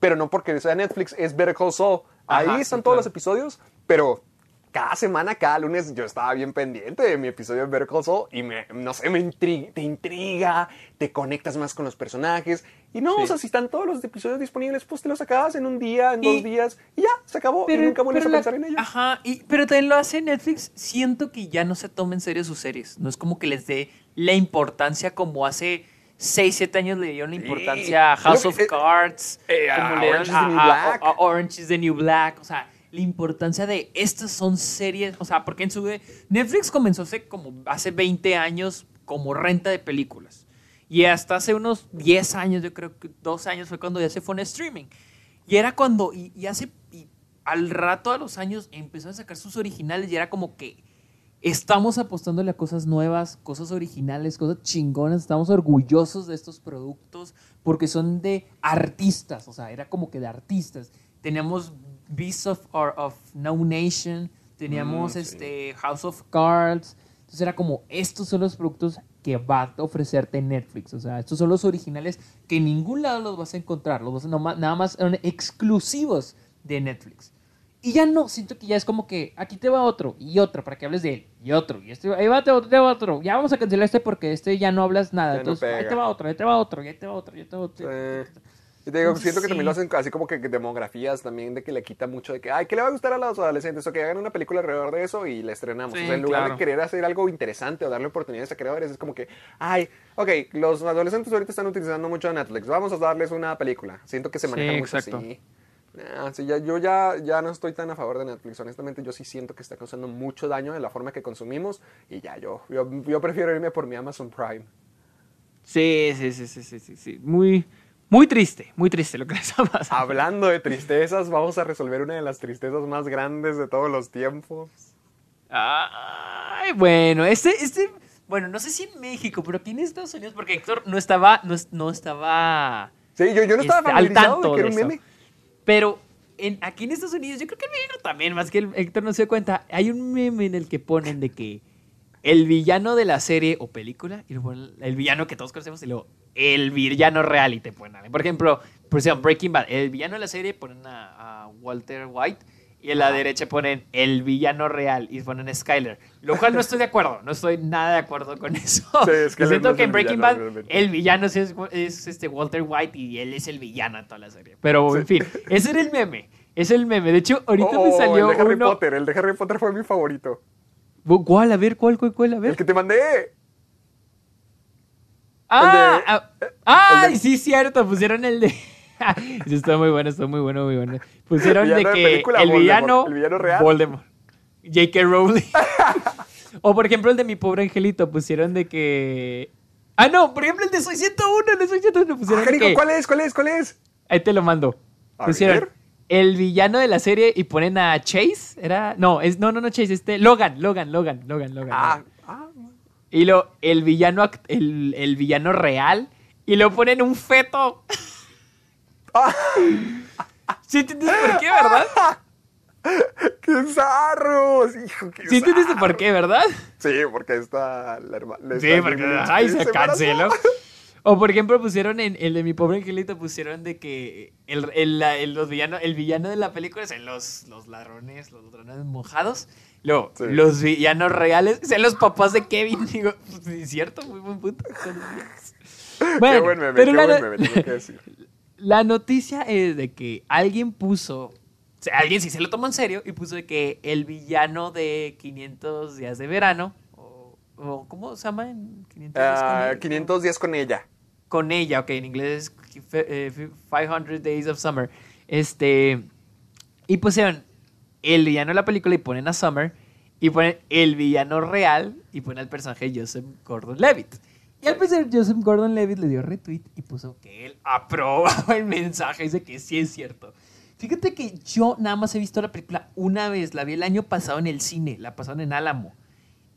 pero no porque sea Netflix, es Better Call Saul. Ahí Ajá, sí, están todos claro. los episodios, pero cada semana, cada lunes, yo estaba bien pendiente de mi episodio de Better Saul y me, no sé, me intri- te intriga, te conectas más con los personajes. Y no, Sí. o sea, si están todos los episodios disponibles, pues te los acabas en un día, en Y- dos días y ya, se acabó. y nunca vuelves a la- pensar en ello. Ajá, y, pero también lo hace Netflix. Siento que ya no se toma en serio sus series. No es como que les dé la importancia como hace 6, 7 años le dieron la importancia a House of eh, Cards, eh, a como le dieron Orange is the New Black. a Orange is the New Black. O sea, la importancia de estas son series. O sea, porque en su. Netflix comenzó hace como hace 20 años como renta de películas. Y hasta hace unos 10 años, yo creo que dos años fue cuando ya se fue en streaming. Y era cuando, y, y hace, y al rato a los años empezó a sacar sus originales y era como que estamos apostándole a cosas nuevas, cosas originales, cosas chingonas, estamos orgullosos de estos productos porque son de artistas, o sea, era como que de artistas. Teníamos Beasts of, or- of No Nation, teníamos este House of Cards, entonces era como, estos son los productos que va a ofrecerte Netflix. O sea, estos son los originales que en ningún lado los vas a encontrar. Los vas a- nada más son exclusivos de Netflix. Y ya no, siento que ya es como que aquí te va otro y otro para que hables de él y otro y este, ahí va otro, te va otro. Ya vamos a cancelar este porque este ya no hablas nada. Ya no Entonces, ahí te va otro, ahí te va otro, ahí te va otro, ahí te va otro. Eh, y te digo, siento que también lo Sí. hacen así como que demografías también, de que le quita mucho de que, ay, ¿qué le va a gustar a los adolescentes? O que hagan una película alrededor de eso y la estrenamos. Sí, o sea, en lugar claro. de querer hacer algo interesante o darle oportunidades a creadores, es como que, ay, ok, los adolescentes ahorita están utilizando mucho Netflix, vamos a darles una película. Siento que se Sí, manejan mucho exacto. así. Ah, sí, ya, yo ya, ya no estoy tan a favor de Netflix. Honestamente, yo sí siento que está causando mucho daño en la forma que consumimos. Y ya, yo, yo, yo prefiero irme por mi Amazon Prime. Sí, sí, sí, sí, sí, sí, sí. Muy, muy triste, muy triste lo que les ha pasado. Hablando de tristezas, vamos a resolver una de las tristezas más grandes de todos los tiempos. Ay, bueno, este, este, bueno, no sé si en México, pero aquí en Estados Unidos, porque Héctor no estaba, no, no estaba, Sí, yo, yo no estaba Este, al tanto de que era un eso. meme. pero en, aquí en Estados Unidos, yo creo que en México también, más que el Héctor no se da cuenta, hay un meme en el que ponen de que el villano de la serie o película, y luego el, villano que todos conocemos, y luego el villano real, y te ponen, por ejemplo, por ejemplo, Breaking Bad, el villano de la serie ponen a, a Walter White, y en la derecha ponen el villano real y ponen Skyler. Lo cual no estoy de acuerdo. No estoy nada de acuerdo con eso. Sí, siento que en Breaking villano, Bad realmente. el villano es, es, este Walter White y él es el villano de toda la serie. Pero en fin, ese era el meme. Es el meme. De hecho, ahorita Oh, me salió el de Harry uno. Potter. El de Harry Potter fue mi favorito. ¿Cuál? A ver, ¿cuál, cuál, cuál? A ver. El que te mandé. Ah, de- ah, ay, de- sí, cierto. Pusieron el de. Está muy bueno, está muy bueno, muy bueno. Pusieron de que película, el Voldemort. villano. El villano real. Voldemort. J.K. Rowling. o por ejemplo, el de mi pobre angelito. Pusieron de que. Ah, no, por ejemplo, el de Soy 101. El de Soy 101 pusieron Ah, que. ¿cuál es? ¿Cuál es? ¿Cuál es? Ahí te lo mando. A Pusieron. ver. El villano de la serie y ponen a Chase, era, no, es, no, no, no Chase, este, Logan, Logan, Logan, Logan, Logan. Ah, Logan. ah, Y lo, el villano, el, el villano real, y lo ponen un feto. ¿Sí entiendes por qué, verdad? ¡Qué zarros! Hijo, qué ¿Sí entendiste zarros. por qué, verdad? Sí, porque está la hermana. Sí, porque, ay, se canceló. O por ejemplo pusieron en el de mi pobre angelito pusieron de que el, el, la- el- los villano, el villano de la película son los, los ladrones, los ladrones mojados. Luego, Sí. los villanos reales son los papás de Kevin. Digo, pues, sí, es cierto, muy buen punto. Son los villanos. Qué Bueno, buen meme, pero qué la, buen meme, tengo que decir. la noticia es de que alguien puso, o sea, alguien sí se lo tomó en serio y puso de que el villano de 500 días de verano, o, o ¿cómo se llama en 500 días con Ah, él? 500 días con ella. Con ella, ok, en inglés es eh, 500 Days of Summer. Este, y pusieron el villano de la película y ponen a Summer, y ponen el villano real y ponen al personaje Joseph Gordon-Levitt. Y al parecer Joseph Gordon-Levitt le dio retweet y puso que él aprobaba el mensaje, dice que sí es cierto. Fíjate que yo nada más he visto la película una vez, la vi el año pasado en el cine, la pasaron en Álamo.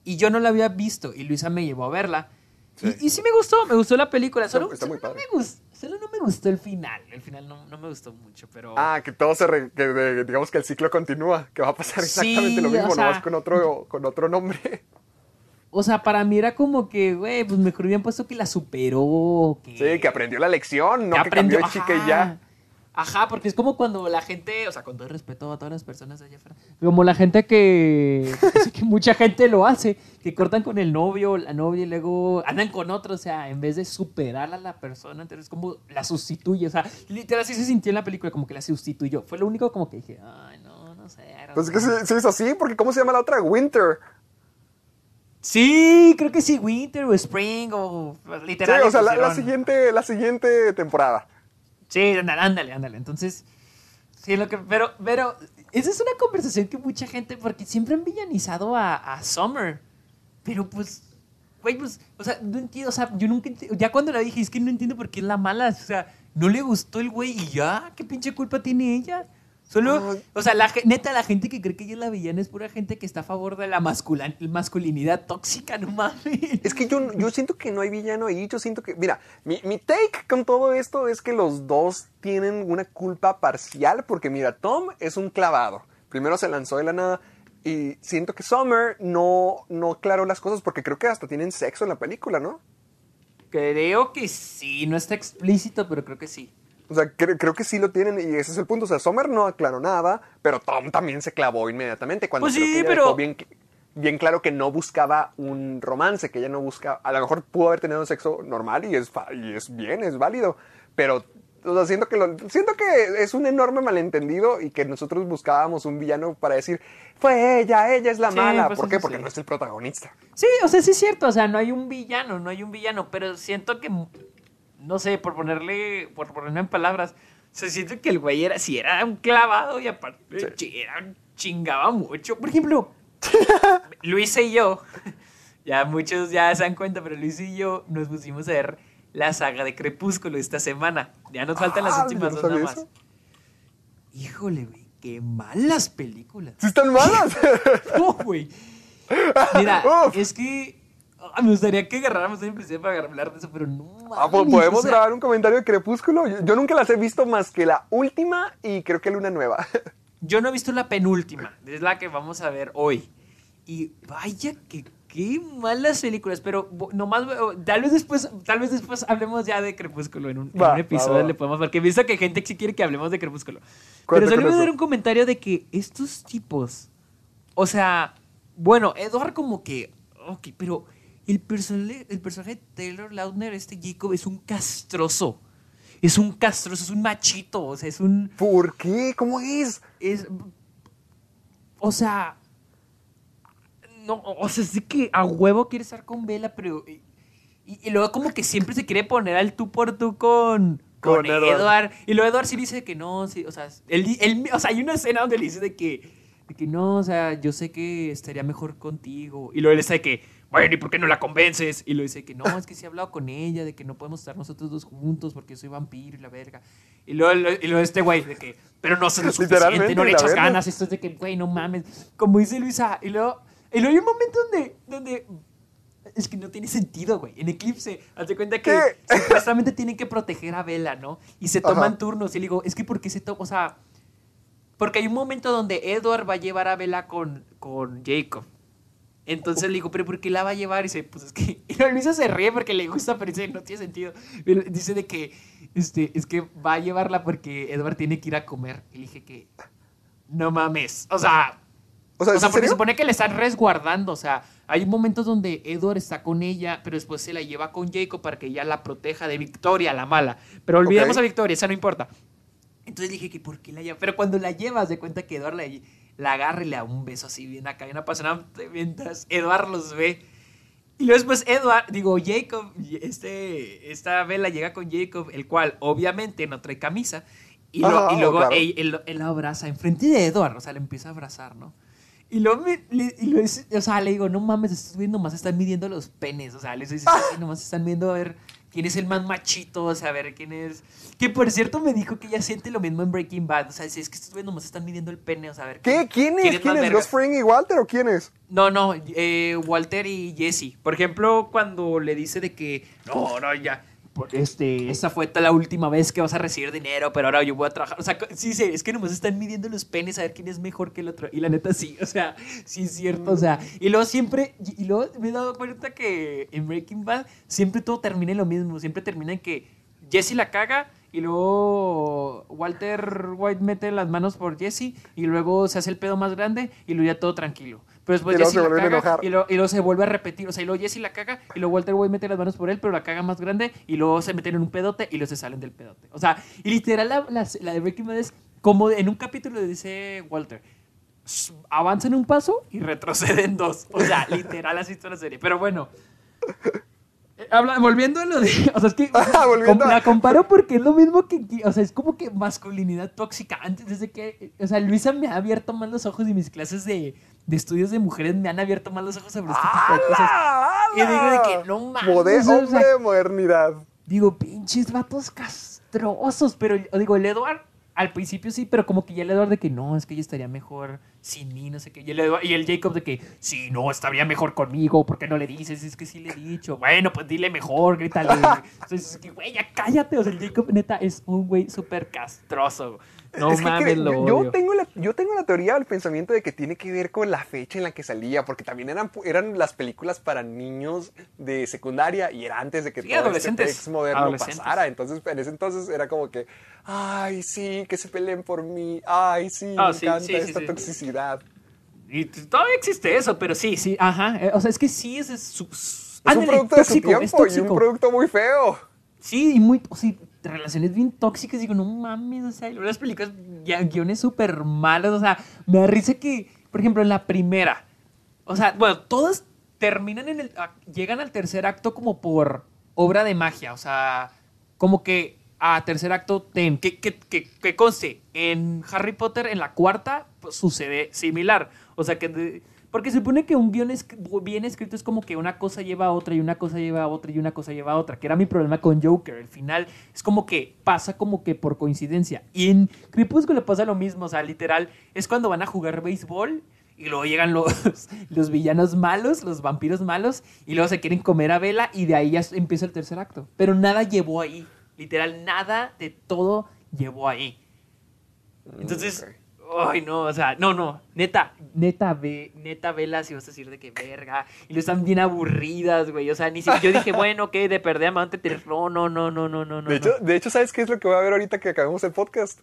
Y yo no la había visto y Luisa me llevó a verla. Sí. Y, y sí me gustó, me gustó la película. Solo, está solo no padre. me gustó, solo no me gustó el final. El final no, no me gustó mucho, pero... Ah, que todo se. re- que de- digamos que el ciclo continúa. Que va a pasar Sí, exactamente lo mismo, o sea- nomás con otro, con otro nombre. O sea, para mí era como que, güey, pues mejor hubieran puesto que la superó. Que, Sí, que aprendió la lección, no que, aprendió- cambió de chica ajá. y ya. Ajá, porque es como cuando la gente, o sea, con todo el respeto a todas las personas allá afuera, como la gente que, sí que mucha gente lo hace, que cortan con el novio, la novia y luego andan con otro, o sea, en vez de superar a la persona, entonces como la sustituye, o sea, literal así se sintió en la película, como que la sustituyó. Fue lo único como que dije, ay, no, no sé. Pues es que know". sí, sí es así, porque ¿cómo se llama la otra? Winter. Sí, creo que sí, Winter o Spring o pues, Sí, literal. o le sea, la, siguiente, la siguiente temporada. Sí, ándale, ándale, ándale. Entonces, sí, lo que, pero, pero, esa es una conversación que mucha gente, porque siempre han villanizado a, Summer. Pero pues, güey, pues, o sea, no entiendo, o sea, yo nunca ya cuando la dije, es que no entiendo por qué es la mala, o sea, no le gustó el güey y ya, ¿qué pinche culpa tiene ella? Solo, o sea, la, neta, la gente que cree que ella es la villana es pura gente que está a favor de la masculinidad tóxica, no mames. Es que yo, yo siento que no hay villano ahí. Yo siento que. Mira, mi, mi take con todo esto es que los dos tienen una culpa parcial. Porque mira, Tom es un clavado. Primero se lanzó de la nada. Y siento que Summer no, no aclaró las cosas porque creo que hasta tienen sexo en la película, ¿no? Creo que sí, no está explícito, pero creo que sí. O sea, cre- creo que sí lo tienen y ese es el punto. O sea, Summer no aclaró nada, pero Tom también se clavó inmediatamente. Cuando Pues sí, pero- dejó bien, bien claro que no buscaba un romance, que ella no buscaba. A lo mejor pudo haber tenido sexo normal y es, y es bien, es válido. Pero o sea, siento, que lo- siento que es un enorme malentendido y que nosotros buscábamos un villano para decir, fue ella, ella es la Sí, mala. pues ¿Por qué? Porque sí. no es el protagonista. Sí, o sea, sí es cierto, o sea, no hay un villano, no hay un villano, pero siento que, no sé, por ponerle, por ponerlo en palabras, se siente que el güey era, si era un clavado y aparte chi- era un- chingaba mucho. Por ejemplo, Luis y yo, ya muchos ya se dan cuenta, pero Luis y yo nos pusimos a ver la saga de Crepúsculo esta semana. Ya nos faltan las Ah, últimas yo no dos nada más. eso. Híjole, güey, qué malas películas. ¡Sí están malas! No, güey. Mira, Uf. es que ah, me gustaría que agarráramos un episodio para hablar de eso, pero no Ah, pues, ¿Podemos o sea, grabar un comentario de Crepúsculo? Yo, yo nunca las he visto más que la última y creo que la una nueva. Yo no he visto la penúltima, es la que vamos a ver hoy. Y vaya que qué malas películas, pero nomás oh, tal vez después, tal vez después hablemos ya de Crepúsculo en un, en episodio va. le podemos porque he visto que gente sí quiere que hablemos de Crepúsculo. Pero solo voy a dar un comentario de que estos tipos, o sea, bueno, Edward como que, ok, pero el personaje, el personaje de Taylor Lautner, este Jacob, es un castroso. Es un castroso, es un machito, o sea, es un ¿Por qué? ¿Cómo es? es. O sea. No, o sea, sí que a huevo quiere estar con Vela, pero. Y, y luego, como que siempre se quiere poner al tú por tú con. Con, Con Edward. Edward. Y luego Edward sí dice que no, sí, o sea, él, él- o sea, hay una escena donde le dice de que, de que no, o sea, yo sé que estaría mejor contigo. Y luego él está de que, bueno, ¿y por qué no la convences? Y lo dice que no, es que sí he hablado con ella, de que no podemos estar nosotros dos juntos porque soy vampiro y la verga. Y luego, y luego este güey, de que, pero no se lo suficiente, no le echas verga. ganas. Esto es de que, güey, no mames. Como dice Luisa, y luego, y luego hay un momento donde, donde es que no tiene sentido, güey. En Eclipse, hazte cuenta que ¿Qué? supuestamente tienen que proteger a Bella, ¿no? Y se toman Ajá. turnos. Y le digo, es que ¿por qué se toma? O sea, porque hay un momento donde Edward va a llevar a Bella con, con Jacob. Entonces le digo, ¿pero por qué la va a llevar? Y dice, pues es que. Y Luisa se ríe porque le gusta, pero dice, no tiene sentido. Dice de que, este, es que va a llevarla porque Edward tiene que ir a comer. Y le dije que, no mames. O sea, O sea, o ¿es sea, porque se supone que le están resguardando. O sea, hay momentos donde Edward está con ella, pero después se la lleva con Jacob para que ella la proteja de Victoria, la mala. Pero olvidemos Ok. a Victoria, esa no importa. Entonces dije que ¿por qué la lleva? Pero cuando la llevas, de cuenta que Edward la, la agarra y le da un beso así bien acá, bien apasionante, mientras Edward los ve. Y luego después Edward, digo, Jacob, este, esta vela llega con Jacob, el cual obviamente no trae camisa. Y, lo- y luego claro. él, él- abraza enfrente de Edward, o sea, le empieza a abrazar, ¿no? Y luego, me- le, y luego o sea, le digo, no mames, estos güeyes nomás están midiendo los penes. O sea, les dice, "Sí, nomás están viendo a ver quién es el más machito, a ver quién es. Que por cierto me dijo que ella siente lo mismo en Breaking Bad. O sea, si es que estos nomás están midiendo el pene, o sea, a ver. ¿Qué? ¿Quién es? ¿Quién es? ¿Ghost Fring y Walter o quién es? No, no, eh, Walter y Jesse. Por ejemplo, cuando le dice de que, no, no, ya. Este, esta fue la última vez que vas a recibir dinero, pero ahora yo voy a trabajar. O sea, sí, sí, es que nomás están midiendo los penes a ver quién es mejor que el otro. Y la neta sí, o sea, sí es cierto. O sea, y luego siempre, y luego me he dado cuenta que en Breaking Bad siempre todo termina en lo mismo. Siempre termina en que Jesse la caga y luego Walter White mete las manos por Jesse y luego se hace el pedo más grande y luego ya todo tranquilo. Pero después Y luego Jesse se la caga enojar. y luego, y luego se vuelve a repetir. O sea, y luego Jesse la caga y luego Walter White mete las manos por él, pero la caga más grande y luego se meten en un pedote y luego se salen del pedote. O sea, y literal la, la, la de Breaking Bad es como en un capítulo dice Walter. "S- Avanzan un paso y retroceden dos. O sea, literal así está la serie. Pero bueno. Eh, habla- volviendo a lo de. O sea, es que. Ah, com- La comparo porque es lo mismo que. O sea, es como que masculinidad tóxica. Antes, desde que. O sea, Luisa me ha abierto más los ojos y mis clases de, de estudios de mujeres me han abierto más los ojos sobre este tipo de cosas. Y digo de que no mames. Mode- o sea, hombre de modernidad. Digo, pinches vatos castrosos. Pero digo, el Edward, al principio sí, pero como que ya el Edward de que no, es que ella estaría mejor sin mí, no sé qué. Y el, y el Jacob de que sí, no, estaría mejor conmigo, ¿por qué no le dices? Es que sí le he dicho. Bueno, pues dile mejor, grítale. Entonces, es que, güey, ya cállate. O sea, el Jacob, neta, es un güey súper castroso. No Es que mames, lo yo, odio. tengo la, yo tengo la teoría del pensamiento de que tiene que ver con la fecha en la que salía, porque también eran, eran las películas para niños de secundaria y era antes de que Sí, todo este adolescentes. moderno Adolescentes. pasara. Entonces, en ese entonces era como que, ay, sí, que se peleen por mí, ay, sí, Ah, me sí, encanta sí, esta sí. toxicidad. Y todavía existe eso, pero sí, sí, ajá. Eh, O sea, es que sí, es, es, su- Es un producto de su es tiempo y un producto muy feo. Sí, y muy, o sea, relaciones bien tóxicas. Digo, no mames, o sea, y las películas, guiones súper malos. O sea, me da risa que, por ejemplo, en la primera, o sea, bueno, todas terminan en el. llegan al tercer acto como por obra de magia. O sea, como que a tercer acto, ten, que, que, que, que conste, en Harry Potter, en la cuarta, pues, sucede similar. O sea, que. Porque se supone que un guion es- bien escrito es como que una cosa lleva a otra y una cosa lleva a otra y una cosa lleva a otra, que era mi problema con Joker. El final es como que pasa como que por coincidencia. Y en Crepúsculo pasa lo mismo, o sea, literal, es cuando van a jugar béisbol y luego llegan los, los villanos malos, los vampiros malos, y luego se quieren comer a Vela y de ahí ya empieza el tercer acto. Pero nada llevó ahí, literal, nada de todo llevó ahí. Entonces, ay no, o sea, no, no, neta, neta, ve, neta, vela si vas a decir de que verga. Y lo están bien aburridas, güey. O sea, ni siquiera yo dije, bueno, ok, de perder amante, te- no, no, no, no, no, no, no. De hecho, de hecho, ¿sabes qué es lo que voy a ver ahorita que acabemos el podcast?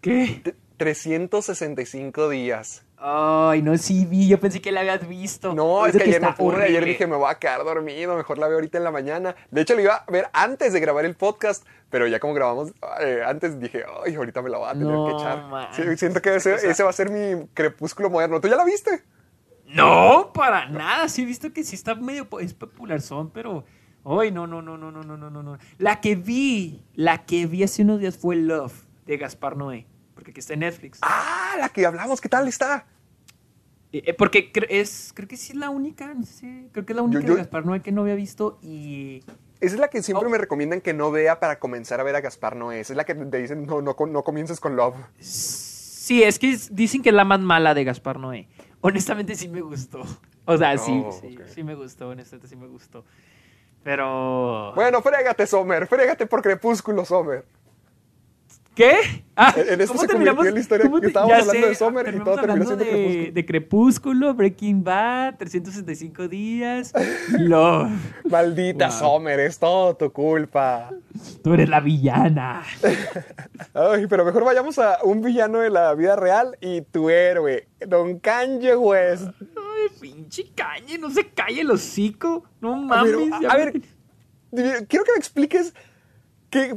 ¿qué? T- 365 días. Ay, no, sí vi, yo pensé que la habías visto. No, es de que ayer no pude, ayer dije me voy a quedar dormido, mejor la veo ahorita en la mañana. De hecho, la iba a ver antes de grabar el podcast, pero ya como grabamos eh, antes dije, ay, ahorita me la voy a tener No, que echar. man. Siento que ese, ese va a ser mi crepúsculo moderno. ¿Tú ya la viste? No, para nada. Sí he visto que sí está medio es popular son, pero ay, no, no, no, no, no, no, no, no, no. La que vi, la que vi hace unos días fue Love de Gaspar Noé, porque aquí está en Netflix. Ah, la que hablamos, ¿qué tal está? Eh, eh, porque es, creo que sí es la única, no sé creo que es la única yo- de Gaspar Noé que no había visto y... Esa es la que siempre Oh. me recomiendan que no vea para comenzar a ver a Gaspar Noé. Esa es la que te dicen, no, no, no comiences con Love. Sí, es que dicen que es la más mala de Gaspar Noé. Honestamente sí me gustó. O sea, sí, Oh, sí, sí me gustó, honestamente sí me gustó. Pero... Bueno, frégate, Sommer. Frégate por Crepúsculo, Sommer. ¿Qué? Ah, En- en esto ¿cómo se terminamos? la historia ¿Cómo que estábamos ya hablando sé, de Summer y todo terminó siendo de, Crepúsculo. de Crepúsculo, Breaking Bad, 365 días, Love. Maldita Wow. Sommer, es todo tu culpa. Tú eres la villana. Ay, pero mejor vayamos a un villano de la vida real y tu héroe, Don Kanye West. Ay, pinche calle, no se calle el hocico. No A ver, mames. a- ya a ver, quiero que me expliques qué,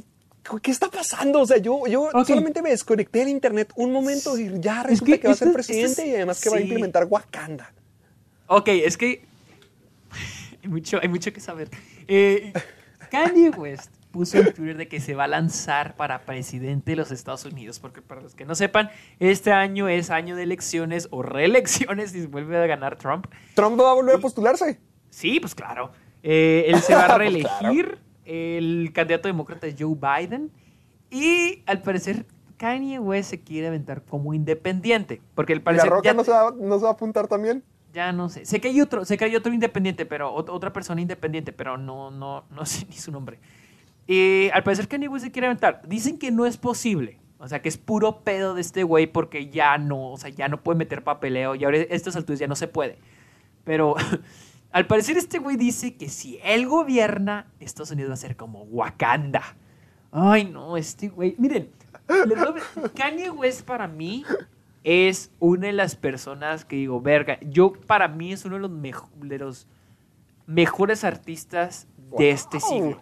qué está pasando. O sea, yo, yo solamente me desconecté del internet un momento y ya resulta que que, va a ser es- presidente es- y además que va a implementar Wakanda. Ok, es que hay mucho, hay mucho que saber. Eh, Kanye West puso en Twitter de que se va a lanzar para presidente de los Estados Unidos, porque para los que no sepan, este año es año de elecciones o reelecciones si vuelve a ganar Trump. ¿Trump no va a volver a postularse? Sí, pues claro. Eh, él se va a Pues reelegir. El candidato demócrata es Joe Biden. Y al parecer, Kanye West se quiere aventar como independiente. Porque al ¿Y la parecer. Roca ya- no se, va, no se va a apuntar también? ya no sé. Sé que hay otro, sé que hay otro independiente, pero ot- otra persona independiente, pero no, no, no sé ni su nombre. Y al parecer Kanye West se quiere aventar. Dicen que no es posible. O sea, que es puro pedo de este güey porque ya no, o sea, ya no puede meter papeleo y ahora a estas alturas ya no se puede. Pero al parecer este güey dice que si él gobierna, Estados Unidos va a ser como Wakanda. Ay, no, este güey. Miren, Kanye West para mí es una de las personas que digo, verga, yo para mí es uno de los, mejo- de los mejores artistas de este Wow. siglo.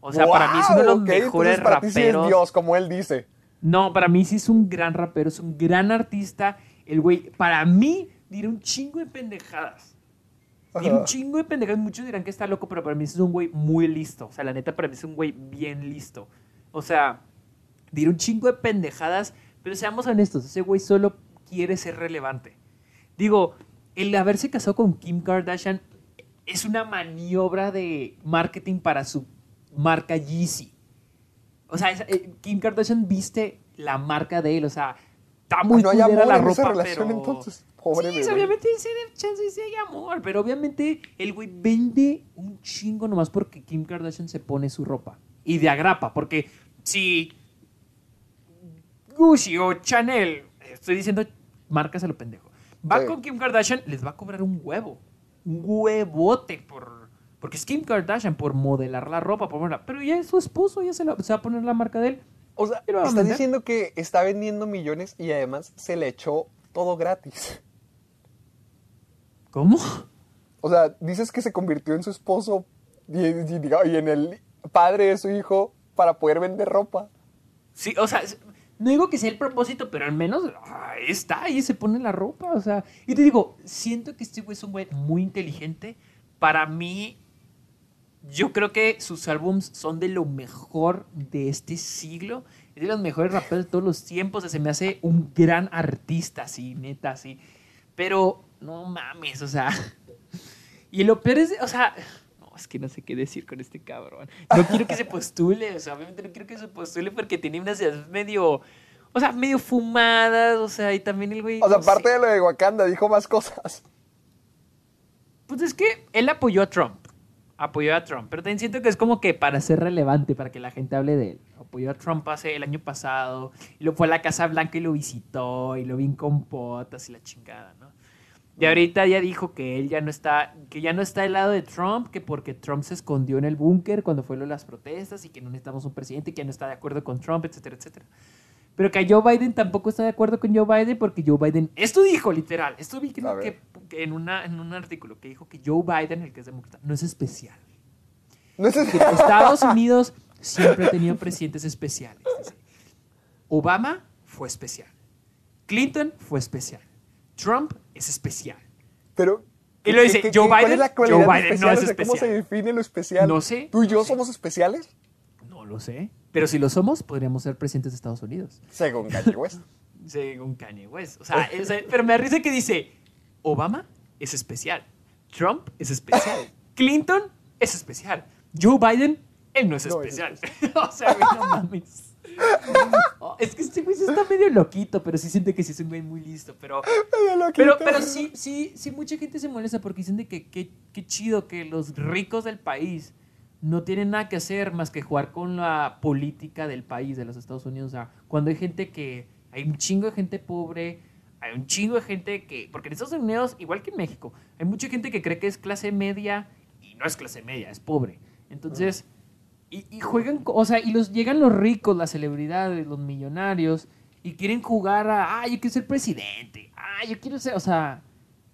O sea, para mí es uno de los Wow, mejores entonces para ti sí es raperos. Dios, como él dice. No, para mí sí es un gran rapero, es un gran artista. El güey, para mí, dirá un chingo de pendejadas. Dirá un chingo de pendejadas. Muchos dirán que está loco, pero para mí es un güey muy listo. O sea, la neta, para mí es un güey bien listo. O sea, dirá un chingo de pendejadas, pero seamos honestos, ese güey solo quiere ser relevante. Digo, el haberse casado con Kim Kardashian es una maniobra de marketing para su marca Yeezy. O sea, eh, Kim Kardashian viste la marca de él, o sea, está muy no hay amor la en ropa, esa relación, pero... entonces. Pobre sí, obviamente sí, chance sí hay amor, pero obviamente el güey vende un chingo nomás porque Kim Kardashian se pone su ropa. Y de agrapa, porque si Gucci o Chanel, estoy diciendo marcas a lo pendejo, va Sí. con Kim Kardashian, les va a cobrar un huevo. Un huevote por... Porque es Kim Kardashian por modelar la ropa, por. Pero ya es su esposo, ya se, la- se va a poner la marca de él. O sea, ¿Y lo va a estás vender? diciendo que está vendiendo millones y además se le echó todo gratis. ¿Cómo? O sea, dices que se convirtió en su esposo y, y en el padre de su hijo para poder vender ropa. Sí, o sea, no digo que sea el propósito, pero al menos ahí está, ahí se pone la ropa, o sea. Y te digo, siento que este güey es un güey muy inteligente. Para mí, yo creo que sus álbums son de lo mejor de este siglo. Es de los mejores raperos de todos los tiempos. se me hace un gran artista, así, neta, así. Pero, no mames, o sea. Y lo peor es, o sea, no, es que no sé qué decir con este cabrón. No quiero que se postule, o sea, obviamente no quiero que se postule porque tiene unas ideas medio, o sea, medio fumadas, o sea, y también el güey. O sea, no sé. aparte de lo de Wakanda, dijo más cosas. Pues es que él apoyó a Trump. Apoyó a Trump. Pero también siento que es como que para ser relevante, para que la gente hable de él. Apoyó a Trump hace el año pasado. Y lo fue a la Casa Blanca y lo visitó. Y lo vi en compotas y la chingada, ¿no? Y ahorita ya dijo que él ya no está, que ya no está al lado de Trump, que porque Trump se escondió en el búnker cuando fue lo de las protestas y que no necesitamos un presidente, que ya no está de acuerdo con Trump, etcétera, etcétera. Pero que a Joe Biden tampoco está de acuerdo con Joe Biden porque Joe Biden, esto dijo literal, esto vi que, que en, una, en un artículo que dijo que Joe Biden, el que es demócrata, no es especial. No sé Que Estados Unidos siempre ha tenido presidentes especiales. Obama fue especial. Clinton fue especial. Trump es especial. Pero. Y lo dice, ¿qué- Joe qué- ¿Cuál Biden, es la Joe de Biden especial? no es O sea, ¿Cómo se especial. define lo especial? No sé, ¿Tú y no yo sé. somos especiales? No lo sé. Pero si lo somos, podríamos ser presidentes de Estados Unidos. Según Kanye West. Según Kanye West. O sea, pero me da risa que dice, Obama es especial. Trump es especial. Clinton es especial. Joe Biden, él no es No es especial. o sea, no mames. Oh, es que este güey está medio loquito, pero sí siente que sí es un güey muy listo. Pero, pero, pero sí, sí, sí, mucha gente se molesta porque dicen de que qué chido que los ricos del país no tienen nada que hacer más que jugar con la política del país, de los Estados Unidos. O sea, cuando hay gente que, hay un chingo de gente pobre, hay un chingo de gente que, porque en Estados Unidos, igual que en México, hay mucha gente que cree que es clase media y no es clase media, es pobre. Entonces, y, juegan, o sea, y los llegan los ricos, las celebridades, los millonarios, y quieren jugar a, ah, yo quiero ser presidente, ah, yo quiero ser, o sea,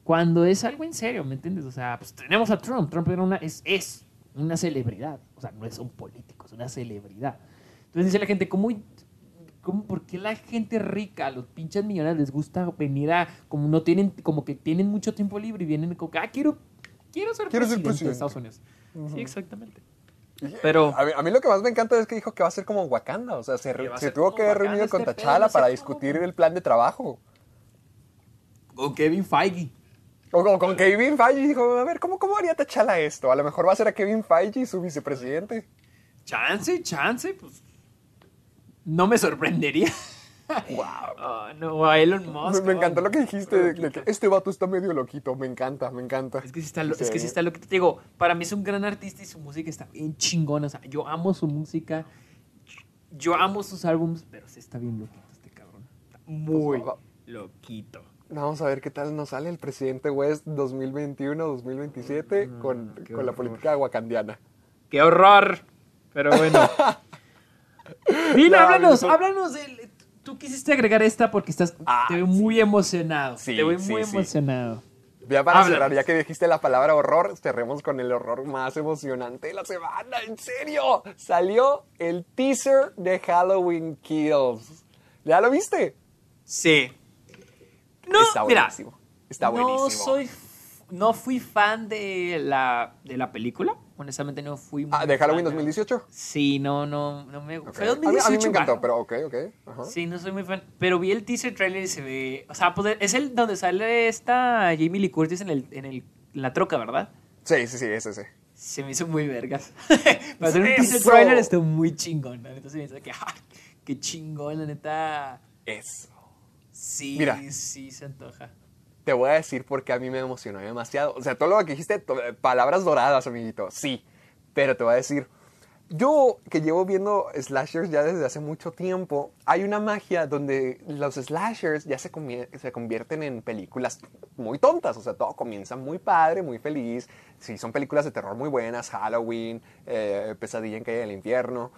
cuando es algo en serio, ¿me entiendes? O sea, pues tenemos a Trump, Trump era una, es, es una celebridad, o sea, no es un político, es una celebridad. Entonces dice la gente, ¿cómo, cómo, por qué la gente rica, a los pinches millonarios les gusta venir a, como no tienen, como que tienen mucho tiempo libre y vienen como que, ah, quiero, quiero ser Quiero ser presidente de. Estados Unidos. Sí, exactamente. Pero- a mí, a mí lo que más me encanta es que dijo que va a ser como Wakanda. O sea, se, tuvo que haber reunido con este T'Challa ser para como- discutir el plan de trabajo. Con Kevin Feige. O como con Kevin Feige dijo, a ver, ¿cómo, ¿cómo haría T'Challa esto? A lo mejor va a ser a Kevin Feige su vicepresidente. Chance, chance, pues. No me sorprendería. Wow. Ah, no, a Elon Me, Musk. me oh, encantó lo que dijiste de, de que este vato está medio loquito. Me encanta, me encanta. Es que sí está, lo- es que sí está lo que te digo. Para mí es un gran artista y su música está bien chingona. O sea, yo amo su música. Yo amo sus álbumes, pero sí está bien loquito este cabrón. Está muy va- loquito. Vamos a ver qué tal nos sale el presidente West 2021-2027 con, qué con la política wakandiana. ¡Qué horror! Pero bueno. Dile, No, háblanos, háblanos de... Tú quisiste agregar esta porque estás... Ah, te veo muy emocionado. Sí, te veo sí, muy sí. emocionado. Ya para Háblanos. cerrar, ya que dijiste la palabra horror, cerremos con el horror más emocionante de la semana. ¡En serio! Salió el teaser de Halloween Kills. ¿Ya lo viste? Sí. No, Está mira, buenísimo. Está no buenísimo. soy, f- no fui fan de la, de la película. Honestamente no fui. Ah, muy ¿de Halloween fan. 2018? Sí, no, no, no me. Fue A mí- 2018. A mí, me encantó, pero ok, ok. Sí, no soy muy fan. Pero vi el teaser trailer y se ve. O sea, pues es el donde sale esta Jamie Lee Curtis en, el, en, el, en la troca, ¿verdad? Sí, sí, sí, ese, sí. Se me hizo muy vergas. Para hacer un teaser trailer estuvo muy chingón. La neta se me hizo que. ¡ah! ¡Qué chingón! La neta. Eso. Sí, Mira. sí, se antoja. Te voy a decir porque a mí me emocionó demasiado. O sea, todo lo que dijiste, palabras doradas, amiguito. Sí. Pero te voy a decir, yo que llevo viendo slashers ya desde hace mucho tiempo, hay una magia donde los slashers ya se, se convierten en películas muy tontas. O sea, todo comienza muy padre, muy feliz. Sí, son películas de terror muy buenas. Halloween, eh, Pesadilla en Calle del Infierno,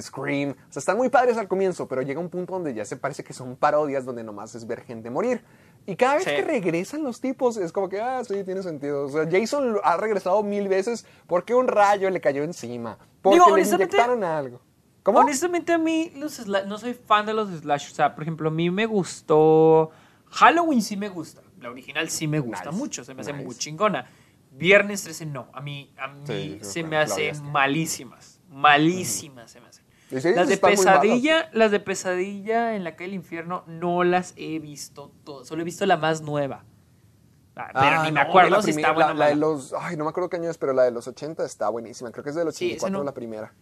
Scream. O sea, están muy padres al comienzo, pero llega un punto donde ya se parece que son parodias donde nomás es ver gente morir. Y cada vez Sí. que regresan los tipos, es como que, ah, sí, tiene sentido. O sea, Jason ha regresado mil veces porque un rayo le cayó encima. Porque Digo, le inyectaron algo. ¿Cómo? Honestamente, a mí los no soy fan de los slashers. O sea, por ejemplo, a mí me gustó. Halloween sí me gusta. La original sí me gusta Nice, mucho. Se me hace muy chingona. Viernes 13 no. A mí, a mí Sí, se me hace odiaste. Malísimas. Se me hacen. Sí, las de pesadilla, las de pesadilla en la calle del infierno no las he visto todas. Solo he visto la más nueva. Ah, Pero Ah, ni me acuerdo si primera- está buena la, la de los, ay, no me acuerdo qué año es, pero la de los 80 está buenísima. Creo que es del Sí, esa 84 no- la primera.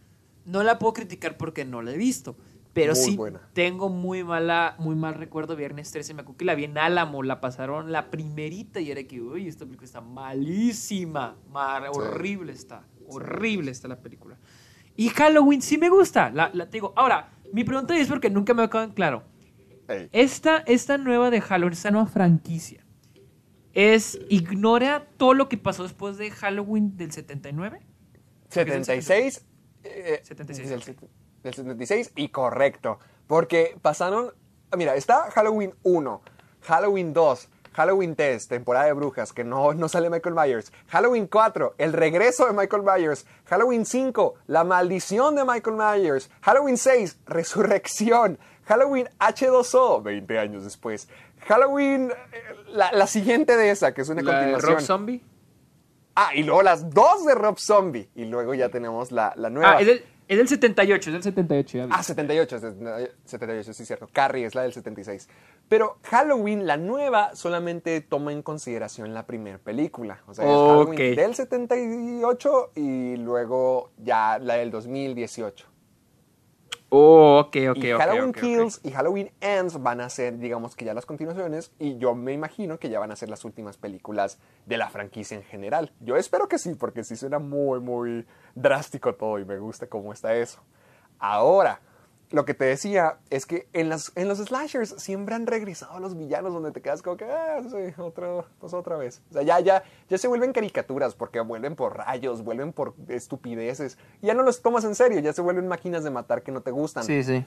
No la puedo criticar porque no la he visto. Pero Muy sí buena. tengo muy mala, muy mal recuerdo Viernes 13. Me acuerdo que la vi en Álamo, la pasaron la primerita y era que, uy, esta película está malísima. Mar- Horrible está. Horrible está la película. Y Halloween sí me gusta. La, la te digo. Ahora, mi pregunta es porque nunca me en claro. Esta, esta nueva de Halloween, esta nueva franquicia, es ignora todo lo que pasó después de Halloween del 79. 76. eh, 76, Del, ok. set- del 76 y correcto. Porque pasaron. Mira, está Halloween 1, Halloween 2, Halloween 3, temporada de brujas, que no, no sale Michael Myers. Halloween 4, el regreso de Michael Myers. Halloween 5, la maldición de Michael Myers. Halloween 6, resurrección. Halloween H2O, 20 años después. Halloween, eh, la, la siguiente de esa, que es una La continuación. Rob Zombie. Ah, y luego las dos de Rob Zombie. Y luego ya tenemos la, la nueva. Ah, es del, Es del 78, es del 78. ya vi. Ah, 78, 78, sí es cierto. Carrie es la del 76. Pero Halloween, la nueva, solamente toma en consideración la primera película. O sea, es Ok. Halloween del 78 y luego ya la del 2018. Oh, ok, ok, y ok. Halloween. Kills y Halloween Ends van a ser, digamos que ya las continuaciones, y yo me imagino que ya van a ser las últimas películas de la franquicia en general. Yo espero que sí, porque sí suena muy, muy drástico todo y me gusta cómo está eso. Ahora, lo que te decía es que en, las, en los slashers siempre han regresado los villanos donde te quedas como que, ah, sí, otro, pues otra vez. O sea, ya, ya, ya se vuelven caricaturas porque vuelven por rayos, vuelven por estupideces. Y ya no los tomas en serio, ya se vuelven máquinas de matar que no te gustan. Sí, sí.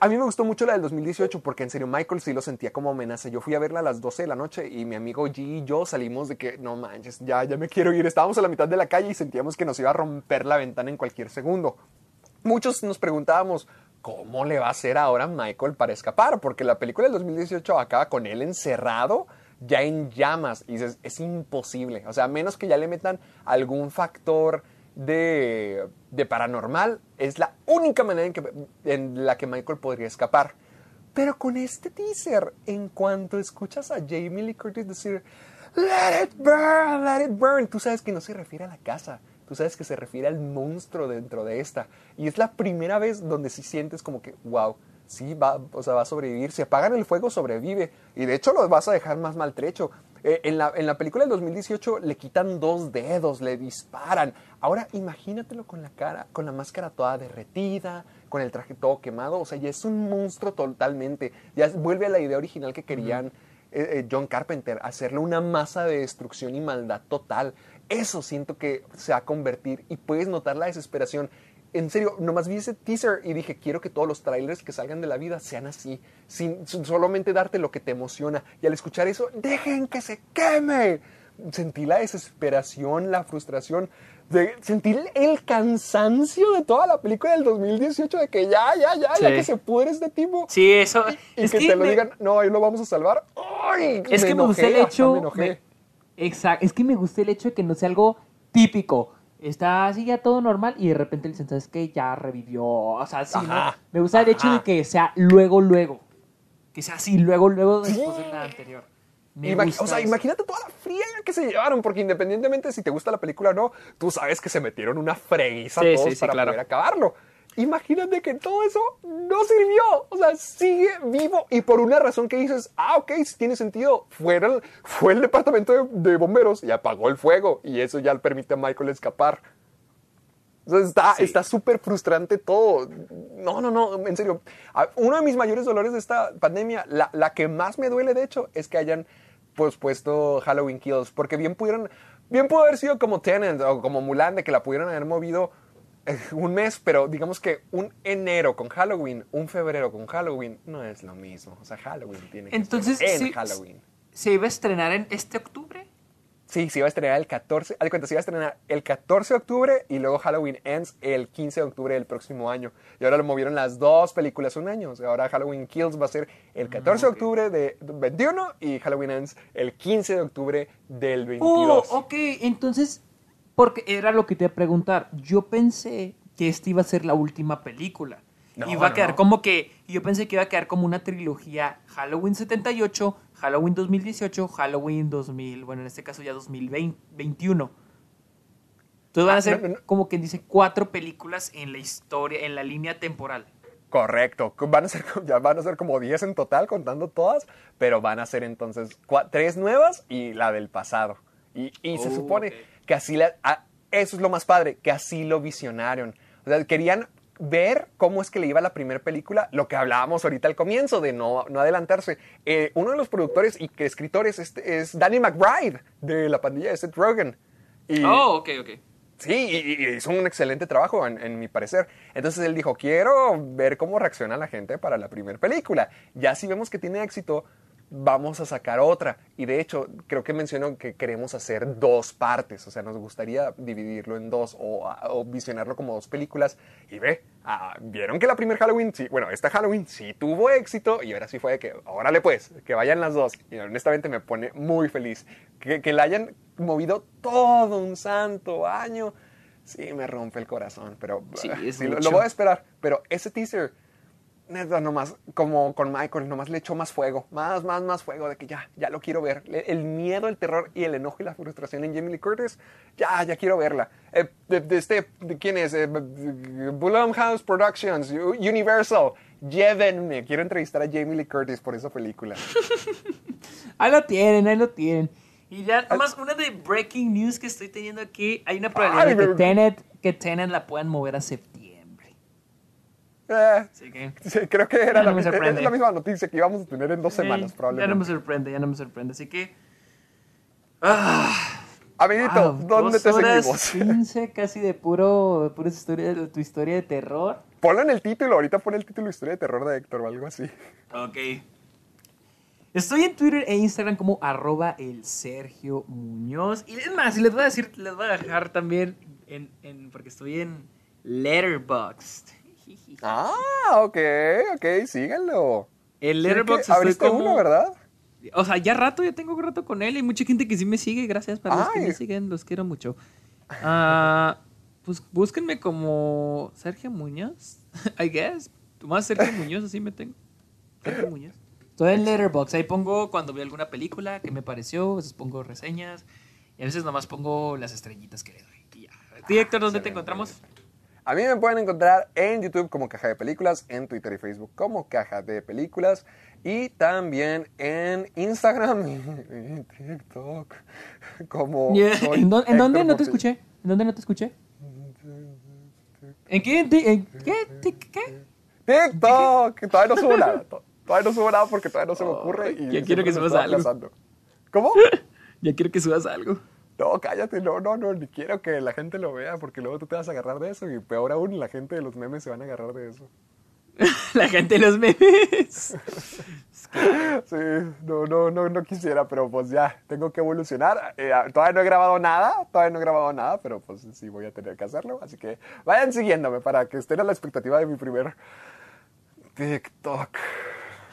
A mí me gustó mucho la del 2018 porque en serio Michael sí lo sentía como amenaza. Yo fui a verla a las 12 de la noche y mi amigo G y yo salimos de que no manches, ya, ya me quiero ir. Estábamos a la mitad de la calle y sentíamos que nos iba a romper la ventana en cualquier segundo. Muchos nos preguntábamos, ¿cómo le va a hacer ahora Michael para escapar? Porque la película del 2018 acaba con él encerrado, ya en llamas. Y dices, es imposible. O sea, a menos que ya le metan algún factor de, de paranormal, es la única manera en, que, en la que Michael podría escapar. Pero con este teaser, en cuanto escuchas a Jamie Lee Curtis decir, Let it burn, let it burn, tú sabes que no se refiere a la casa, tú sabes que se refiere al monstruo dentro de esta. Y es la primera vez donde sí sientes como que, wow, sí, va, o sea, va a sobrevivir. Si apagan el fuego, sobrevive. Y de hecho lo vas a dejar más maltrecho. Eh, en, la, en la película del 2018 le quitan dos dedos, le disparan. Ahora imagínatelo con la cara, con la máscara toda derretida, con el traje todo quemado. O sea, ya es un monstruo totalmente. Ya vuelve a la idea original que querían eh, eh, John Carpenter, hacerle una masa de destrucción y maldad total. Eso siento que se va a convertir y puedes notar la desesperación. En serio, nomás vi ese teaser y dije, quiero que todos los trailers que salgan de la vida sean así, sin solamente darte lo que te emociona. Y al escuchar eso, dejen que se queme. Sentí la desesperación, la frustración, de, sentí el cansancio de toda la película del 2018 de que ya, ya, ya, ya que se pudre este tipo. Sí, eso. Y es que, te lo digan, no, ahí lo vamos a salvar. ¡Ay! Es que me gusta el enojé, hecho. me enojé. me- Exacto. Es que me gusta el hecho de que no sea algo típico. Está así ya todo normal y de repente le dicen, ¿sabes qué? Ya revivió. O sea, sí, ¿no? Me gusta el hecho de que sea luego, luego. Que sea así, luego, luego después de la anterior. Imag- o sea, eso. imagínate toda la friega que se llevaron, porque independientemente si te gusta la película o no, tú sabes que se metieron una freguiza Sí, todos sí, sí, para claro. poder acabarlo. Imagínate que todo eso no sirvió. O sea, sigue vivo y por una razón que dices, ah, ok, tiene sentido. Fue el, fue el departamento de, de bomberos y apagó el fuego y eso ya le permite a Michael escapar. Entonces está Sí. está súper frustrante todo. No, no, no, en serio. Uno de mis mayores dolores de esta pandemia, la, la que más me duele de hecho, es que hayan pospuesto Halloween Kills. Porque bien pudieron, bien pudo haber sido como Tenant o como Mulan, de que la pudieron haber movido un mes, pero digamos que un enero con Halloween, un febrero con Halloween, no es lo mismo. O sea, Halloween tiene que Entonces, ser en sí, Halloween. ¿Se iba a estrenar en este octubre? Sí, se iba a estrenar el 14, haz de cuenta, se iba a estrenar el 14 de octubre y luego Halloween Ends el 15 de octubre del próximo año. Y ahora lo movieron las dos películas un año. O sea, ahora Halloween Kills va a ser el 14 de octubre de 21 y Halloween Ends el 15 de octubre del 22. Oh, ok. Entonces, porque era lo que te iba a preguntar. Yo pensé que esta iba a ser la última película. No, iba a quedar no. como que. Yo pensé que iba a quedar como una trilogía: Halloween 78, Halloween 2018, Halloween 2000. Bueno, en este caso ya 2021. Entonces van Ah, a ser, no, no. como quien dice, cuatro películas en la historia, en la línea temporal. Correcto. Van a ser, ya van a ser como 10 en total contando todas, pero van a ser entonces tres nuevas y la del pasado. Y, y se Oh, supone. Que así la, ah, eso es lo más padre, que así lo visionaron. O sea, querían ver cómo es que le iba la primera película, lo que hablábamos ahorita al comienzo, de no, no adelantarse. Eh, uno de los productores y que escritores es, es Danny McBride, de la pandilla de Seth Rogen. Y, Oh, ok, ok. Sí, y, y hizo un excelente trabajo, en, en mi parecer. Entonces él dijo, quiero ver cómo reacciona la gente para la primera película. Ya si vemos que tiene éxito, vamos a sacar otra. Y de hecho, creo que mencionó que queremos hacer dos partes. O sea, nos gustaría dividirlo en dos o, o visionarlo como dos películas. Y ve, ah, vieron que la primera Halloween, sí, bueno, esta Halloween sí tuvo éxito. Y ahora sí fue de que, órale pues, que vayan las dos. Y honestamente me pone muy feliz. Que, que la hayan movido todo un santo año Sí, me rompe el corazón, pero Sí, ah, es lo, lo mucho. voy a esperar. Pero ese teaser, neta, nomás, como con Michael, nomás le echó más fuego, más, más, más fuego, de que ya, ya lo quiero ver. El miedo, el terror y el enojo y la frustración en Jamie Lee Curtis, ya, ya quiero verla. Eh, de, de este, de ¿quién es? Eh, Blumhouse Productions, Universal, llévenme. Quiero entrevistar a Jamie Lee Curtis por esa película. Ahí lo tienen, ahí lo tienen. Y ya, nomás una de breaking news que estoy teniendo aquí. Hay una probabilidad Ay, de que Tenet, que Tenet la puedan mover a septiembre. Eh, Así que... sí, creo que era la, misma noticia que íbamos a tener en dos semanas, eh, Ya probablemente. no me sorprende, ya no me sorprende. Así que... Ah, Amiguito, wow, ¿dónde te seguimos? 15 casi de puro, de pura historia, de tu historia de terror. Ponlo en el título, ahorita pon el título Historia de Terror de Héctor o algo así. Ok. Estoy en Twitter e Instagram como arroba el Sergio Muñoz. Y es más, les voy a decir, les voy a dejar también en, en- porque estoy en Letterboxd. Ah, ok, ok, síganlo. El Letterboxd abriste como- uno, ¿verdad? O sea, ya rato, ya tengo rato con él y mucha gente que sí me sigue. Gracias para los que me siguen, los quiero mucho. Ah, pues búsquenme como Sergio Muñoz, I guess. Más Sergio Muñoz, así me tengo. Sergio Muñoz. Estoy en Letterboxd, ahí pongo cuando veo alguna película que me pareció, a veces pongo reseñas y a veces nomás pongo las estrellitas que le doy. Y ya. ¿A ti, Héctor, dónde te encontramos? A mí me pueden encontrar en YouTube como Caja de Películas, en Twitter y Facebook como Caja de Películas y también en Instagram y TikTok como Yeah. ¿En, dónde no te escuché? ¿En dónde no te escuché? ¿En qué? ¿En qué? ¿Ti- ¿Qué? TikTok, todavía no subo nada. to- Todavía no subo nada porque todavía no se me ocurre. Y ya quiero que subas algo. aplazando. ¿Cómo? Ya quiero que subas algo. No, cállate, no, no, no, ni quiero que la gente lo vea porque luego tú te vas a agarrar de eso y peor aún, la gente de los memes se van a agarrar de eso. La gente de los memes. Sí, no, no, no, no quisiera, pero pues ya, tengo que evolucionar. Eh, todavía no he grabado nada, todavía no he grabado nada, pero pues sí voy a tener que hacerlo. Así que vayan siguiéndome para que estén a la expectativa de mi primer TikTok.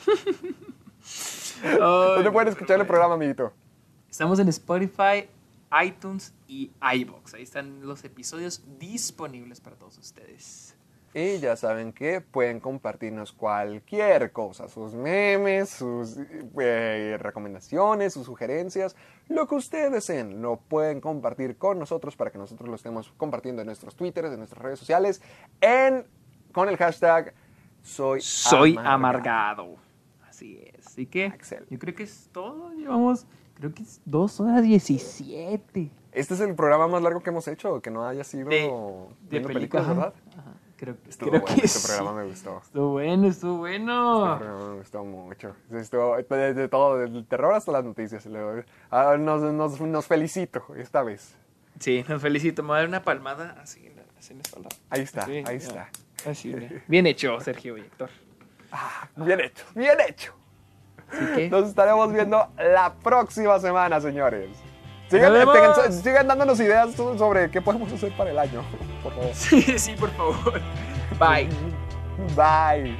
¿Dónde pueden escuchar el programa, amiguito? Estamos en Spotify, iTunes y iBox. Ahí están los episodios disponibles para todos ustedes. Y ya saben que pueden compartirnos cualquier cosa, sus memes, sus eh, recomendaciones, sus sugerencias, lo que ustedes deseen, lo pueden compartir con nosotros para que nosotros lo estemos compartiendo en nuestros twitters, en nuestras redes sociales, en, con el hashtag soy, Soy amargado. Así es. Así que Excelente. yo creo que es todo. Llevamos, creo que es dos horas 17. Este es el programa más largo que hemos hecho, que no haya sido De, de viendo película. películas, ¿verdad? Ajá, Creo, Estuvo creo bueno, que este sí. programa me gustó. Estuvo bueno, estuvo Este bueno. programa me gustó mucho. Estuvo de, de todo, del terror hasta las noticias. Ah, nos, nos, nos felicito esta vez. Sí, nos felicito. Me voy a dar una palmada así en la, así en la espalda. Ahí está, Sí, ahí ya. está. Así, mira. Bien hecho, Sergio y Héctor. Bien hecho, bien hecho. Así que... Nos estaremos viendo la próxima semana, señores. Sigan, tengan- sigan dándonos ideas so- sobre qué podemos hacer para el año, por favor. Sí, sí, por favor. Bye. Bye.